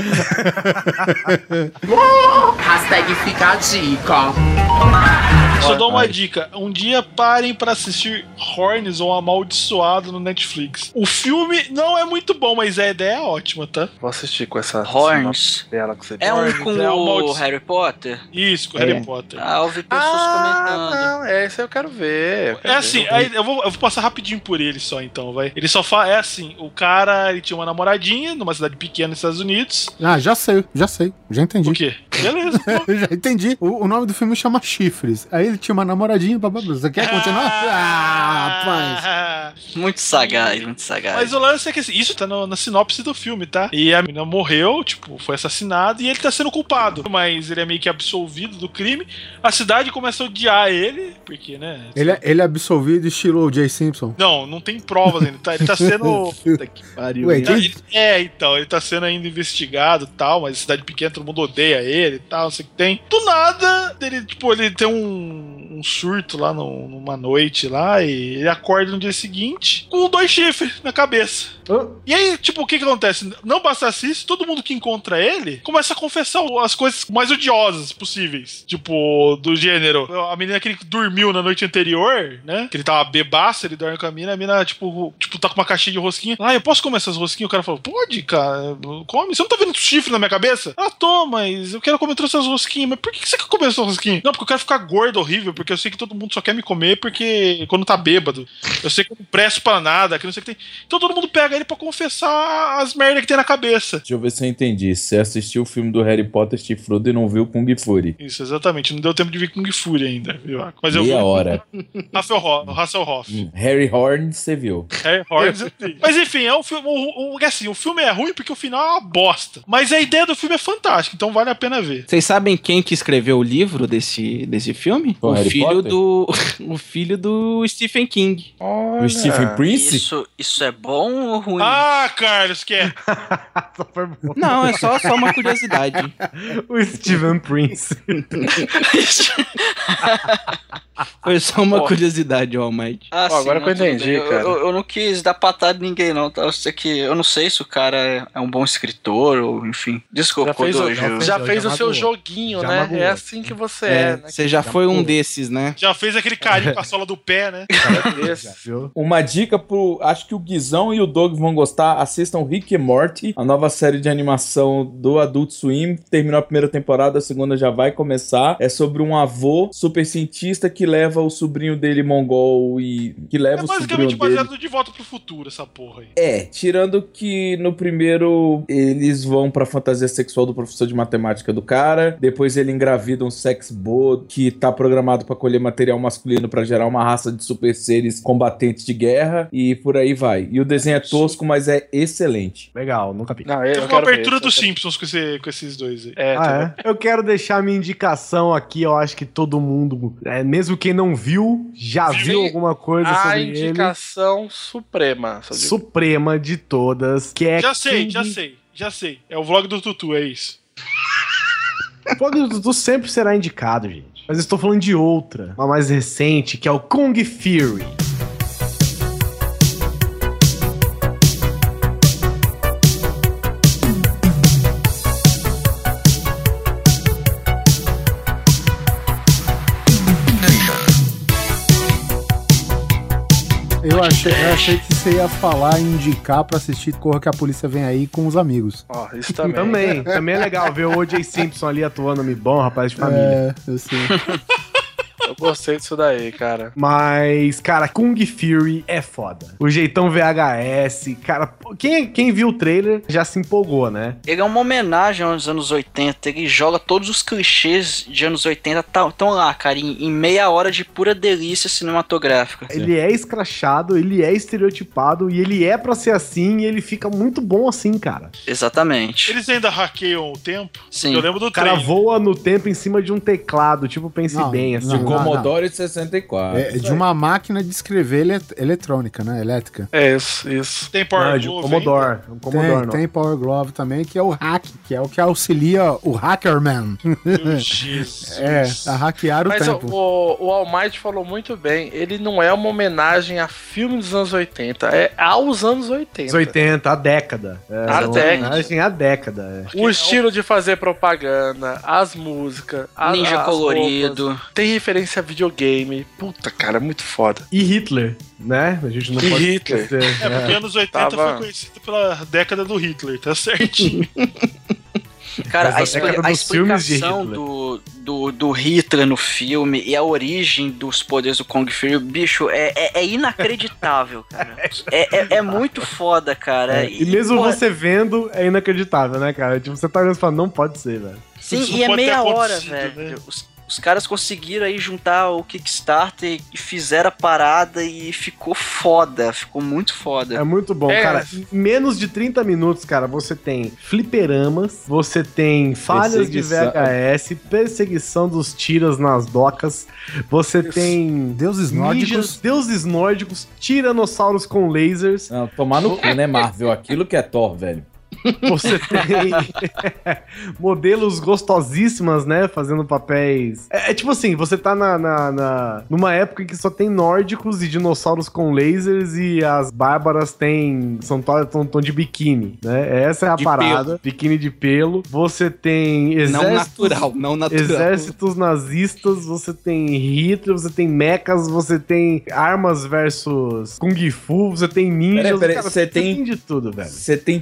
Hashtag fica a dica. Só dou uma dica. Um dia parem pra assistir Horns ou Amaldiçoado no Netflix. O filme não é muito bom, mas a ideia é ótima, tá? Vou assistir com essa Horns. dela que você É um com é o. Harry Potter? Isso, com É. Harry Potter. Ah, eu vi pessoas Ah, comentando. não, é, esse eu quero ver. eu quero É ver. assim, aí eu vou, eu vou passar rapidinho por ele só, então, vai. Ele só fala, é assim, o cara, ele tinha uma namoradinha numa cidade pequena nos Estados Unidos. Ah, já sei, já sei. Já entendi. O quê? Beleza, já entendi. O, o nome do filme chama Chifres. Aí ele tinha uma namoradinha, blá, blá, blá. Você quer continuar? Ah, rapaz. Muito sagaz, muito sagaz. Mas o lance é que isso tá no- na sinopse do filme, tá? E a menina morreu, tipo, foi assassinada e ele tá sendo culpado. Mas ele é meio que absolvido do crime. A cidade começa a odiar ele, porque, né? Ele, é- ele é absolvido estilo o Jay Simpson. Não, não tem provas ainda, tá? Ele tá sendo. Puta que pariu. Ué, quem- Ele- É, então, ele tá sendo ainda investigado e tal, mas cidade pequena, todo mundo odeia ele e tal, não sei o que tem. Do nada, ele, tipo, ele tem um, Ooh. Um surto lá no- numa noite lá e ele acorda no dia seguinte com dois chifres na cabeça. E aí, tipo, o que que acontece? Não bastasse isso, todo mundo que encontra ele começa a confessar as coisas mais odiosas possíveis. Tipo, do gênero. A menina que ele dormiu na noite anterior, né? Que ele tava bebaço, ele dorme com a mina, a mina, tipo, tipo tá com uma caixinha de rosquinha. Ah, eu posso comer essas rosquinhas? O cara falou, pode, cara, come. Você não tá vendo chifre na minha cabeça? Ah, tô, mas eu quero comer todas essas rosquinhas. Mas por que que você quer comer essas rosquinhas? Não, porque eu quero ficar gordo, horrível, porque eu sei que todo mundo só quer me comer porque quando tá bêbado. Eu sei que eu não presto pra nada, que não sei o que tem. Então todo mundo pega ele pra confessar as merdas que tem na cabeça. Deixa eu ver se eu entendi. Você assistiu o filme do Harry Potter Chifrudo e não viu Kung Fury. Isso, exatamente. Não deu tempo de ver Kung Fury ainda, viu? Mas eu Meia vi hora. Hasselhoff. Hasselhoff. Hum, Harry Horn, você viu. Harry Horns, eu tenho. Mas enfim, é um filme. O, o- assim, o filme é ruim porque o final é uma bosta. Mas a ideia do filme é fantástica, então vale a pena ver. Vocês sabem quem que escreveu o livro desse, desse filme? O o Harry filho Potter? do o filho do Stephen King. O Stephen Prince? Isso, isso é bom ou ruim? Ah, Carlos, que é. Só foi bom. Não, é só, só uma curiosidade. O Steven Prince. Foi só uma Pô. curiosidade, All Might. Ah, Pô, agora que eu entendi. Eu- cara. Eu, eu não quis dar patada em ninguém, não. Tá? Eu sei que. Eu não sei se o cara é, é um bom escritor, ou enfim. Desculpa, Já fez, o, já já já fez o seu joguinho, Já né? magoou. É assim que você É, é, né? você já foi um desses, né? Já fez aquele carinho com a sola do pé, né? Uma dica pro. Acho que o Guizão e o Doug vão gostar. Assistam Rick e Morty, a nova série de animação do Adult Swim. Terminou a primeira temporada, a segunda já vai começar. É sobre um avô super cientista que leva o sobrinho dele mongol e. que leva É o sobrinho basicamente dele. baseado de volta pro futuro, essa porra aí. É, tirando que no primeiro eles vão pra fantasia sexual do professor de matemática do cara, depois ele engravida um sex bot que tá programado pra colher material masculino pra gerar uma raça de super seres combatentes de guerra e por aí vai. E o desenho é tosco, mas é excelente. Legal, nunca vi. Não, eu, Tem eu uma abertura dos Simpsons com, esse- com esses dois aí. É, Ah, é? Eu quero deixar minha indicação aqui, eu acho que todo mundo, é, mesmo quem não viu, já Sim. viu alguma coisa A sobre ele. indicação suprema. Suprema de todas, que é Já sei, King- já sei, já sei. É o vlog do Tutu, é isso. O Vlog do Dudu sempre será indicado, gente. Mas estou falando de outra, uma mais recente, que é o Kung Fury. Eu achei, eu achei que você ia falar e indicar pra assistir Corra que a Polícia Vem Aí com os amigos. Ó, isso também. Também, também é legal ver o O.J. Simpson ali atuando me bom, rapaz de família. É, eu sei. Eu gostei disso daí, cara. Mas, cara, Kung Fury é foda. O jeitão VHS, cara, quem, quem viu o trailer já se empolgou, né? Ele é uma homenagem aos anos 80. Ele joga todos os clichês de anos 80. Estão lá, cara, em, em meia hora de pura delícia cinematográfica. Ele é escrachado, ele é estereotipado e ele é pra ser assim e ele fica muito bom assim, cara. Exatamente. Eles ainda hackeiam o tempo? Sim. Eu lembro do O cara trem. voa no tempo em cima de um teclado, tipo, pense Não, bem, assim. não, De Commodore 64. É de uma máquina de escrever ele- eletrônica, né? Elétrica. É isso, isso. Tem Não, Power é de Glove Commodore. É um Commodore, tem, não. tem Power Glove também, que é o hack, que é o que auxilia o Hackerman. Jesus. é, a hackear o Mas o, tempo. o, o All Might falou muito bem. Ele não é uma homenagem a filme dos anos 80, é aos anos 80. Os 80, a década. É, A uma década. homenagem à década. é. O estilo de fazer propaganda, as músicas, Ninja as colorido. roupas. Tem referência a videogame. Puta, cara, é muito foda. E Hitler, né? A gente não E pode Hitler. esquecer. É, porque anos 80 Tava- foi conhecido pela década do Hitler, tá certinho. Cara, a, expli- a explicação do, do, do Hitler no filme e a origem dos poderes do Kung Fury, bicho, é, é, é inacreditável, cara. É, é, é muito foda, cara. É, E mesmo porra, você vendo, é inacreditável, né, cara? Tipo, você tá olhando e fala, não pode ser, velho. Sim, Isso e é meia hora, acontecido, velho. né? Os, os caras conseguiram aí juntar o Kickstarter e fizeram a parada e ficou foda. Ficou muito foda. É muito bom, É. cara. Em menos de 30 minutos, cara, você tem fliperamas, você tem falhas de. VHS, perseguição dos tiras nas docas, você tem Deuses ninjas, nórdicos. deuses nórdicos, tiranossauros com lasers, Não, tomar no cu, né, Marvel? Aquilo que é Thor, velho. Você tem modelos gostosíssimas, né, fazendo papéis... É, é tipo assim, você tá na, na- na- numa época em que só tem nórdicos e dinossauros com lasers e as bárbaras têm... são tão, de biquíni, né? Essa é a De parada. Biquíni de pelo. Você tem Não exércitos... natural, não natural. Exércitos nazistas, você tem Hitler, você tem mechas, você tem armas versus Kung Fu, você tem ninjas. Cara, você tem- de tudo, velho. Você tem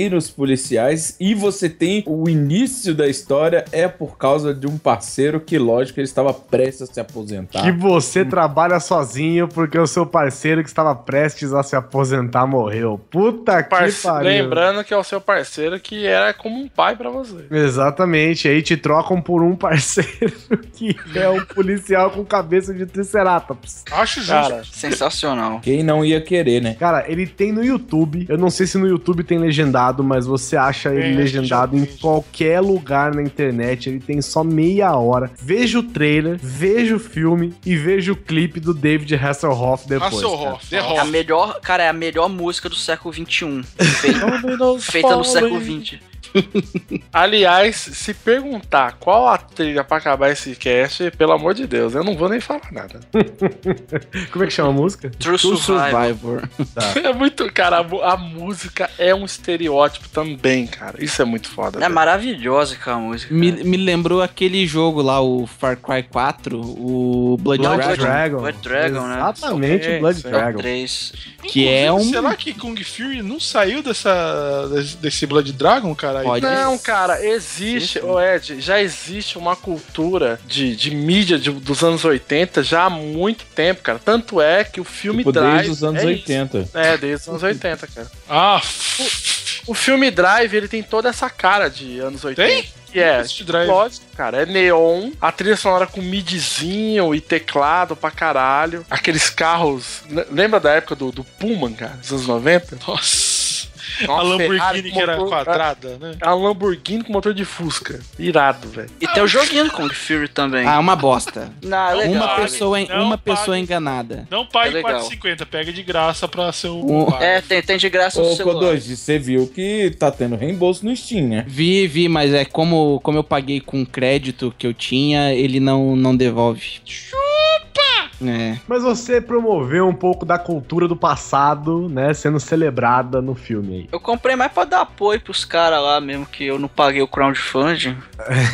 parceiros policiais e você tem o início da história é por causa de um parceiro que, lógico, ele estava prestes a se aposentar. Que você trabalha sozinho porque o seu parceiro que estava prestes a se aposentar morreu. Puta que Parce- pariu. Lembrando que é o seu parceiro que era como um pai pra você. Exatamente, aí te trocam por um parceiro que é um policial com cabeça de triceratops. Acho justo. Cara, Sensacional. Quem não ia querer, né? Cara, ele tem no YouTube. Eu não sei se no YouTube tem legendado, mas você acha ele É, legendado em qualquer lugar na internet. Ele tem só meia hora. Veja o trailer, veja o filme e veja o clipe do David Hasselhoff depois. Hasselhoff, The É a Hoff. melhor, cara, é a melhor música do século XXI. Feita, feita no século XX. Aliás, se perguntar qual a trilha pra acabar esse cast, pelo amor de Deus, eu não vou nem falar nada. Como é que chama a música? True True Survival. Survivor. É muito, cara, a, a música é um estereótipo também, cara. Isso é muito foda. É velho. maravilhosa aquela música. Me, me lembrou aquele jogo lá, o Far Cry 4, o Blood Não, Dragon, Blood- Dragon. Blood Dragon, né? Exatamente, Sim, o Blood. Dragon. 3. que é Inclusive, um... Será que Kung Fury não saiu dessa, desse Blood Dragon, cara? Pode. Não, cara, existe, Sim, sim. ô Ed, já existe uma cultura de, de mídia de- dos anos 80 já há muito tempo, cara. Tanto é que o filme Tipo, traz. desde os anos é 80. Isso. É, desde os anos 80, cara. Ah, f- O filme Drive, ele tem toda essa cara de anos 80. Tem? Que é, Drive. lógico, cara, é neon, a trilha sonora com midzinho e teclado pra caralho. Aqueles carros. le- Lembra da época do, do Pullman, cara, dos anos 90? Nossa. Uma a Lamborghini Ferrari que era motor- quadrada, né? A Lamborghini com motor de Fusca. Irado, velho. E tem o joguinho do Kung Fury também. Ah, uma bosta. Não, é legal. uma pessoa, não uma pague. pessoa enganada. Não pague É legal. 4,50, pega de graça pra ser o. Um- É, tem, tem de graça Ô, celular. Kodoji, você viu que tá tendo reembolso no Steam, né? Vi, vi, mas é como, como eu paguei com crédito que eu tinha, ele não, não devolve. Chupa! É. Mas você promoveu um pouco da cultura do passado, né? Sendo celebrada no filme aí. Eu comprei mais pra dar apoio pros caras lá mesmo, que eu não paguei o crowdfunding.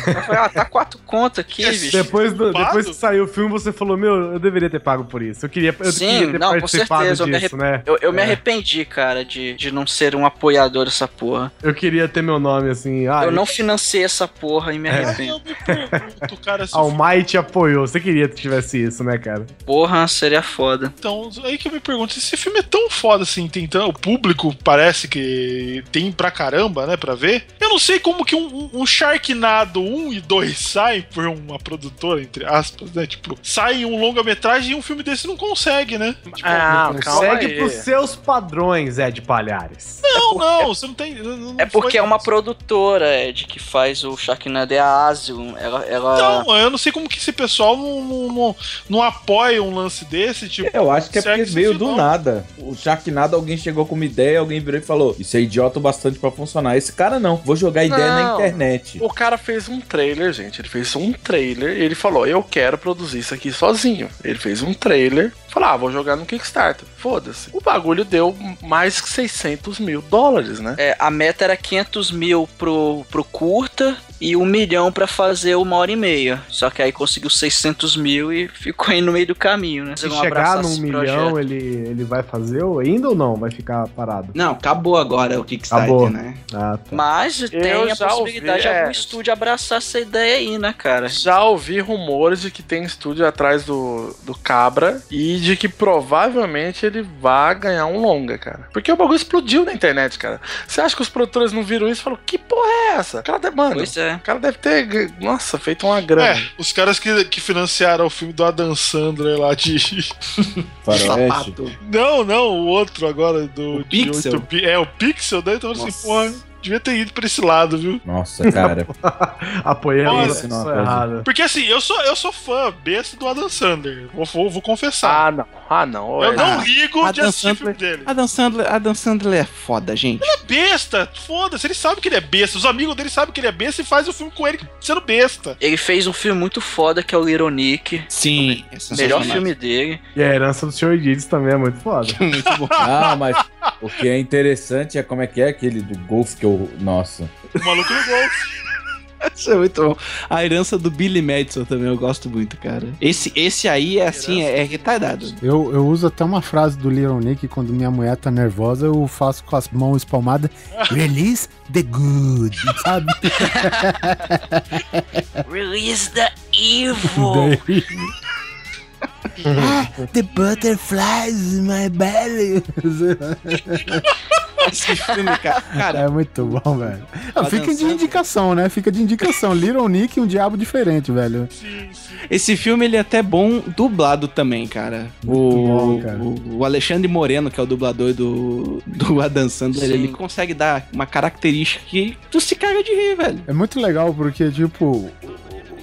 eu falei, ah, tá quatro contas aqui, bicho. Depois, do- Culpado? depois que saiu o filme, você falou: Meu, eu deveria ter pago por isso. Eu queria, eu Sim, queria ter não, com participado certeza, eu me disso, arrep- né? Eu, eu me É. arrependi, cara, de, de não ser um apoiador dessa porra. Eu queria ter meu nome assim. Ah, eu não financei essa porra e me Aí arrependo. eu me pergunto, cara, se Might apoiou. Você queria que tivesse isso, né, cara? Porra, seria foda. Então, aí que eu me pergunto, se esse filme é tão foda assim, tem tão, o público parece que tem pra caramba, né, pra ver. Eu não sei como que um, um, um Sharknado 1 e 2 saem por uma produtora, entre aspas, né, tipo, sai um longa-metragem e um filme desse não consegue, né? Tipo, Ah, calma Segue aí. pros seus padrões, Ed Palhares. não, não, você não tem... não- não É porque é uma isso. produtora, Ed, que faz o Sharknado é a Asium. Ela, ela... Então, eu não sei como que esse pessoal não, não, não, não apoia um lance desse, tipo... Eu acho que é porque veio do nada. O Sharknado, alguém chegou com uma ideia, alguém virou e falou: Isso é idiota o bastante pra funcionar. Esse cara não, vou jogar ideia na Não. internet. O cara fez um trailer, gente. Ele fez um trailer e ele falou: Eu quero produzir isso aqui sozinho. Ele fez um trailer, falou: Ah, vou jogar no Kickstarter. Foda-se. O bagulho deu mais que 600 mil dólares, né? É, a meta era 500 mil pro, pro curta e um milhão pra fazer uma hora e meia. Só que aí conseguiu 600 mil e ficou aí no meio do caminho, né? Se Não chegar num milhão, projeto. ele, ele vai fazer ainda ou não? Vai ficar parado? Não, acabou agora o Kickstarter, Acabou. né? Ah, tá. Mas tem a possibilidade ouvi, de algum é. estúdio abraçar essa ideia aí, né, cara? Já ouvi rumores de que tem estúdio atrás do, do Cabra e de que provavelmente ele vai ganhar um longa, cara. Porque o bagulho explodiu na internet, cara. Você acha que os produtores não viram isso e falaram: Que porra é essa? O cara deve, mano, Pois é. o cara deve ter, nossa, feito uma grana. É, os caras que, que financiaram o filme do Adam Sandler lá de. Faroeste. Não, não, o outro agora do. O de Pixel? oito pi- É, o Pixel, daí então assim, porra, devia ter ido pra esse lado, viu? Nossa, cara. Apoiando esse não é errada. Porque assim, eu sou, eu sou fã besta do Adam Sandler. Vou, vou, vou confessar. Ah, não. Ah, não. eu é. não Ah, ligo de Adam assistir o filme Sandler- dele. Adam Sandler, Adam Sandler é foda, gente. É besta, foda-se, ele sabe que ele é besta. Os amigos dele sabem que ele é besta e faz o filme com ele sendo besta. Ele fez um filme muito foda que é o Little Nick. Sim, é Melhor filme dele. E a herança do Sr. Deeds também é muito foda. Muito bom. Ah, mas o que é interessante é como é que é aquele do golfe que eu. Nossa. O maluco no golfe. Isso é muito bom. A herança do Billy Madison também eu gosto muito, cara. Esse, esse aí é assim, é, é retardado. Eu, eu uso até uma frase do Little Nick quando minha mulher tá nervosa, eu faço com as mãos espalmadas, release the good, sabe? Release the evil. Ah, the butterflies in my belly. Esse filme, cara. Cara, É muito bom, velho. Ah, Adam fica de indicação, né? Fica de indicação. Little Nick e um diabo diferente, velho. Sim, sim. esse filme ele é até bom dublado também, cara. Muito O, bom, cara. o, o Alexandre Moreno, que é o dublador do, do Adam Sandler, Sim. ele consegue dar uma característica que tu se caga de rir, velho. É muito legal porque, tipo,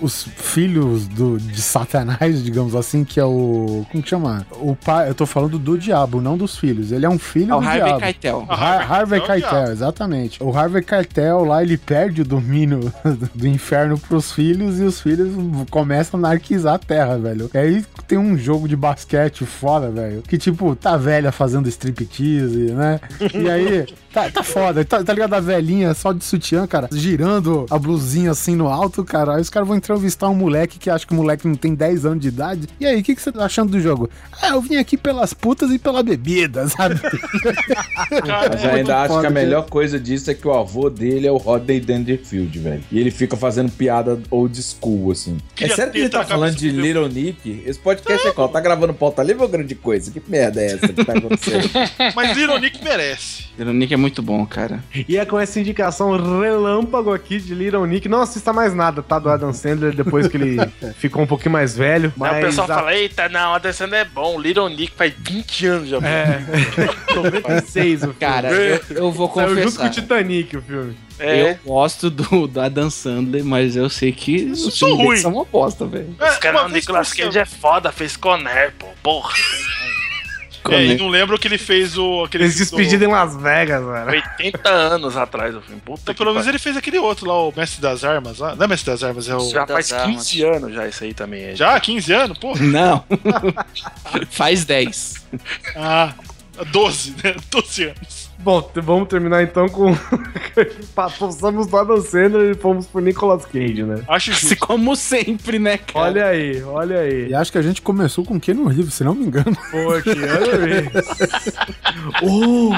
os filhos do, de Satanás, digamos assim, que é o. Como que chama? O pai. Eu tô falando do diabo, não dos filhos. Ele é um filho É o do Harvey diabo. Keitel. Ah, Har- Harvey Keitel é exatamente. O Harvey Keitel lá, ele perde o domínio do inferno pros filhos e os filhos começam a anarquizar a terra, velho. E aí tem um jogo de basquete fora, velho, que tipo, tá velha fazendo striptease, né? E aí, tá, tá foda. Tá, tá ligado a velhinha só de sutiã, cara, girando a blusinha assim no alto, cara. Aí os caras vão entrar entrevistar um moleque que acha que o moleque não tem 10 anos de idade. E aí, o que, que você tá achando do jogo? Ah, eu vim aqui pelas putas e pela bebida, sabe? Mas eu ainda acho que a melhor coisa disso é que o avô dele é o Rodney Dangerfield, velho. E ele fica fazendo piada old school, assim. Queria é sério que ele tá falando de Little Nick? Esse podcast é qual? Tá gravando pauta livre ou grande coisa? Que merda é essa que tá acontecendo? Mas Little Nick merece. Little Nick é muito bom, cara. E é com essa indicação relâmpago aqui de Little Nick. Não assista mais nada, tá? Do Adam Sandler, depois que ele ficou um pouquinho mais velho. Aí Mas o pessoal a- fala, eita, não, a Descendo é bom. Little Nick faz 20 anos já. É, 96 o filme. Cara, eu, eu vou Saiu junto com confessar. o Titanic o filme. É, Eu gosto do, do Adam Sandler, mas eu sei que os sou filmes ruim. são uma bosta, velho. É, Os caras, o vez Nicolas Cage é foda, fez Conner, pô. Porra. É, e não lembro que ele fez o. Aquele Eles despediram em Las Vegas, velho. 80 anos atrás o filme. Puta Então, pelo menos ele fez aquele outro lá, o Mestre das Armas. lá. Não é Mestre das Armas, é o. Já faz armas. 15 anos já isso aí também. é. Já? 15 anos? Pô. Não. Faz 10. Ah, 12, né? 12 anos. Bom, vamos terminar então com. Passamos do Adam Sandler e fomos pro Nicolas Cage, né? Acho justo. Como sempre, né, cara? Olha aí, olha aí. E acho que a gente começou com Keanu Reeves, se não me engano. Pô, que olha Oh!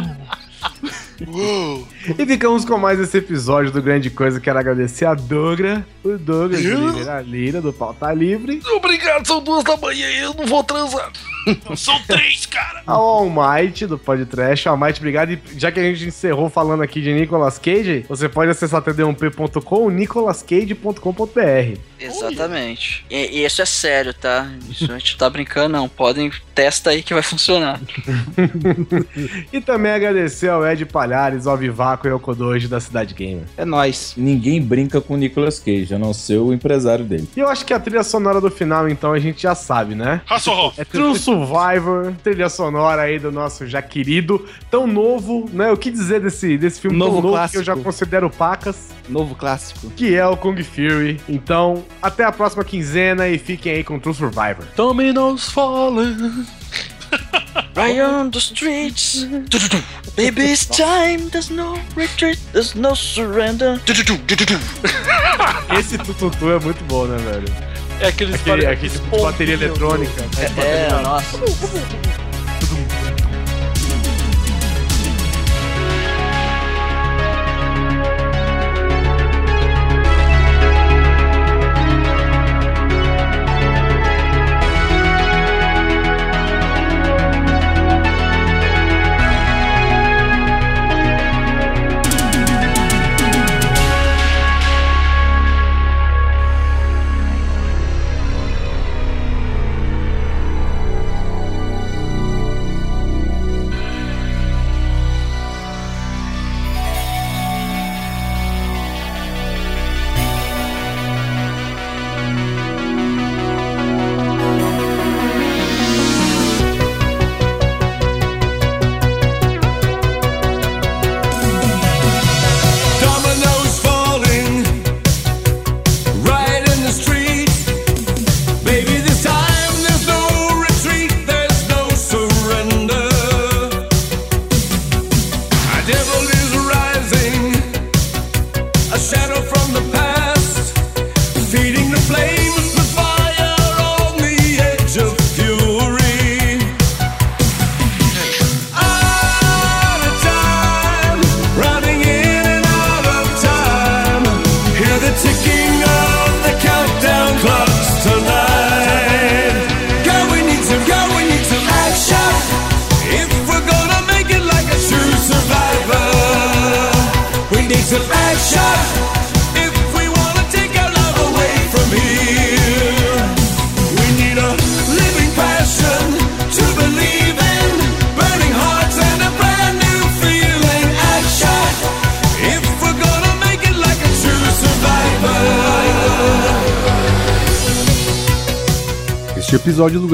Uou. E ficamos com mais esse episódio do Grande Coisa. Quero agradecer a Dogra, o Douglas de Oliveira Lira, do Pauta Livre, Obrigado, são duas da manhã e eu não vou transar. São três, cara. ao Almighty, do Podcast. Almighty, obrigado. E já que a gente encerrou falando aqui de Nicolas Cage, você pode acessar td1p.com, nicolascage.com.br. Exatamente. E, e isso é sério, tá? Isso a gente tá brincando, não. Podem, testa aí que vai funcionar. E também agradecer ao Ed Palhares, ao Vivaco e ao Kodoji da Cidade Gamer. É nóis. Ninguém brinca com o Nicolas Cage, a não ser o empresário dele. E eu acho que a trilha sonora do final, então, a gente já sabe, né? Hasselhoff. É True Survivor, trilha sonora aí do nosso já querido, tão novo, né? O que dizer desse, desse filme Novo tão novo clássico. que eu já considero pacas, Novo clássico. que é o Kung Fury. Então, até a próxima quinzena e fiquem aí com True Survivor. Dominoes falling. Right on the streets. Baby, it's time. There's no retreat. There's no surrender. Esse tututu é muito bom, né, velho? É aqueles Aquele, barulhos- aquele tipo bateria eletrônica. de É, bateria- nossa.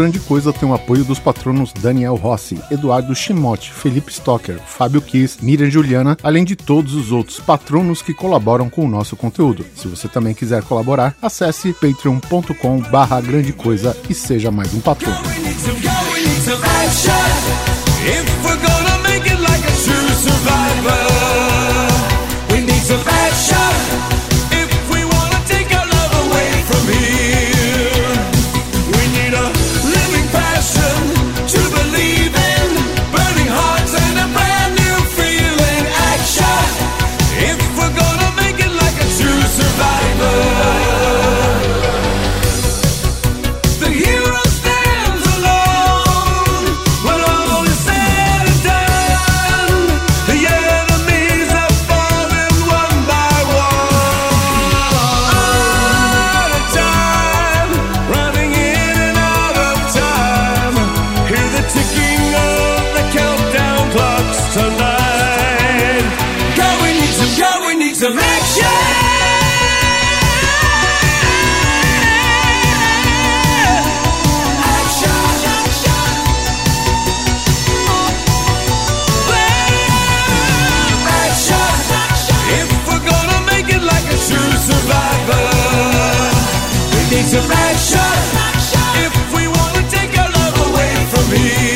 Grande Coisa tem o apoio dos patronos Daniel Rossi, Eduardo Chimote, Felipe Stocker, Fábio Kiss, Miriam Juliana, além de todos os outros patronos que colaboram com o nosso conteúdo. Se você também quiser colaborar, acesse patreon.com barra grande coisa e seja mais um patrono. Need some action. If we wanna take our love away from here.